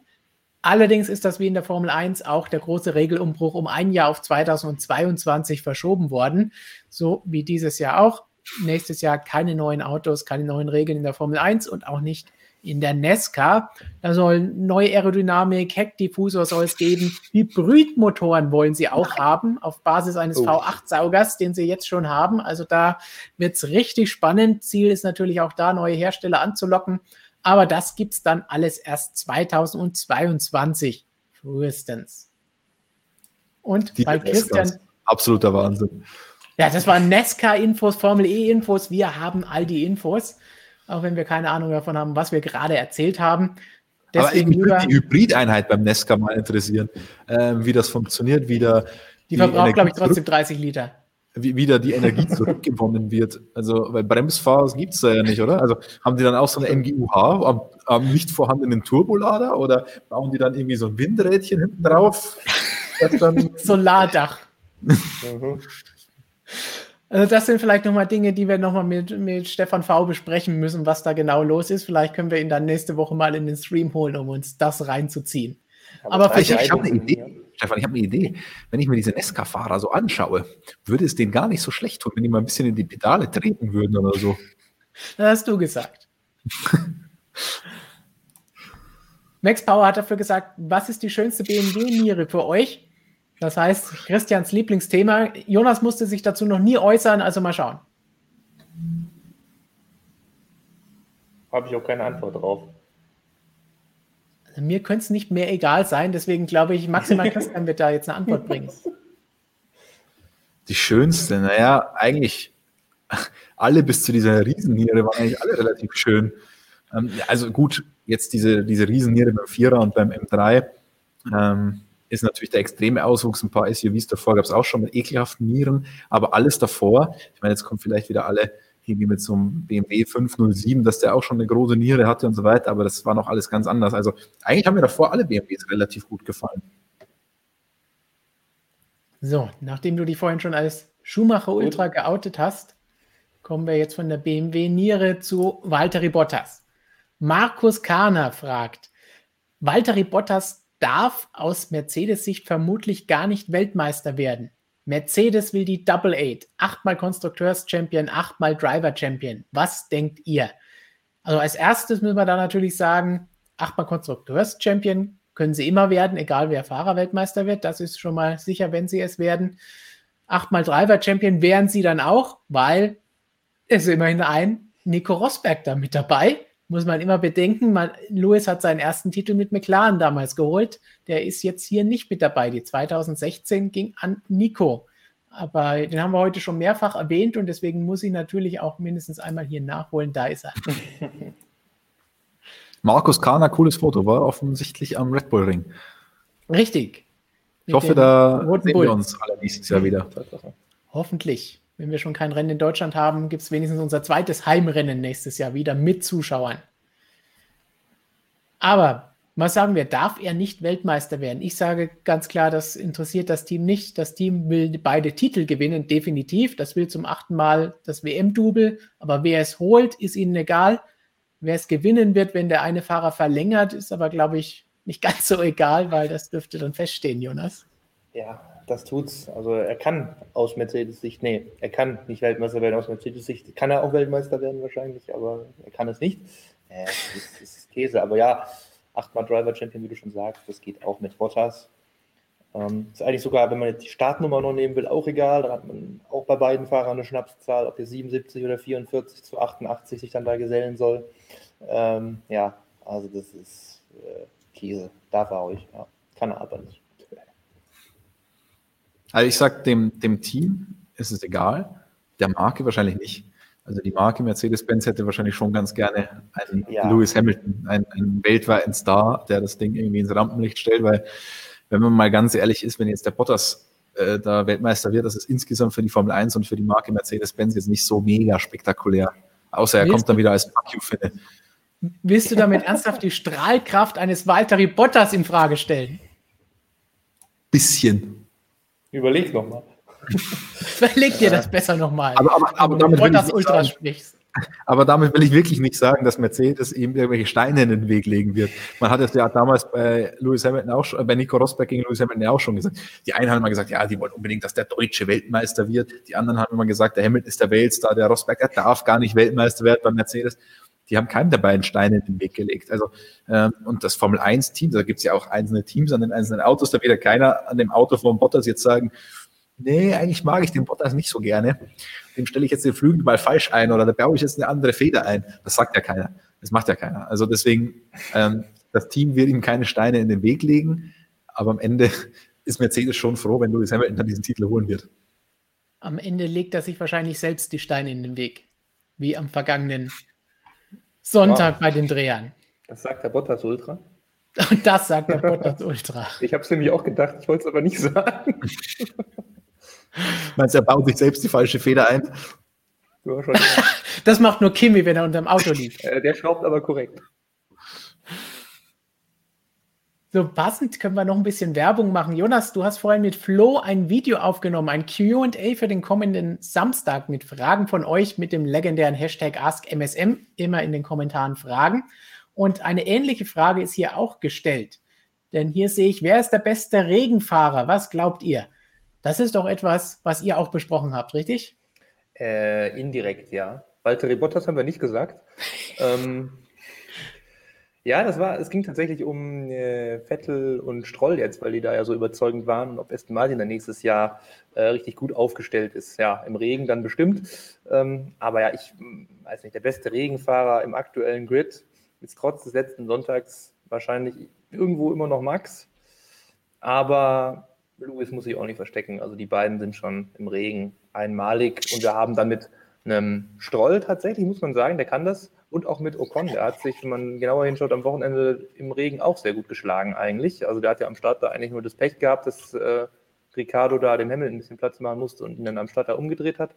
Allerdings ist das wie in der Formel 1 auch der große Regelumbruch um ein Jahr auf 2022 verschoben worden. So wie dieses Jahr auch nächstes Jahr keine neuen Autos, keine neuen Regeln in der Formel 1 und auch nicht in der Nesca. Da soll neue Aerodynamik, Heckdiffusor soll es geben. Hybridmotoren wollen sie auch haben, auf Basis eines oh. V8-Saugers, den sie jetzt schon haben. Also da wird es richtig spannend. Ziel ist natürlich auch da, neue Hersteller anzulocken. Aber das gibt es dann alles erst 2022 frühestens. Und Die bei Christian. Absoluter Wahnsinn. Ja, das waren Nesca-Infos, Formel E-Infos. Wir haben all die Infos. auch wenn wir keine Ahnung davon haben, was wir gerade erzählt haben. Deswegen Aber mich würde die Hybrideinheit beim Nesca mal interessieren, äh, wie das funktioniert, wie da die, die verbraucht, glaube ich, trotzdem 30 Liter. Wie wieder die Energie zurückgewonnen wird. Also, weil Bremsfahrer gibt es da ja nicht, oder? Also haben die dann auch so eine MGUH am, am nicht vorhandenen Turbolader oder bauen die dann irgendwie so ein Windrädchen hinten drauf? Solardach. Also das sind vielleicht nochmal Dinge, die wir nochmal mit, mit Stefan V besprechen müssen, was da genau los ist. Vielleicht können wir ihn dann nächste Woche mal in den Stream holen, um uns das reinzuziehen. Aber, Aber ich, ich habe eine Idee. Stefan, ich habe eine Idee. Wenn ich mir diese Nesca-Fahrer so anschaue, würde es denen gar nicht so schlecht tun, wenn die mal ein bisschen in die Pedale treten würden oder so. Das hast du gesagt. Max Power hat dafür gesagt, was ist die schönste BMW-Niere für euch? Das heißt, Christians Lieblingsthema. Jonas musste sich dazu noch nie äußern, also mal schauen. Habe ich auch keine Antwort drauf. Also mir könnte es nicht mehr egal sein, deswegen glaube ich, maximal Christian wird da jetzt eine Antwort bringen. Die schönste, naja, eigentlich alle bis zu dieser Riesenniere waren eigentlich alle relativ schön. Ähm, also gut, jetzt diese, diese Riesenniere beim Vierer und beim M3. Ähm, ist natürlich der extreme Auswuchs. Ein paar SUVs davor gab es auch schon mit ekelhaften Nieren, aber alles davor, ich meine, jetzt kommen vielleicht wieder alle irgendwie mit so einem BMW 507, dass der auch schon eine große Niere hatte und so weiter, aber das war noch alles ganz anders. Also eigentlich haben mir davor alle BMWs relativ gut gefallen. So, nachdem du die vorhin schon als Schumacher Ultra geoutet hast, kommen wir jetzt von der BMW Niere zu Valtteri Bottas. Markus Kahner fragt, Valtteri Bottas darf aus Mercedes-Sicht vermutlich gar nicht Weltmeister werden. Mercedes will die Double Eight, achtmal Konstrukteurs-Champion, achtmal Driver-Champion. Was denkt ihr? Also als erstes müssen wir da natürlich sagen, achtmal Konstrukteurs-Champion können sie immer werden, egal wer Fahrerweltmeister wird. Das ist schon mal sicher, wenn sie es werden. Achtmal Driver-Champion wären sie dann auch, weil es immerhin ein Nico Rosberg da mit dabei muss man immer bedenken, man, Lewis hat seinen ersten Titel mit McLaren damals geholt. Der ist jetzt hier nicht mit dabei. Die 2016 ging an Nico. Aber den haben wir heute schon mehrfach erwähnt und deswegen muss ich natürlich auch mindestens einmal hier nachholen. Da ist er. Markus Kahner, cooles Foto, war offensichtlich am Red Bull Ring. Richtig. Ich hoffe, da sehen wir uns alle nächstes Jahr wieder. Hoffentlich wenn wir schon kein Rennen in Deutschland haben, gibt es wenigstens unser zweites Heimrennen nächstes Jahr wieder mit Zuschauern. Aber was sagen wir, darf er nicht Weltmeister werden? Ich sage ganz klar, das interessiert das Team nicht. Das Team will beide Titel gewinnen, definitiv. Das will zum achten Mal das WM-Double. Aber wer es holt, ist ihnen egal. Wer es gewinnen wird, wenn der eine Fahrer verlängert, ist aber, glaube ich, nicht ganz so egal, weil das dürfte dann feststehen, Jonas. Ja, das tut's. Also er kann aus Mercedes-Sicht, nee, er kann nicht Weltmeister werden aus Mercedes-Sicht. Kann er auch Weltmeister werden wahrscheinlich, aber er kann es nicht. Äh, das, ist, das ist Käse. Aber ja, achtmal Driver-Champion, wie du schon sagst, das geht auch mit Bottas. Ähm, ist eigentlich sogar, wenn man jetzt die Startnummer noch nehmen will, auch egal. Da hat man auch bei beiden Fahrern eine Schnapszahl, ob der 77 oder 44 zu 88 sich dann da gesellen soll. Ähm, ja, also das ist äh, Käse. Darf er euch, ja. Kann er aber nicht. Also ich sage, dem, dem Team ist es egal, der Marke wahrscheinlich nicht. Also die Marke Mercedes-Benz hätte wahrscheinlich schon ganz gerne einen ja. Lewis Hamilton, einen, einen, weltweiten Star, der das Ding irgendwie ins Rampenlicht stellt, weil wenn man mal ganz ehrlich ist, wenn jetzt der Bottas äh, da Weltmeister wird, das ist insgesamt für die Formel 1 und für die Marke Mercedes-Benz jetzt nicht so mega spektakulär. Außer er willst kommt dann wieder als Fuck Finne. Willst du damit ernsthaft die Strahlkraft eines Valtteri Bottas in Frage stellen? Bisschen. Überleg nochmal. Überleg dir das besser nochmal. Aber, aber, aber damit will ich Ultra sagen, sprichst. Aber damit will ich wirklich nicht sagen, dass Mercedes ihm irgendwelche Steine in den Weg legen wird. Man hat es ja damals bei Lewis Hamilton auch schon, bei Nico Rosberg gegen Lewis Hamilton auch schon gesagt. Die einen haben immer gesagt, ja, die wollen unbedingt, dass der deutsche Weltmeister wird. Die anderen haben immer gesagt, der Hamilton ist der Weltstar, der Rosberg, der darf gar nicht Weltmeister werden bei Mercedes die haben keinem der beiden Steine in den Weg gelegt. Also, ähm, und das Formel 1-Team, da gibt es ja auch einzelne Teams an den einzelnen Autos, da wird ja keiner an dem Auto von Bottas jetzt sagen, nee, eigentlich mag ich den Bottas nicht so gerne. Dem stelle ich jetzt den Flügel mal falsch ein oder da baue ich jetzt eine andere Feder ein. Das sagt ja keiner. Das macht ja keiner. Also deswegen, ähm, das Team wird ihm keine Steine in den Weg legen, aber am Ende ist Mercedes schon froh, wenn Lewis Hamilton dann diesen Titel holen wird. Am Ende legt er sich wahrscheinlich selbst die Steine in den Weg, wie am vergangenen Sonntag wow. bei den Drehern. Das sagt der Bottas Ultra. Und das sagt der Bottas Ultra. Ich habe es nämlich auch gedacht, ich wollte es aber nicht sagen. Meinst du, er baut sich selbst die falsche Feder ein? Ja, schon, ja. das macht nur Kimi, wenn er unter dem Auto liegt. Äh, der schraubt aber korrekt. So passend können wir noch ein bisschen Werbung machen. Jonas, du hast vorhin mit Flo ein Video aufgenommen, ein QA für den kommenden Samstag mit Fragen von euch mit dem legendären Hashtag AskMSM. Immer in den Kommentaren Fragen. Und eine ähnliche Frage ist hier auch gestellt. Denn hier sehe ich, wer ist der beste Regenfahrer? Was glaubt ihr? Das ist doch etwas, was ihr auch besprochen habt, richtig? Äh, indirekt, ja. Walter Bottas haben wir nicht gesagt. ähm, ja, das war, es ging tatsächlich um äh, Vettel und Stroll jetzt, weil die da ja so überzeugend waren, ob Aston Martin dann nächstes Jahr äh, richtig gut aufgestellt ist. Ja, im Regen dann bestimmt. Ähm, aber ja, ich hm, weiß nicht, der beste Regenfahrer im aktuellen Grid ist trotz des letzten Sonntags wahrscheinlich irgendwo immer noch Max. Aber Lewis muss sich auch nicht verstecken. Also die beiden sind schon im Regen einmalig und wir haben dann mit einem Stroll tatsächlich, muss man sagen, der kann das. Und auch mit Ocon, der hat sich, wenn man genauer hinschaut, am Wochenende im Regen auch sehr gut geschlagen eigentlich. Also der hat ja am Start da eigentlich nur das Pech gehabt, dass äh, Ricardo da dem Hamilton ein bisschen Platz machen musste und ihn dann am Start da umgedreht hat.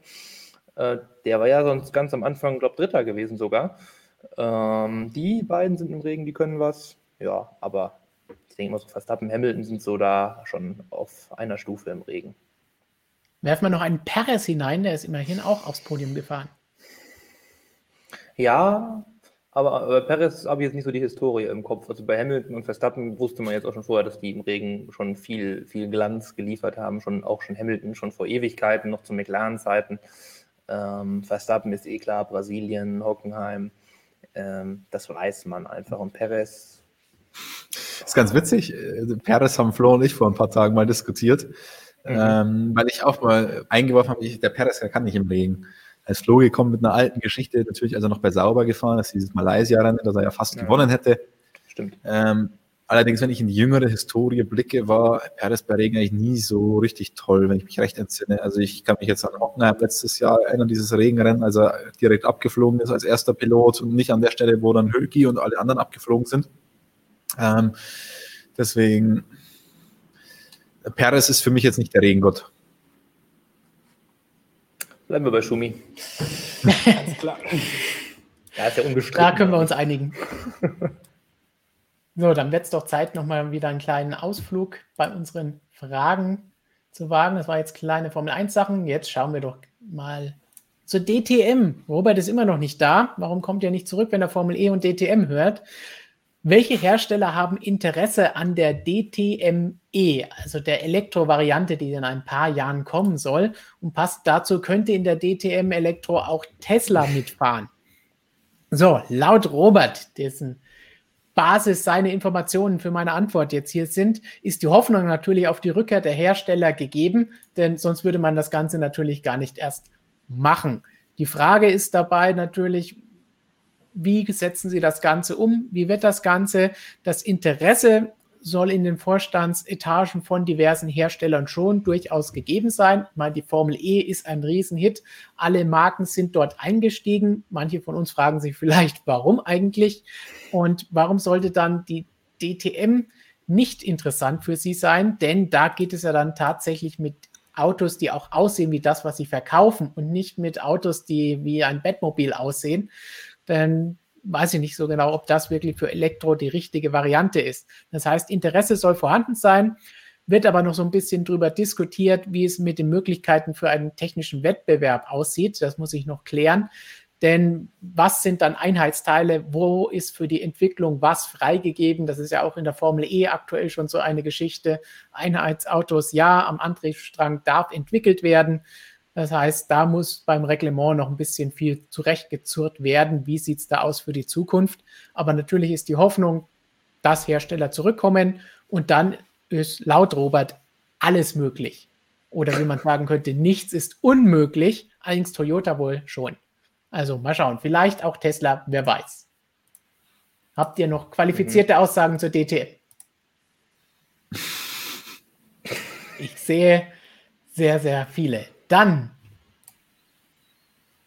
Äh, der war ja sonst ganz am Anfang, glaube Dritter gewesen sogar. Ähm, die beiden sind im Regen, die können was. Ja, aber ich denke mal so Verstappen, Hamilton sind so da schon auf einer Stufe im Regen. Werfen wir noch einen Perez hinein, der ist immerhin auch aufs Podium gefahren. Ja, aber, aber Perez habe ich jetzt nicht so die Historie im Kopf. Also bei Hamilton und Verstappen wusste man jetzt auch schon vorher, dass die im Regen schon viel, viel Glanz geliefert haben. Schon, auch schon Hamilton schon vor Ewigkeiten, noch zu McLaren-Zeiten. Ähm, Verstappen ist eh klar, Brasilien, Hockenheim. Ähm, das weiß man einfach. Und Perez. Das ist ganz witzig. Perez haben Flo und ich vor ein paar Tagen mal diskutiert. Mhm. Ähm, weil ich auch mal eingeworfen habe, der Perez kann nicht im Regen. Als Flo gekommen mit einer alten Geschichte, natürlich als er noch bei Sauber gefahren ist, dieses Malaysia-Rennen, das er ja fast ja. gewonnen hätte. Stimmt. Ähm, allerdings, wenn ich in die jüngere Historie blicke, war Perez bei Regen eigentlich nie so richtig toll, wenn ich mich recht entsinne. Also ich kann mich jetzt an Hockenheim letztes Jahr erinnern, dieses Regenrennen, als er direkt abgeflogen ist als erster Pilot und nicht an der Stelle, wo dann Hülki und alle anderen abgeflogen sind. Ähm, deswegen, Perez ist für mich jetzt nicht der Regengott. Bleiben wir bei Schumi. Ganz klar. Ja, ist ja unbestritten. Da können wir uns einigen. So, dann wird es doch Zeit, nochmal wieder einen kleinen Ausflug bei unseren Fragen zu wagen. Das war jetzt kleine Formel 1 Sachen. Jetzt schauen wir doch mal zur DTM. Robert ist immer noch nicht da. Warum kommt er nicht zurück, wenn er Formel E und DTM hört? Welche Hersteller haben Interesse an der DTM-E, also der Elektro-Variante, die in ein paar Jahren kommen soll? Und passt dazu, könnte in der DTM Elektro auch Tesla mitfahren? So, laut Robert, dessen Basis seine Informationen für meine Antwort jetzt hier sind, ist die Hoffnung natürlich auf die Rückkehr der Hersteller gegeben, denn sonst würde man das Ganze natürlich gar nicht erst machen. Die Frage ist dabei natürlich, wie setzen Sie das Ganze um? Wie wird das Ganze? Das Interesse soll in den Vorstandsetagen von diversen Herstellern schon durchaus gegeben sein. Ich meine, die Formel E ist ein Riesenhit. Alle Marken sind dort eingestiegen. Manche von uns fragen sich vielleicht, warum eigentlich? Und warum sollte dann die DTM nicht interessant für sie sein? Denn da geht es ja dann tatsächlich mit Autos, die auch aussehen wie das, was sie verkaufen und nicht mit Autos, die wie ein Bettmobil aussehen dann weiß ich nicht so genau, ob das wirklich für Elektro die richtige Variante ist. Das heißt, Interesse soll vorhanden sein, wird aber noch so ein bisschen darüber diskutiert, wie es mit den Möglichkeiten für einen technischen Wettbewerb aussieht. Das muss ich noch klären. Denn was sind dann Einheitsteile? Wo ist für die Entwicklung was freigegeben? Das ist ja auch in der Formel E aktuell schon so eine Geschichte. Einheitsautos, ja, am Antriebsstrang darf entwickelt werden. Das heißt, da muss beim Reglement noch ein bisschen viel zurechtgezurrt werden. Wie sieht es da aus für die Zukunft? Aber natürlich ist die Hoffnung, dass Hersteller zurückkommen und dann ist laut Robert alles möglich. Oder wie man sagen könnte, nichts ist unmöglich, allerdings Toyota wohl schon. Also mal schauen, vielleicht auch Tesla, wer weiß. Habt ihr noch qualifizierte mhm. Aussagen zur DTM? Ich sehe sehr, sehr viele. Dann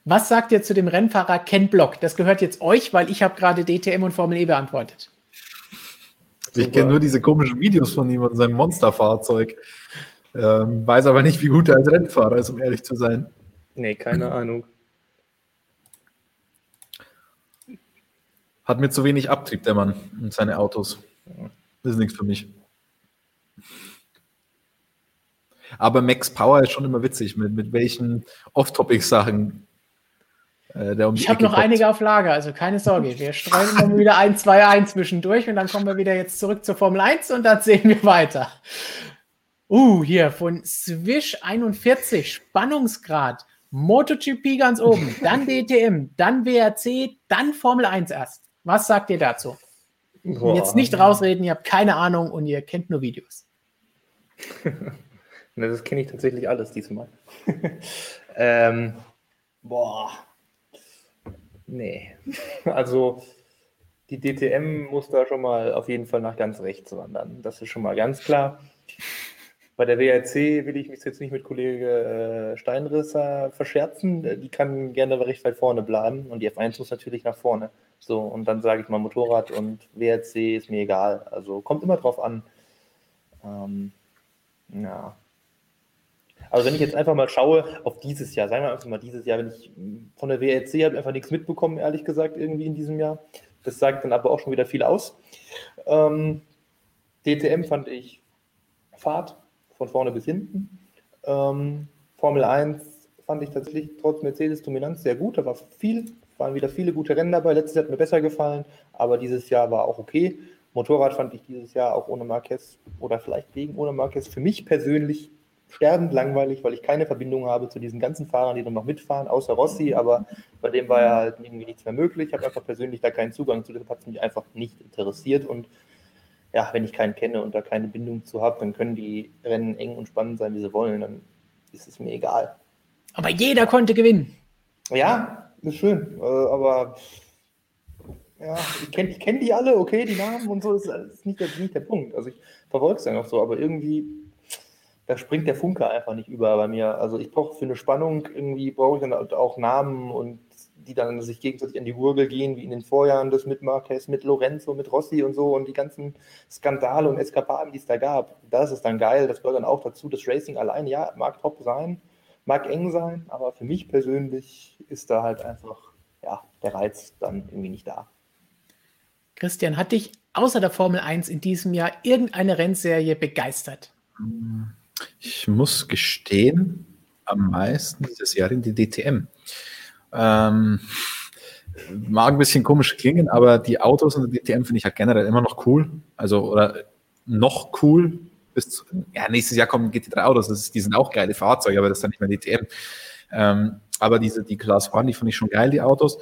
Was sagt ihr zu dem Rennfahrer Ken Block? Das gehört jetzt euch, weil ich habe gerade DTM und Formel E beantwortet. Ich kenne nur diese komischen Videos von ihm und seinem Monsterfahrzeug. Ähm, weiß aber nicht, wie gut er als Rennfahrer ist, um ehrlich zu sein. Nee, keine Ahnung. Hat mir zu wenig Abtrieb, der Mann, und seine Autos. Das ist nichts für mich. Aber Max Power ist schon immer witzig, mit, mit welchen Off-Topic-Sachen äh, der um Ich habe noch kommt. einige auf Lager, also keine Sorge. Wir streuen immer wieder ein, zwei, ein zwischendurch und dann kommen wir wieder jetzt zurück zur Formel 1 und dann sehen wir weiter. Uh, hier von Swish 41, Spannungsgrad, MotoGP ganz oben, dann DTM, dann WRC, dann Formel 1 erst. Was sagt ihr dazu? Boah. Jetzt nicht rausreden, ihr habt keine Ahnung und ihr kennt nur Videos. das kenne ich tatsächlich alles diesmal. ähm, boah, Nee. Also die DTM muss da schon mal auf jeden Fall nach ganz rechts wandern. Das ist schon mal ganz klar. Bei der WRC will ich mich jetzt nicht mit Kollege äh, Steinrisser verscherzen. Die kann gerne recht weit vorne bleiben und die F1 muss natürlich nach vorne. So, und dann sage ich mal Motorrad und WRC ist mir egal. Also kommt immer drauf an. Ähm, ja, also wenn ich jetzt einfach mal schaue auf dieses Jahr, sagen wir einfach mal dieses Jahr, wenn ich von der WRC habe einfach nichts mitbekommen, ehrlich gesagt, irgendwie in diesem Jahr. Das sagt dann aber auch schon wieder viel aus. Ähm, DTM fand ich Fahrt von vorne bis hinten. Ähm, Formel 1 fand ich tatsächlich trotz Mercedes-Dominanz sehr gut. Da war viel, waren wieder viele gute Rennen dabei. Letztes Jahr hat mir besser gefallen, aber dieses Jahr war auch okay. Motorrad fand ich dieses Jahr auch ohne Marquez oder vielleicht wegen ohne Marquez für mich persönlich sterbend langweilig, weil ich keine Verbindung habe zu diesen ganzen Fahrern, die dann noch mitfahren, außer Rossi, aber bei dem war ja halt irgendwie nichts mehr möglich. Ich habe einfach persönlich da keinen Zugang zu, deshalb hat es mich einfach nicht interessiert und ja, wenn ich keinen kenne und da keine Bindung zu habe, dann können die Rennen eng und spannend sein, wie sie wollen, dann ist es mir egal. Aber jeder konnte gewinnen. Ja, ist schön, äh, aber ja, ich kenne kenn die alle, okay, die Namen und so, ist, ist nicht, der, nicht der Punkt. Also ich verfolge es ja noch so, aber irgendwie da springt der Funke einfach nicht über bei mir. Also ich brauche für eine Spannung irgendwie, brauche ich dann halt auch Namen und die dann sich gegenseitig an die Gurgel gehen, wie in den Vorjahren das mit Marquez, mit Lorenzo, mit Rossi und so und die ganzen Skandale und Eskapaden, die es da gab. Das ist dann geil, das gehört dann auch dazu. Das Racing allein, ja, mag top sein, mag eng sein, aber für mich persönlich ist da halt einfach, ja, der Reiz dann irgendwie nicht da. Christian, hat dich außer der Formel 1 in diesem Jahr irgendeine Rennserie begeistert? Mhm. Ich muss gestehen, am meisten dieses Jahr in die DTM. Ähm, mag ein bisschen komisch klingen, aber die Autos in der DTM finde ich halt generell immer noch cool. Also, oder noch cool. Bis zu, ja, nächstes Jahr kommen GT3 Autos, das ist, die sind auch geile Fahrzeuge, aber das ist dann nicht mehr DTM. Ähm, aber diese, die Class One, die finde ich schon geil, die Autos.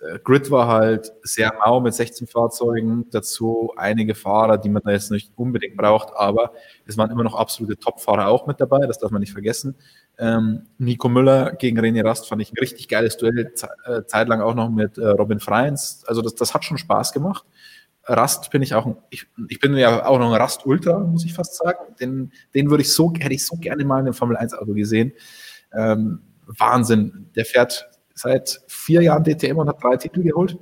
Äh, Grid war halt sehr mau mit 16 Fahrzeugen, dazu einige Fahrer, die man da jetzt nicht unbedingt braucht, aber es waren immer noch absolute Top-Fahrer auch mit dabei, das darf man nicht vergessen. Ähm, Nico Müller gegen René Rast fand ich ein richtig geiles Duell, äh, zeitlang auch noch mit äh, Robin Freins, also das, das hat schon Spaß gemacht. Rast bin ich auch, ich, ich bin ja auch noch ein Rast-Ultra, muss ich fast sagen. Den, den würde ich so, hätte ich so gerne mal in einem Formel-1-Auto gesehen. Ähm, Wahnsinn. Der fährt seit vier Jahren DTM und hat drei Titel geholt.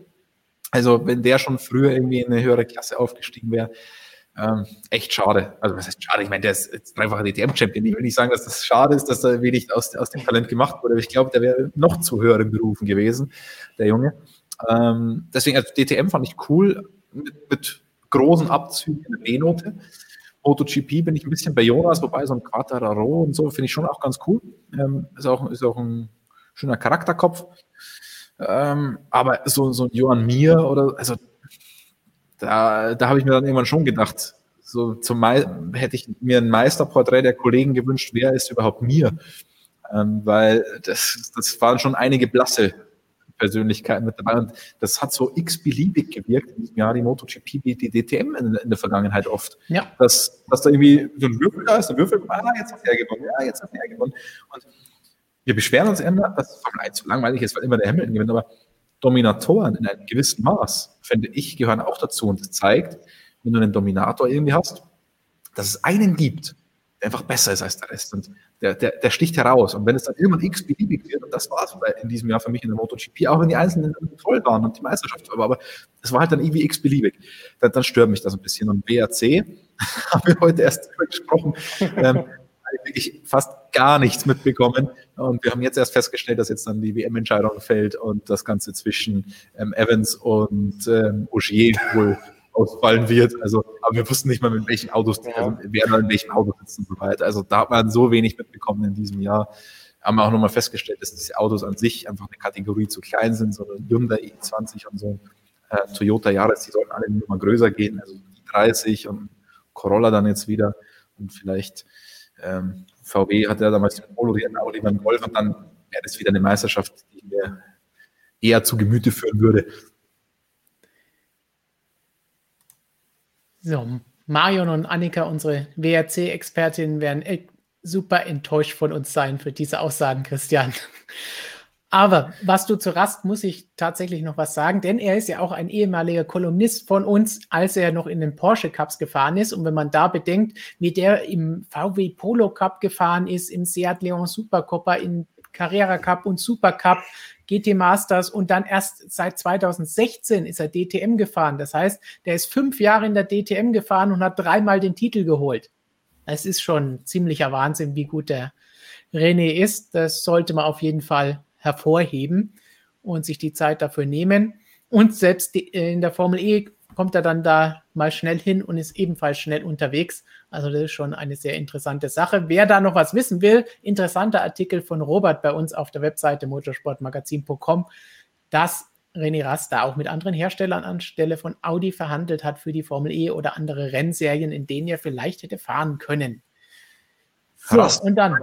Also wenn der schon früher irgendwie in eine höhere Klasse aufgestiegen wäre, ähm, echt schade. Also was heißt schade? Ich meine, der ist jetzt dreifacher DTM-Champion. Ich will nicht sagen, dass das schade ist, dass er wenig aus, aus dem Talent gemacht wurde. Aber ich glaube, der wäre noch zu höheren Berufen gewesen, der Junge. Ähm, deswegen, also DTM fand ich cool, mit, mit großen Abzügen in der B-Note. MotoGP bin ich ein bisschen bei Jonas, wobei so ein Quattararo und so finde ich schon auch ganz cool. Ähm, ist, auch, ist auch ein schöner Charakterkopf. Ähm, aber so, so ein Johann Mir oder, also da, da habe ich mir dann irgendwann schon gedacht, so zum hätte ich mir ein Meisterporträt der Kollegen gewünscht, wer ist überhaupt mir? Ähm, weil das, das waren schon einige blasse Persönlichkeiten mit dabei und das hat so x-beliebig gewirkt in diesem Jahr, die MotoGP, die DTM in, in, der Vergangenheit oft. Ja. Dass, dass da irgendwie so ein Würfel da ist, ein Würfel, ah, jetzt hat er gewonnen, ja, jetzt hat er gewonnen. Und wir beschweren uns immer, dass Formel 1 so langweilig ist, weil immer der Hamilton gewinnt, aber Dominatoren in einem gewissen Maß, finde ich, gehören auch dazu. Und das zeigt, wenn du einen Dominator irgendwie hast, dass es einen gibt, der einfach besser ist als der Rest. Und der, der, der sticht heraus. Und wenn es dann irgendwann x-beliebig wird, und das war es in diesem Jahr für mich in der MotoGP, auch wenn die Einzelnen toll waren und die Meisterschaft war, aber es war halt dann irgendwie x-beliebig, dann, dann stört mich das ein bisschen. Und WAC haben wir heute erst gesprochen, ähm, wirklich fast gar nichts mitbekommen. Und wir haben jetzt erst festgestellt, dass jetzt dann die WM-Entscheidung fällt und das Ganze zwischen ähm, Evans und ähm, Ogier wohl ausfallen wird. Also, aber wir wussten nicht mal, mit welchen Autos, ja. also, wer da in welchem Auto sitzt und so weiter. Also da hat man so wenig mitbekommen in diesem Jahr. Haben wir auch nochmal festgestellt, dass diese Autos an sich einfach eine Kategorie zu klein sind, so ein Hyundai i20 und so äh, Toyota Yaris, die sollten alle nur mal größer gehen, also i30 und Corolla dann jetzt wieder und vielleicht ähm, VW hat ja damals den Polo, den Audi beim Golf und dann wäre das wieder eine Meisterschaft, die mir eher zu Gemüte führen würde. So, Marion und Annika, unsere WRC-Expertinnen, werden super enttäuscht von uns sein für diese Aussagen, Christian. Aber was du zu Rast, muss ich tatsächlich noch was sagen, denn er ist ja auch ein ehemaliger Kolumnist von uns, als er noch in den Porsche Cups gefahren ist. Und wenn man da bedenkt, wie der im VW Polo Cup gefahren ist, im Seat Leon Supercoppa, im Carrera Cup und Super Cup, GT Masters und dann erst seit 2016 ist er DTM gefahren. Das heißt, der ist fünf Jahre in der DTM gefahren und hat dreimal den Titel geholt. Es ist schon ziemlicher Wahnsinn, wie gut der René ist. Das sollte man auf jeden Fall hervorheben und sich die Zeit dafür nehmen. Und selbst in der Formel E kommt er dann da mal schnell hin und ist ebenfalls schnell unterwegs. Also das ist schon eine sehr interessante Sache. Wer da noch was wissen will, interessanter Artikel von Robert bei uns auf der Webseite motorsportmagazin.com, dass René Rast da auch mit anderen Herstellern anstelle von Audi verhandelt hat für die Formel E oder andere Rennserien, in denen er vielleicht hätte fahren können. So, und dann.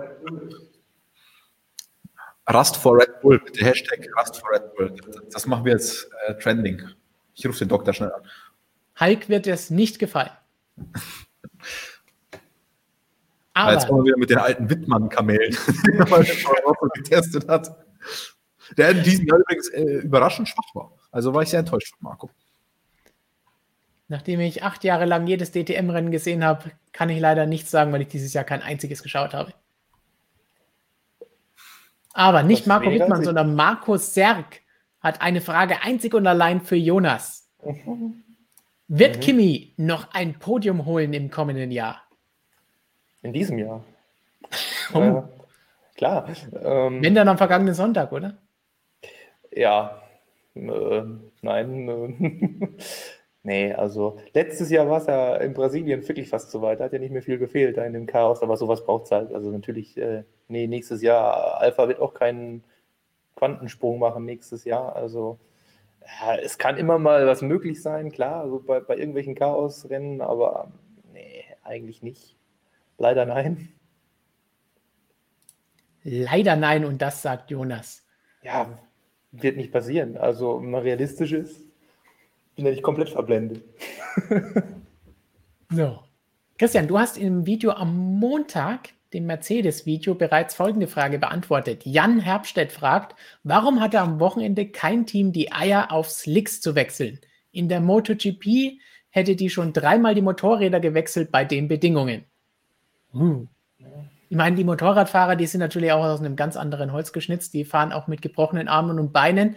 Rust for Red Bull, bitte Hashtag Rust for Red Bull. Das machen wir jetzt äh, trending. Ich rufe den Doktor schnell an. Hulk wird es nicht gefallen. Aber jetzt kommen wir wieder mit den alten Wittmann-Kamelen, die man getestet hat. Der in diesem Jahr übrigens äh, überraschend schwach war. Also war ich sehr enttäuscht von Marco. Nachdem ich acht Jahre lang jedes DTM-Rennen gesehen habe, kann ich leider nichts sagen, weil ich dieses Jahr kein einziges geschaut habe. Aber nicht das Marco Wittmann, sondern Markus Serg hat eine Frage einzig und allein für Jonas. Mhm. Wird mhm. Kimi noch ein Podium holen im kommenden Jahr? In diesem Jahr? oh. äh, klar. Ähm, Wenn dann am vergangenen Sonntag, oder? Ja. Äh, nein. Nee, also letztes Jahr war es ja in Brasilien wirklich fast so weit. Da hat ja nicht mehr viel gefehlt da in dem Chaos, aber sowas braucht es halt. Also natürlich, äh, nee, nächstes Jahr, Alpha wird auch keinen Quantensprung machen nächstes Jahr. Also ja, es kann immer mal was möglich sein, klar, also bei, bei irgendwelchen Chaosrennen, aber nee, eigentlich nicht. Leider nein. Leider nein, und das sagt Jonas. Ja, wird nicht passieren. Also, wenn man realistisch ist, bin ja nicht komplett verblendet. so. Christian, du hast im Video am Montag dem Mercedes-Video bereits folgende Frage beantwortet. Jan Herbstedt fragt, warum hatte am Wochenende kein Team die Eier auf Slicks zu wechseln? In der MotoGP hätte die schon dreimal die Motorräder gewechselt bei den Bedingungen. Hm. Ich meine, die Motorradfahrer, die sind natürlich auch aus einem ganz anderen Holz geschnitzt, die fahren auch mit gebrochenen Armen und Beinen.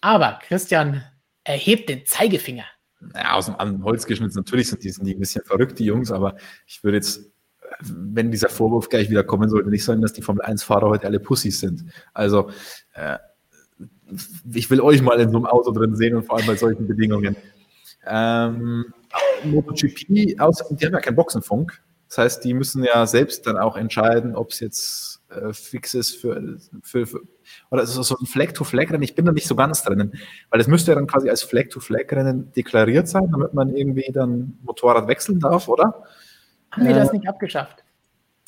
Aber Christian erhebt den Zeigefinger. Ja, aus dem Holz geschnitzt, natürlich sind die, sind die ein bisschen verrückt, die Jungs, aber ich würde jetzt wenn dieser Vorwurf gleich wieder kommen sollte, nicht sagen, dass die Formel 1-Fahrer heute alle Pussys sind. Also, äh, ich will euch mal in so einem Auto drin sehen und vor allem bei solchen Bedingungen. Ähm, MotoGP, außer, die haben ja keinen Boxenfunk. Das heißt, die müssen ja selbst dann auch entscheiden, ob es jetzt äh, fix ist für, für, für oder ist es so ein Flag-to-Flag-Rennen. Ich bin da nicht so ganz drinnen, weil es müsste ja dann quasi als Flag-to-Flag-Rennen deklariert sein, damit man irgendwie dann Motorrad wechseln darf, oder? Haben die das nicht abgeschafft?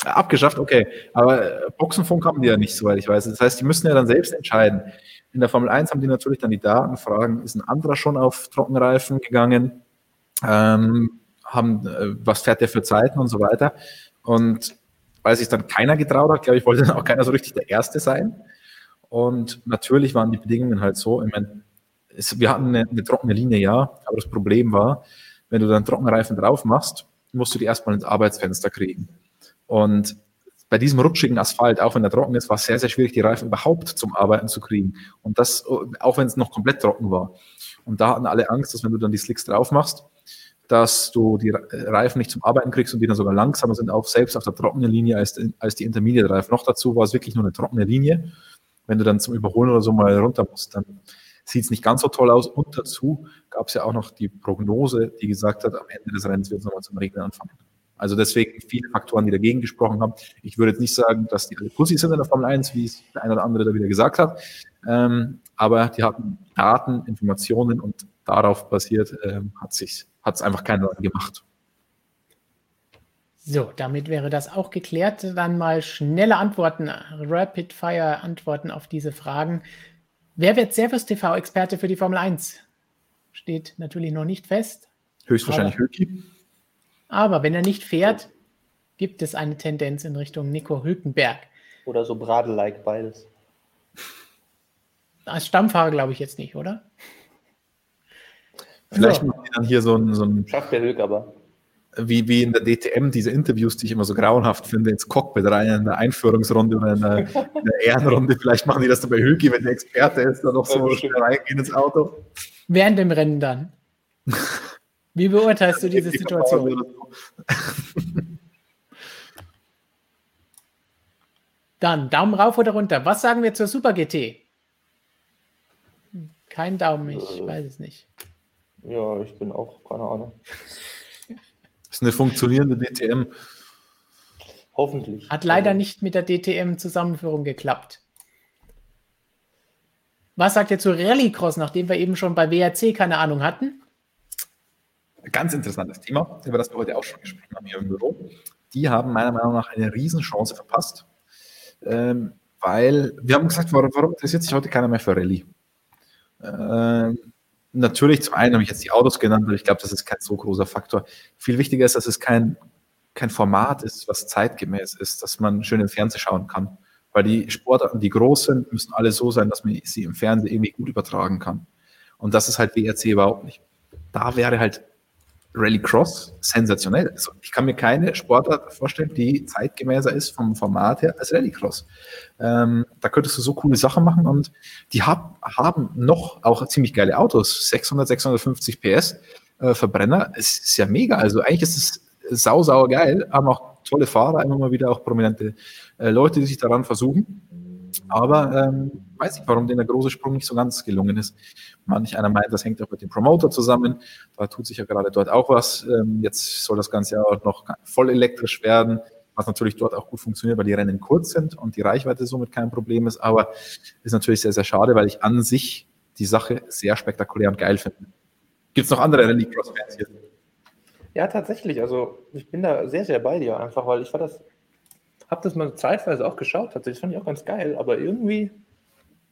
Abgeschafft, okay. Aber äh, Boxenfunk haben die ja nicht, soweit ich weiß. Das heißt, die müssen ja dann selbst entscheiden. In der Formel 1 haben die natürlich dann die Daten, fragen, ist ein anderer schon auf Trockenreifen gegangen? Ähm, haben, äh, was fährt der für Zeiten und so weiter. Und weil sich dann keiner getraut hat, glaube ich, wollte dann auch keiner so richtig der Erste sein. Und natürlich waren die Bedingungen halt so, ich meine, es, wir hatten eine, eine trockene Linie, ja, aber das Problem war, wenn du dann Trockenreifen drauf machst, musst du die erstmal ins Arbeitsfenster kriegen. Und bei diesem rutschigen Asphalt, auch wenn er trocken ist, war es sehr, sehr schwierig, die Reifen überhaupt zum Arbeiten zu kriegen. Und das, auch wenn es noch komplett trocken war. Und da hatten alle Angst, dass wenn du dann die Slicks drauf machst, dass du die Reifen nicht zum Arbeiten kriegst und die dann sogar langsamer sind, auch selbst auf der trockenen Linie als, als die Intermediate-Reifen. Noch dazu war es wirklich nur eine trockene Linie. Wenn du dann zum Überholen oder so mal runter musst, dann sieht es nicht ganz so toll aus. Und dazu gab es ja auch noch die Prognose, die gesagt hat, am Ende des Rennens wird es nochmal zum Regnen anfangen. Also deswegen viele Faktoren, die dagegen gesprochen haben. Ich würde jetzt nicht sagen, dass die alle Pussy sind in der Formel 1, wie es der eine oder andere da wieder gesagt hat. Ähm, aber die hatten Daten, Informationen und darauf basiert ähm, hat es hat's einfach keiner gemacht. So, damit wäre das auch geklärt. Dann mal schnelle Antworten, Rapid-Fire-Antworten auf diese Fragen. Wer wird Servus TV-Experte für die Formel 1? Steht natürlich noch nicht fest. Höchstwahrscheinlich Hülki. Aber wenn er nicht fährt, gibt es eine Tendenz in Richtung Nico Hülkenberg. Oder so Bradel-like beides. Als Stammfahrer glaube ich jetzt nicht, oder? Vielleicht so. machen die dann hier so ein. So ein Schafft der Hülk aber wie, wie in der DTM, diese Interviews, die ich immer so grauenhaft finde, ins Cockpit rein, in der Einführungsrunde oder in der, in der Ehrenrunde. Vielleicht machen die das dann bei Hülki, wenn der Experte ist, dann noch so schnell reingehen ins Auto. Während dem Rennen dann. Wie beurteilst du diese Situation? Dann Daumen rauf oder runter. Was sagen wir zur Super GT? Kein Daumen, ich äh, weiß es nicht. Ja, ich bin auch, keine Ahnung. Das ist eine funktionierende DTM. Hoffentlich. Hat leider nicht mit der DTM-Zusammenführung geklappt. Was sagt ihr zu Rallycross, nachdem wir eben schon bei WRC keine Ahnung hatten? Ganz interessantes Thema, über das wir heute auch schon gesprochen haben hier im Büro. Die haben meiner Meinung nach eine Riesenchance verpasst, ähm, weil wir haben gesagt, warum, warum, interessiert sich heute keiner mehr für Rallye? Natürlich, zum einen habe ich jetzt die Autos genannt, aber ich glaube, das ist kein so großer Faktor. Viel wichtiger ist, dass es kein, kein Format ist, was zeitgemäß ist, dass man schön im Fernsehen schauen kann. Weil die Sportarten, die groß sind, müssen alle so sein, dass man sie im Fernsehen irgendwie gut übertragen kann. Und das ist halt WRC überhaupt nicht. Da wäre halt Rallycross sensationell. Also ich kann mir keine Sportart vorstellen, die zeitgemäßer ist vom Format her als Rallycross. Ähm, da könntest du so coole Sachen machen und die hab, haben noch auch ziemlich geile Autos. 600, 650 PS äh, Verbrenner. Es ist ja mega. Also eigentlich ist es sau, sau geil. Haben auch tolle Fahrer, immer mal wieder auch prominente äh, Leute, die sich daran versuchen. Aber ähm, weiß ich, warum denen der große Sprung nicht so ganz gelungen ist. Manch einer meint, das hängt auch mit dem Promoter zusammen. Da tut sich ja gerade dort auch was. Ähm, jetzt soll das Ganze ja auch noch voll elektrisch werden, was natürlich dort auch gut funktioniert, weil die Rennen kurz sind und die Reichweite somit kein Problem ist. Aber ist natürlich sehr, sehr schade, weil ich an sich die Sache sehr spektakulär und geil finde. Gibt es noch andere Rallycross-Fans hier? Ja, tatsächlich. Also ich bin da sehr, sehr bei dir, einfach weil ich war das habe das mal zeitweise auch geschaut, tatsächlich. Das fand ich auch ganz geil, aber irgendwie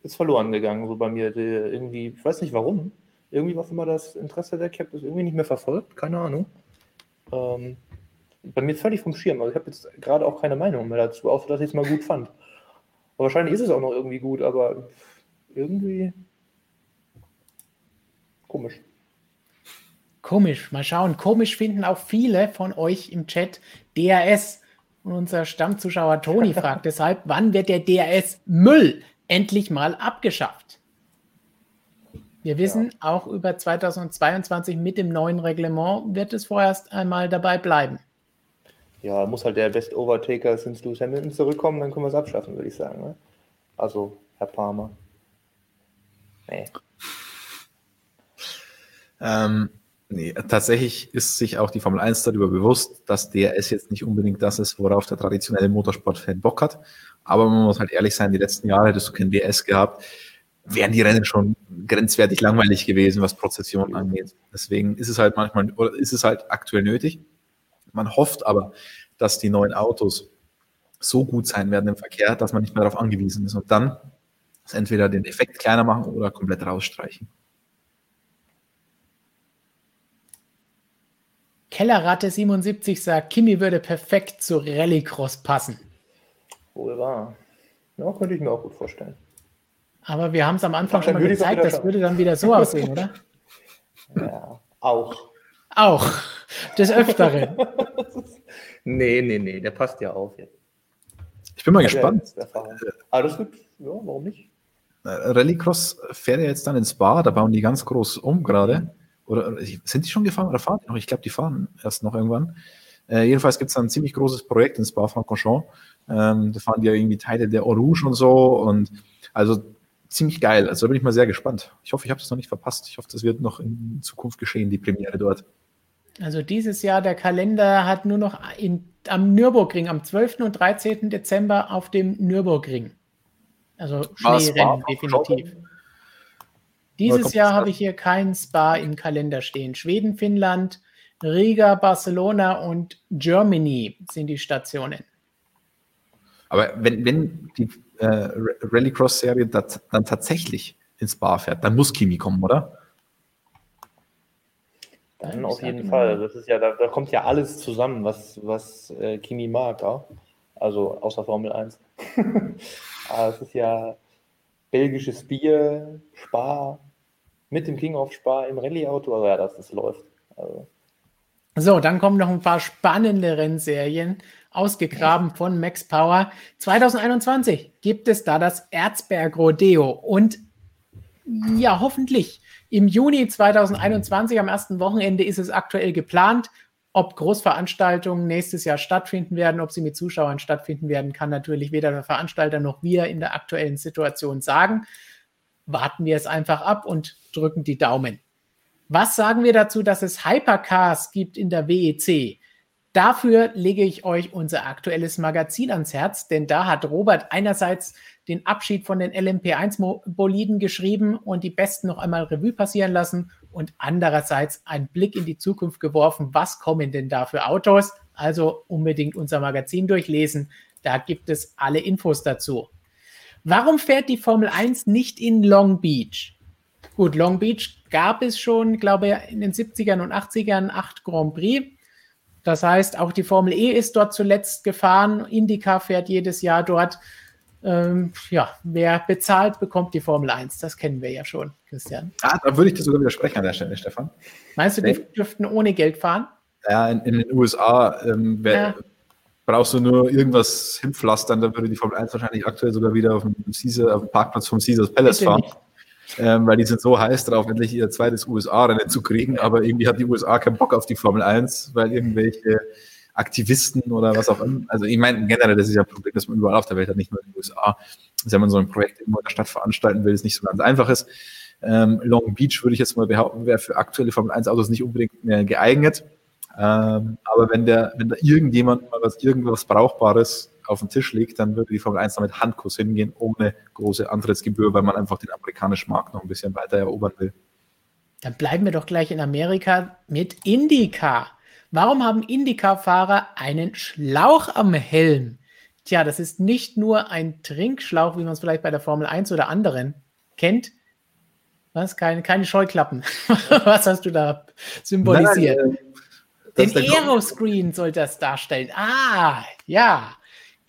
ist verloren gegangen, so bei mir. Die, irgendwie, ich weiß nicht warum. Irgendwie war immer das Interesse. Ich habe das irgendwie nicht mehr verfolgt, keine Ahnung. Ähm, bei mir völlig vom Schirm. Also ich habe jetzt gerade auch keine Meinung mehr dazu, außer dass ich es mal gut fand. Aber wahrscheinlich ist es auch noch irgendwie gut, aber irgendwie komisch. Komisch, mal schauen. Komisch finden auch viele von euch im Chat DRS. Und unser Stammzuschauer Toni fragt deshalb, wann wird der DRS-Müll endlich mal abgeschafft? Wir wissen, ja. auch über 2022 mit dem neuen Reglement wird es vorerst einmal dabei bleiben. Ja, muss halt der Best Overtaker since Lewis Hamilton zurückkommen, dann können wir es abschaffen, würde ich sagen. Ne? Also, Herr Palmer. Nee. Ähm, Nee, tatsächlich ist sich auch die Formel 1 darüber bewusst, dass DRS jetzt nicht unbedingt das ist, worauf der traditionelle Motorsportfan Bock hat. Aber man muss halt ehrlich sein, die letzten Jahre hättest du kein DRS gehabt, wären die Rennen schon grenzwertig langweilig gewesen, was Prozession angeht. Deswegen ist es halt manchmal, oder ist es halt aktuell nötig. Man hofft aber, dass die neuen Autos so gut sein werden im Verkehr, dass man nicht mehr darauf angewiesen ist und dann entweder den Effekt kleiner machen oder komplett rausstreichen. Kellerratte 77 sagt, Kimi würde perfekt zu Rallycross passen. Wohl wahr. Ja, könnte ich mir auch gut vorstellen. Aber wir haben es am Anfang Ach, schon mal gezeigt, das würde dann wieder so aussehen, oder? Ja, auch. Auch. Des Öfteren. Nee, nee, nee, der passt ja auf jetzt. Ich bin mal Ja, gespannt. Aber das wird, ja, warum nicht? Äh, Rallycross fährt ja jetzt dann ins Spa, da bauen die ganz groß um gerade. Oder äh, sind die schon gefahren oder fahren die noch? Ich glaube, die fahren erst noch irgendwann. Äh, jedenfalls gibt es ein ziemlich großes Projekt in Spa-Francorchamps. Ähm, da fahren die ja irgendwie Teile der Rouge und so. Und also ziemlich geil. Also da bin ich mal sehr gespannt. Ich hoffe, ich habe das noch nicht verpasst. Ich hoffe, das wird noch in Zukunft geschehen, die Premiere dort. Also dieses Jahr, der Kalender hat nur noch in, am Nürburgring, am 12. und 13. Dezember auf dem Nürburgring. Also es Schneerennen, definitiv. Dieses Jahr habe ich hier kein Spa im Kalender stehen. Schweden, Finnland, Riga, Barcelona und Germany sind die Stationen. Aber wenn, wenn die äh, Rallycross-Serie dann tatsächlich ins Spa fährt, dann muss Kimi kommen, oder? Dann auf jeden Fall. Das ist ja, da, da kommt ja alles zusammen, was, was äh, Kimi mag, auch. Also außer Formel 1. Aber es ist ja belgisches Bier, Spa, mit dem King of Spa im Rallye-Auto. Also ja, das, das läuft. Also, So, dann kommen noch ein paar spannende Rennserien, ausgegraben von Max Power. 2021 gibt es da das Erzberg Rodeo und ja, hoffentlich im Juni 2021, am ersten Wochenende, ist es aktuell geplant. Ob Großveranstaltungen nächstes Jahr stattfinden werden, ob sie mit Zuschauern stattfinden werden, kann natürlich weder der Veranstalter noch wir in der aktuellen Situation sagen. Warten wir es einfach ab und drücken die Daumen. Was sagen wir dazu, dass es Hypercars gibt in der WEC? Dafür lege ich euch unser aktuelles Magazin ans Herz, denn da hat Robert einerseits den Abschied von den LMP1-Boliden geschrieben und die besten noch einmal Revue passieren lassen und andererseits einen Blick in die Zukunft geworfen, was kommen denn da für Autos? Also unbedingt unser Magazin durchlesen, da gibt es alle Infos dazu. Warum fährt die Formel 1 nicht in Long Beach? Gut, Long Beach gab es schon, glaube ich, in den 70ern und 80ern acht Grand Prix. Das heißt, auch die Formel E ist dort zuletzt gefahren. Indica fährt jedes Jahr dort. Ähm, ja, wer bezahlt, bekommt die Formel 1. Das kennen wir ja schon, Christian. Ah, da würde ich dir sogar widersprechen an der Stelle, Stefan. Meinst du, die Nee. dürften ohne Geld fahren? Ja, in, in den USA ähm, wer, Ja. brauchst du nur irgendwas hinpflastern, dann würde die Formel 1 wahrscheinlich aktuell sogar wieder auf dem, Caesar, auf dem Parkplatz vom Caesars Palace Bitte fahren. nicht. Ähm, weil die sind so heiß drauf, endlich ihr zweites USA-Rennen zu kriegen, aber irgendwie hat die USA keinen Bock auf die Formel 1, weil irgendwelche Aktivisten oder was auch immer, also ich meine generell, das ist ja ein Problem, dass man überall auf der Welt hat, nicht nur in den USA, wenn man so ein Projekt irgendwo in der Stadt veranstalten will, ist nicht so ganz einfach ist. Ähm, Long Beach würde ich jetzt mal behaupten, wäre für aktuelle Formel 1 Autos nicht unbedingt mehr geeignet. Ähm, aber wenn der, wenn da irgendjemand mal was, irgendwas Brauchbares auf den Tisch legt, dann würde die Formel 1 damit Handkuss hingehen, ohne große Antrittsgebühr, weil man einfach den amerikanischen Markt noch ein bisschen weiter erobern will. Dann bleiben wir doch gleich in Amerika mit IndyCar. Warum haben IndyCar-Fahrer einen Schlauch am Helm? Tja, das ist nicht nur ein Trinkschlauch, wie man es vielleicht bei der Formel 1 oder anderen kennt. Was? Keine, keine Scheuklappen. Was hast du da symbolisiert? Nein, äh, Den. Aeroscreen soll das darstellen. Ah, ja.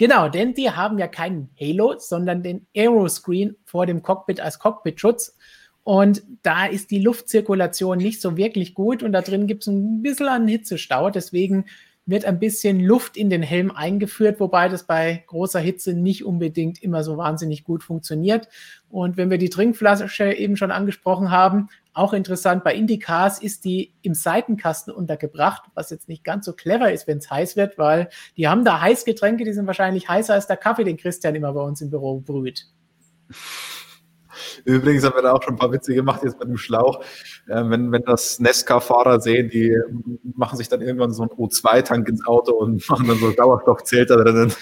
Genau, denn die haben ja keinen Halo, sondern den Aeroscreen vor dem Cockpit als Cockpitschutz. Und da ist die Luftzirkulation nicht so wirklich gut und da drin gibt es ein bisschen einen Hitzestau. Deswegen wird ein bisschen Luft in den Helm eingeführt, wobei das bei großer Hitze nicht unbedingt immer so wahnsinnig gut funktioniert. Und wenn wir die Trinkflasche eben schon angesprochen haben, auch interessant, bei Indycars ist die im Seitenkasten untergebracht, was jetzt nicht ganz so clever ist, wenn es heiß wird, weil die haben da Heißgetränke, die sind wahrscheinlich heißer als der Kaffee, den Christian immer bei uns im Büro brüht. Übrigens haben wir da auch schon ein paar Witze gemacht jetzt mit dem Schlauch. Äh, wenn, wenn das Nesca-Fahrer sehen, die machen sich dann irgendwann so einen O2-Tank ins Auto und machen dann so Sauerstoffzelter drinnen.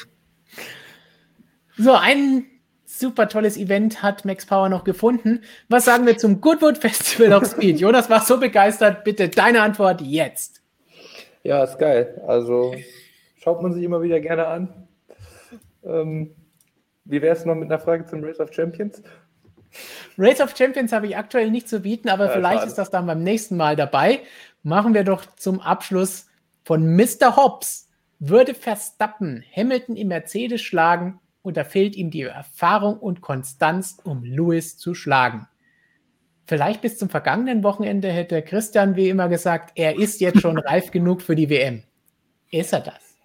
So, ein super tolles Event hat Max Power noch gefunden. Was sagen wir zum Goodwood Festival of Speed? Jonas war so begeistert. Bitte deine Antwort jetzt. Ja, ist geil. Also schaut man sich immer wieder gerne an. Ähm, wie wäre es noch mit einer Frage zum Race of Champions? Race of Champions habe ich aktuell nicht zu bieten, aber Ja, vielleicht schade. ist das dann beim nächsten Mal dabei. Machen wir doch zum Abschluss von Mr. Hobbs. Würde Verstappen Hamilton im Mercedes schlagen und da fehlt ihm die Erfahrung und Konstanz, um Lewis zu schlagen. Vielleicht bis zum vergangenen Wochenende hätte Christian wie immer gesagt, er ist jetzt schon reif genug für die WM. Ist er das?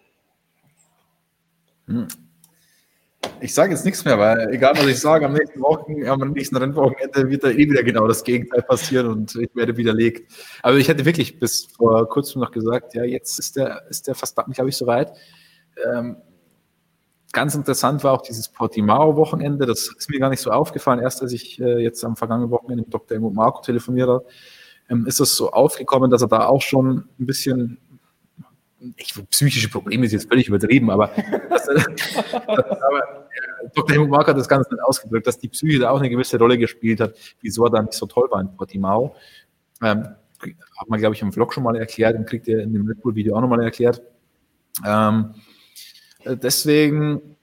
Hm. Ich sage jetzt nichts mehr, weil egal was ich sage, am nächsten, Wochen, am nächsten Rennwochenende wird da eh wieder genau das Gegenteil passieren und ich werde widerlegt. Aber ich hätte wirklich bis vor kurzem noch gesagt, ja, jetzt ist der, ist der fast, glaube ich, soweit. Ähm, ganz interessant war auch dieses Portimao-Wochenende. Das ist mir gar nicht so aufgefallen. Erst als ich äh, jetzt am vergangenen Wochenende mit Dr. Helmut Marco telefoniert habe, ähm, ist es so aufgekommen, dass er da auch schon ein bisschen ich, psychische Probleme ist jetzt völlig übertrieben, aber, das, aber äh, Dr. Helmut Mark hat das Ganze nicht ausgedrückt, dass die Psyche da auch eine gewisse Rolle gespielt hat, wieso er da nicht so toll war in Portimao. Ähm, hat man, glaube ich, im Vlog schon mal erklärt und kriegt ihr in dem Red Bull-Video auch nochmal erklärt. Ähm, äh, deswegen,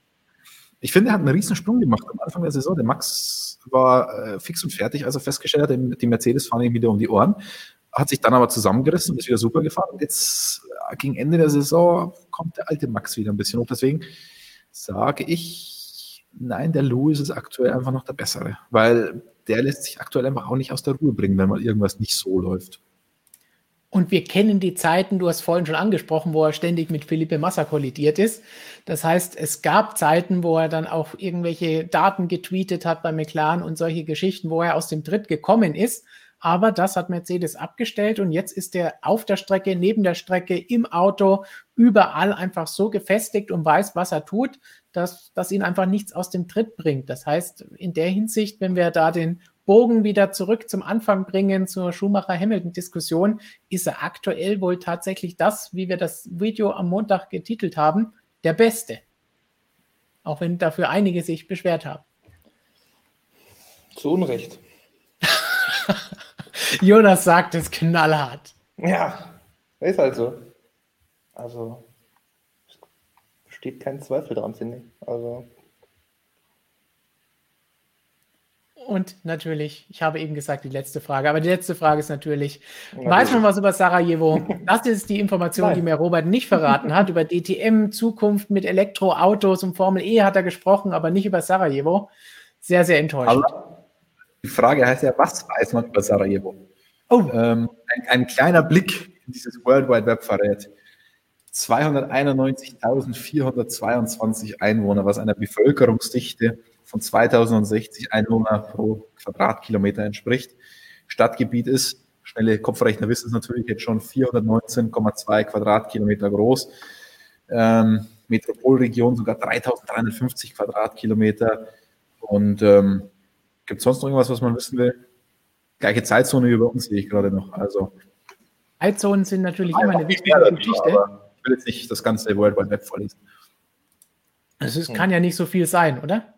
ich finde, er hat einen riesen Sprung gemacht am Anfang der Saison. Der Max war äh, fix und fertig, als er festgestellt hat, die Mercedes fahren ihm wieder um die Ohren hat sich dann aber zusammengerissen und ist wieder super gefahren. Jetzt äh, gegen Ende der Saison kommt der alte Max wieder ein bisschen hoch. Deswegen sage ich, nein, der Lewis ist aktuell einfach noch der bessere, weil der lässt sich aktuell einfach auch nicht aus der Ruhe bringen, wenn mal irgendwas nicht so läuft. Und wir kennen die Zeiten, du hast vorhin schon angesprochen, wo er ständig mit Felipe Massa kollidiert ist. Das heißt, es gab Zeiten, wo er dann auch irgendwelche Daten getweetet hat bei McLaren und solche Geschichten, wo er aus dem Tritt gekommen ist. Aber das hat Mercedes abgestellt und jetzt ist er auf der Strecke, neben der Strecke, im Auto, überall einfach so gefestigt und weiß, was er tut, dass, dass ihn einfach nichts aus dem Tritt bringt. Das heißt, in der Hinsicht, wenn wir da den Bogen wieder zurück zum Anfang bringen, zur Schumacher-Hamilton-Diskussion, ist er aktuell wohl tatsächlich das, wie wir das Video am Montag getitelt haben, der Beste. Auch wenn dafür einige sich beschwert haben. Zu Unrecht. Jonas sagt es knallhart. Ja, ist halt so. Also, steht kein Zweifel dran, finde ich. Also. Und natürlich, ich habe eben gesagt, die letzte Frage, aber die letzte Frage ist natürlich, natürlich. weiß man was über Sarajevo? Das ist die Information, Nein. die mir Robert nicht verraten hat. Über DTM, Zukunft mit Elektroautos und Formel E hat er gesprochen, aber nicht über Sarajevo. Sehr, sehr enttäuschend. Die Frage heißt ja, was weiß man über Sarajevo? Oh. Ähm, ein, ein, kleiner Blick in dieses World Wide Web verrät. 291.422 Einwohner, was einer Bevölkerungsdichte von 2060 Einwohner pro Quadratkilometer entspricht. Stadtgebiet ist, schnelle Kopfrechner wissen es natürlich jetzt schon, 419,2 Quadratkilometer groß. Ähm, Metropolregion sogar 3350 Quadratkilometer. Und ähm, Gibt es sonst noch irgendwas, was man wissen will? Gleiche Zeitzone wie bei uns sehe ich gerade noch. Also, Zeitzonen sind natürlich immer eine wichtige Geschichte. Ich will jetzt nicht das ganze World Wide Web vorlesen. Es kann ja nicht so viel sein, oder?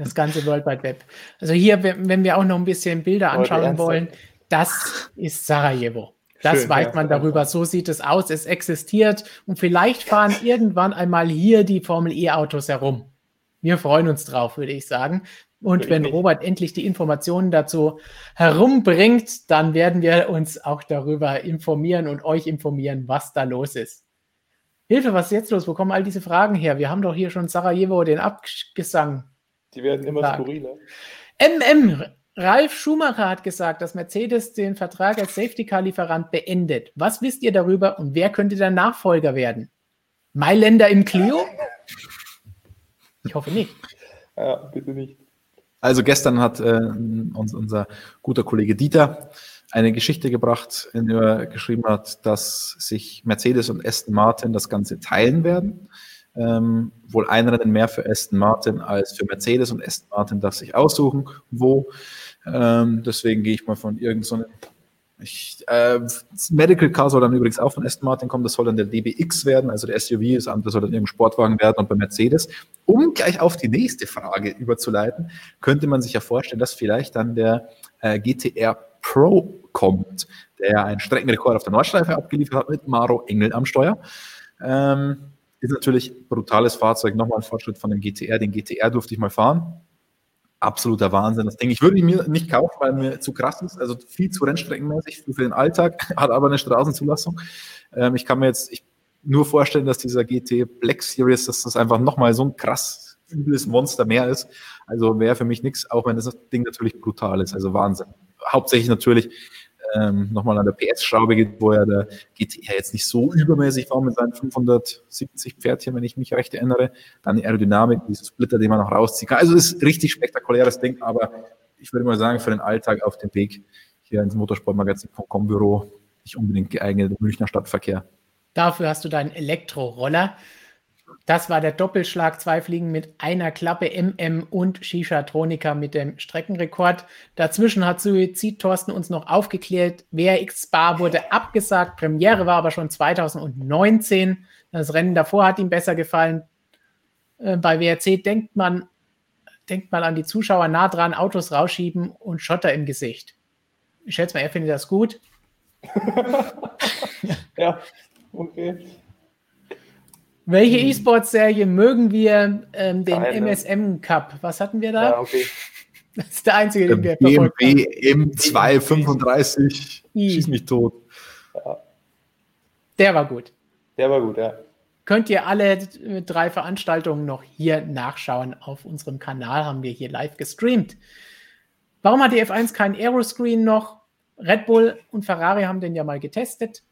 Das ganze World Wide Web. Also hier, wenn wir auch noch ein bisschen Bilder anschauen wollen, das ist Sarajevo. Das Schön, weiß ja, man darüber. So sieht es aus. Es existiert. Und vielleicht fahren irgendwann einmal hier die Formel E-Autos herum. Wir freuen uns drauf, würde ich sagen. Und wenn Robert endlich die Informationen dazu herumbringt, dann werden wir uns auch darüber informieren und euch informieren, was da los ist. Hilfe, was ist jetzt los? Wo kommen all diese Fragen her? Wir haben doch hier schon Sarajevo den Abgesang. Die werden immer Tag. skurriler. MM, Ralf Schumacher hat gesagt, dass Mercedes den Vertrag als Safety-Car-Lieferant beendet. Was wisst ihr darüber und wer könnte der Nachfolger werden? Mailänder im Clio? Ich hoffe nicht. Ja, bitte nicht. Also gestern hat äh, uns unser guter Kollege Dieter eine Geschichte gebracht, in der er geschrieben hat, dass sich Mercedes und Aston Martin das Ganze teilen werden. Ähm, wohl ein Rennen mehr für Aston Martin als für Mercedes und Aston Martin darf sich aussuchen, wo. Ähm, deswegen gehe ich mal von irgendeinem ich, äh, Medical Car soll dann übrigens auch von Aston Martin kommen. Das soll dann der DBX werden, also der SUV. Das soll dann irgendein Sportwagen werden und bei Mercedes. Um gleich auf die nächste Frage überzuleiten, könnte man sich ja vorstellen, dass vielleicht dann der äh, GTR Pro kommt, der einen Streckenrekord auf der Nordschleife abgeliefert hat mit Maro Engel am Steuer. Ähm, ist natürlich brutales Fahrzeug, nochmal ein Fortschritt von dem GTR. Den GTR durfte ich mal fahren absoluter Wahnsinn. Das Ding, ich würde ihn mir nicht kaufen, weil mir zu krass ist, also viel zu rennstreckenmäßig für den Alltag, hat aber eine Straßenzulassung. Ähm, ich kann mir jetzt ich, nur vorstellen, dass dieser GT Black Series, dass das einfach nochmal so ein krass übles Monster mehr ist. Also wäre für mich nichts, auch wenn das Ding natürlich brutal ist, also Wahnsinn. Hauptsächlich natürlich ähm, nochmal an der PS-Schraube geht, wo ja der GTR jetzt nicht so übermäßig war mit seinen 570 Pferdchen, wenn ich mich recht erinnere. Dann die Aerodynamik, diese Splitter, die man noch rausziehen kann. Also es ist richtig spektakuläres Ding, aber ich würde mal sagen, für den Alltag auf dem Weg hier ins Motorsportmagazin.com Büro nicht unbedingt geeignet im Münchner Stadtverkehr. Dafür hast du deinen Elektroroller. Das war der Doppelschlag, zwei Fliegen mit einer Klappe MM und Shisha Tronika mit dem Streckenrekord. Dazwischen hat Suizid Thorsten uns noch aufgeklärt. WRX Spa wurde abgesagt, Premiere war aber schon 2019. Das Rennen davor hat ihm besser gefallen. Äh, bei WRC denkt man, denkt mal an die Zuschauer nah dran, Autos rausschieben und Schotter im Gesicht. Ich schätze mal, er findet das gut. ja, okay. Welche hm. E-Sports-Serie mögen wir? Ähm, den Keine. MSM Cup. Was hatten wir da? Ja, okay. Das ist der einzige, den wir BMW M235. Schieß mich tot. Ja. Der war gut. Der war gut, ja. Könnt ihr alle drei Veranstaltungen noch hier nachschauen. Auf unserem Kanal haben wir hier live gestreamt. Warum hat die F1 keinen Aeroscreen noch? Red Bull und Ferrari haben den ja mal getestet.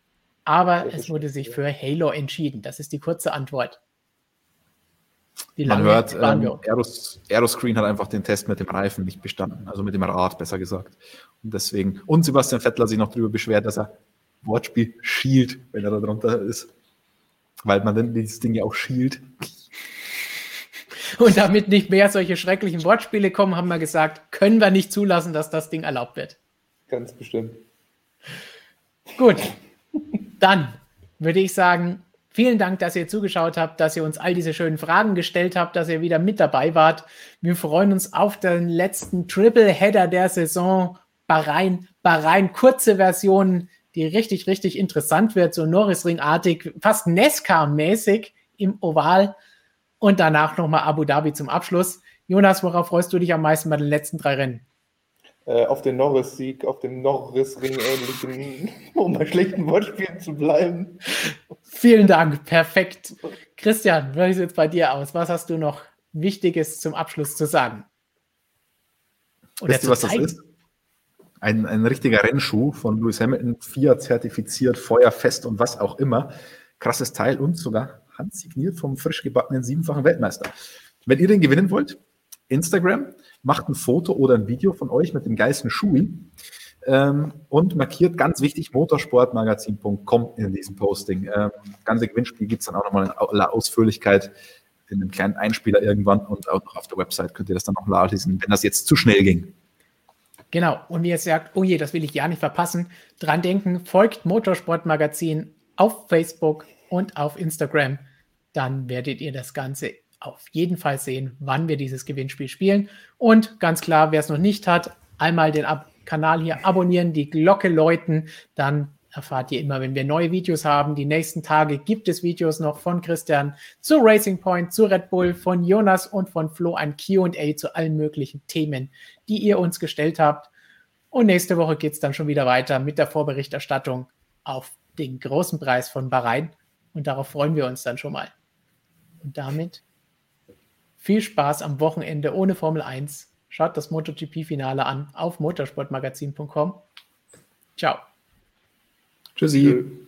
Aber es wurde sich für Halo entschieden. Das ist die kurze Antwort. Die Man hört, ähm, Aeros, Aeroscreen hat einfach den Test mit dem Reifen nicht bestanden, also mit dem Rad besser gesagt. Und deswegen, und Sebastian Vettel hat sich noch darüber beschwert, dass er Wortspiel schielt, wenn er da drunter ist. Weil man dann dieses Ding ja auch schielt. Und damit nicht mehr solche schrecklichen Wortspiele kommen, haben wir gesagt, können wir nicht zulassen, dass das Ding erlaubt wird. Ganz bestimmt. Gut, dann würde ich sagen, vielen Dank, dass ihr zugeschaut habt, dass ihr uns all diese schönen Fragen gestellt habt, dass ihr wieder mit dabei wart. Wir freuen uns auf den letzten Triple-Header der Saison. Bahrain, Bahrain, kurze Version, die richtig, richtig interessant wird, so Norrisring-artig, fast Nesca-mäßig im Oval. Und danach nochmal Abu Dhabi zum Abschluss. Jonas, worauf freust du dich am meisten bei den letzten drei Rennen? Äh, auf den Norris-Sieg, auf dem Norris-Ring ähnlichen, um bei schlechten Wortspielen zu bleiben. Vielen Dank, perfekt. Christian, wie sieht es jetzt bei dir aus? Was hast du noch Wichtiges zum Abschluss zu sagen? Oder Wisst ihr, was zeigen? das ist? Ein, ein richtiger Rennschuh von Lewis Hamilton, Fiat zertifiziert, feuerfest und was auch immer. Krasses Teil und sogar handsigniert vom frisch gebackenen siebenfachen Weltmeister. Wenn ihr den gewinnen wollt, Instagram, macht ein Foto oder ein Video von euch mit dem geilsten Schuh ähm, und markiert ganz wichtig motorsportmagazin.com in diesem Posting. Ähm, ganze Gewinnspiel gibt es dann auch nochmal in aller Ausführlichkeit in einem kleinen Einspieler irgendwann und auch noch auf der Website könnt ihr das dann noch nachlesen, wenn das jetzt zu schnell ging. Genau, und wie ihr sagt, oh je, das will ich ja nicht verpassen, dran denken, folgt Motorsportmagazin auf Facebook und auf Instagram. Dann werdet ihr das Ganze auf jeden Fall sehen, wann wir dieses Gewinnspiel spielen. Und ganz klar, wer es noch nicht hat, einmal den Ab Kanal hier abonnieren, die Glocke läuten, dann erfahrt ihr immer, wenn wir neue Videos haben. Die nächsten Tage gibt es Videos noch von Christian zu Racing Point, zu Red Bull, von Jonas und von Flo ein QA zu allen möglichen Themen, die ihr uns gestellt habt. Und nächste Woche geht es dann schon wieder weiter mit der Vorberichterstattung auf den großen Preis von Bahrain. Und darauf freuen wir uns dann schon mal. Und damit viel Spaß am Wochenende ohne Formel 1. Schaut das MotoGP-Finale an auf motorsportmagazin.com. Ciao. Tschüssi.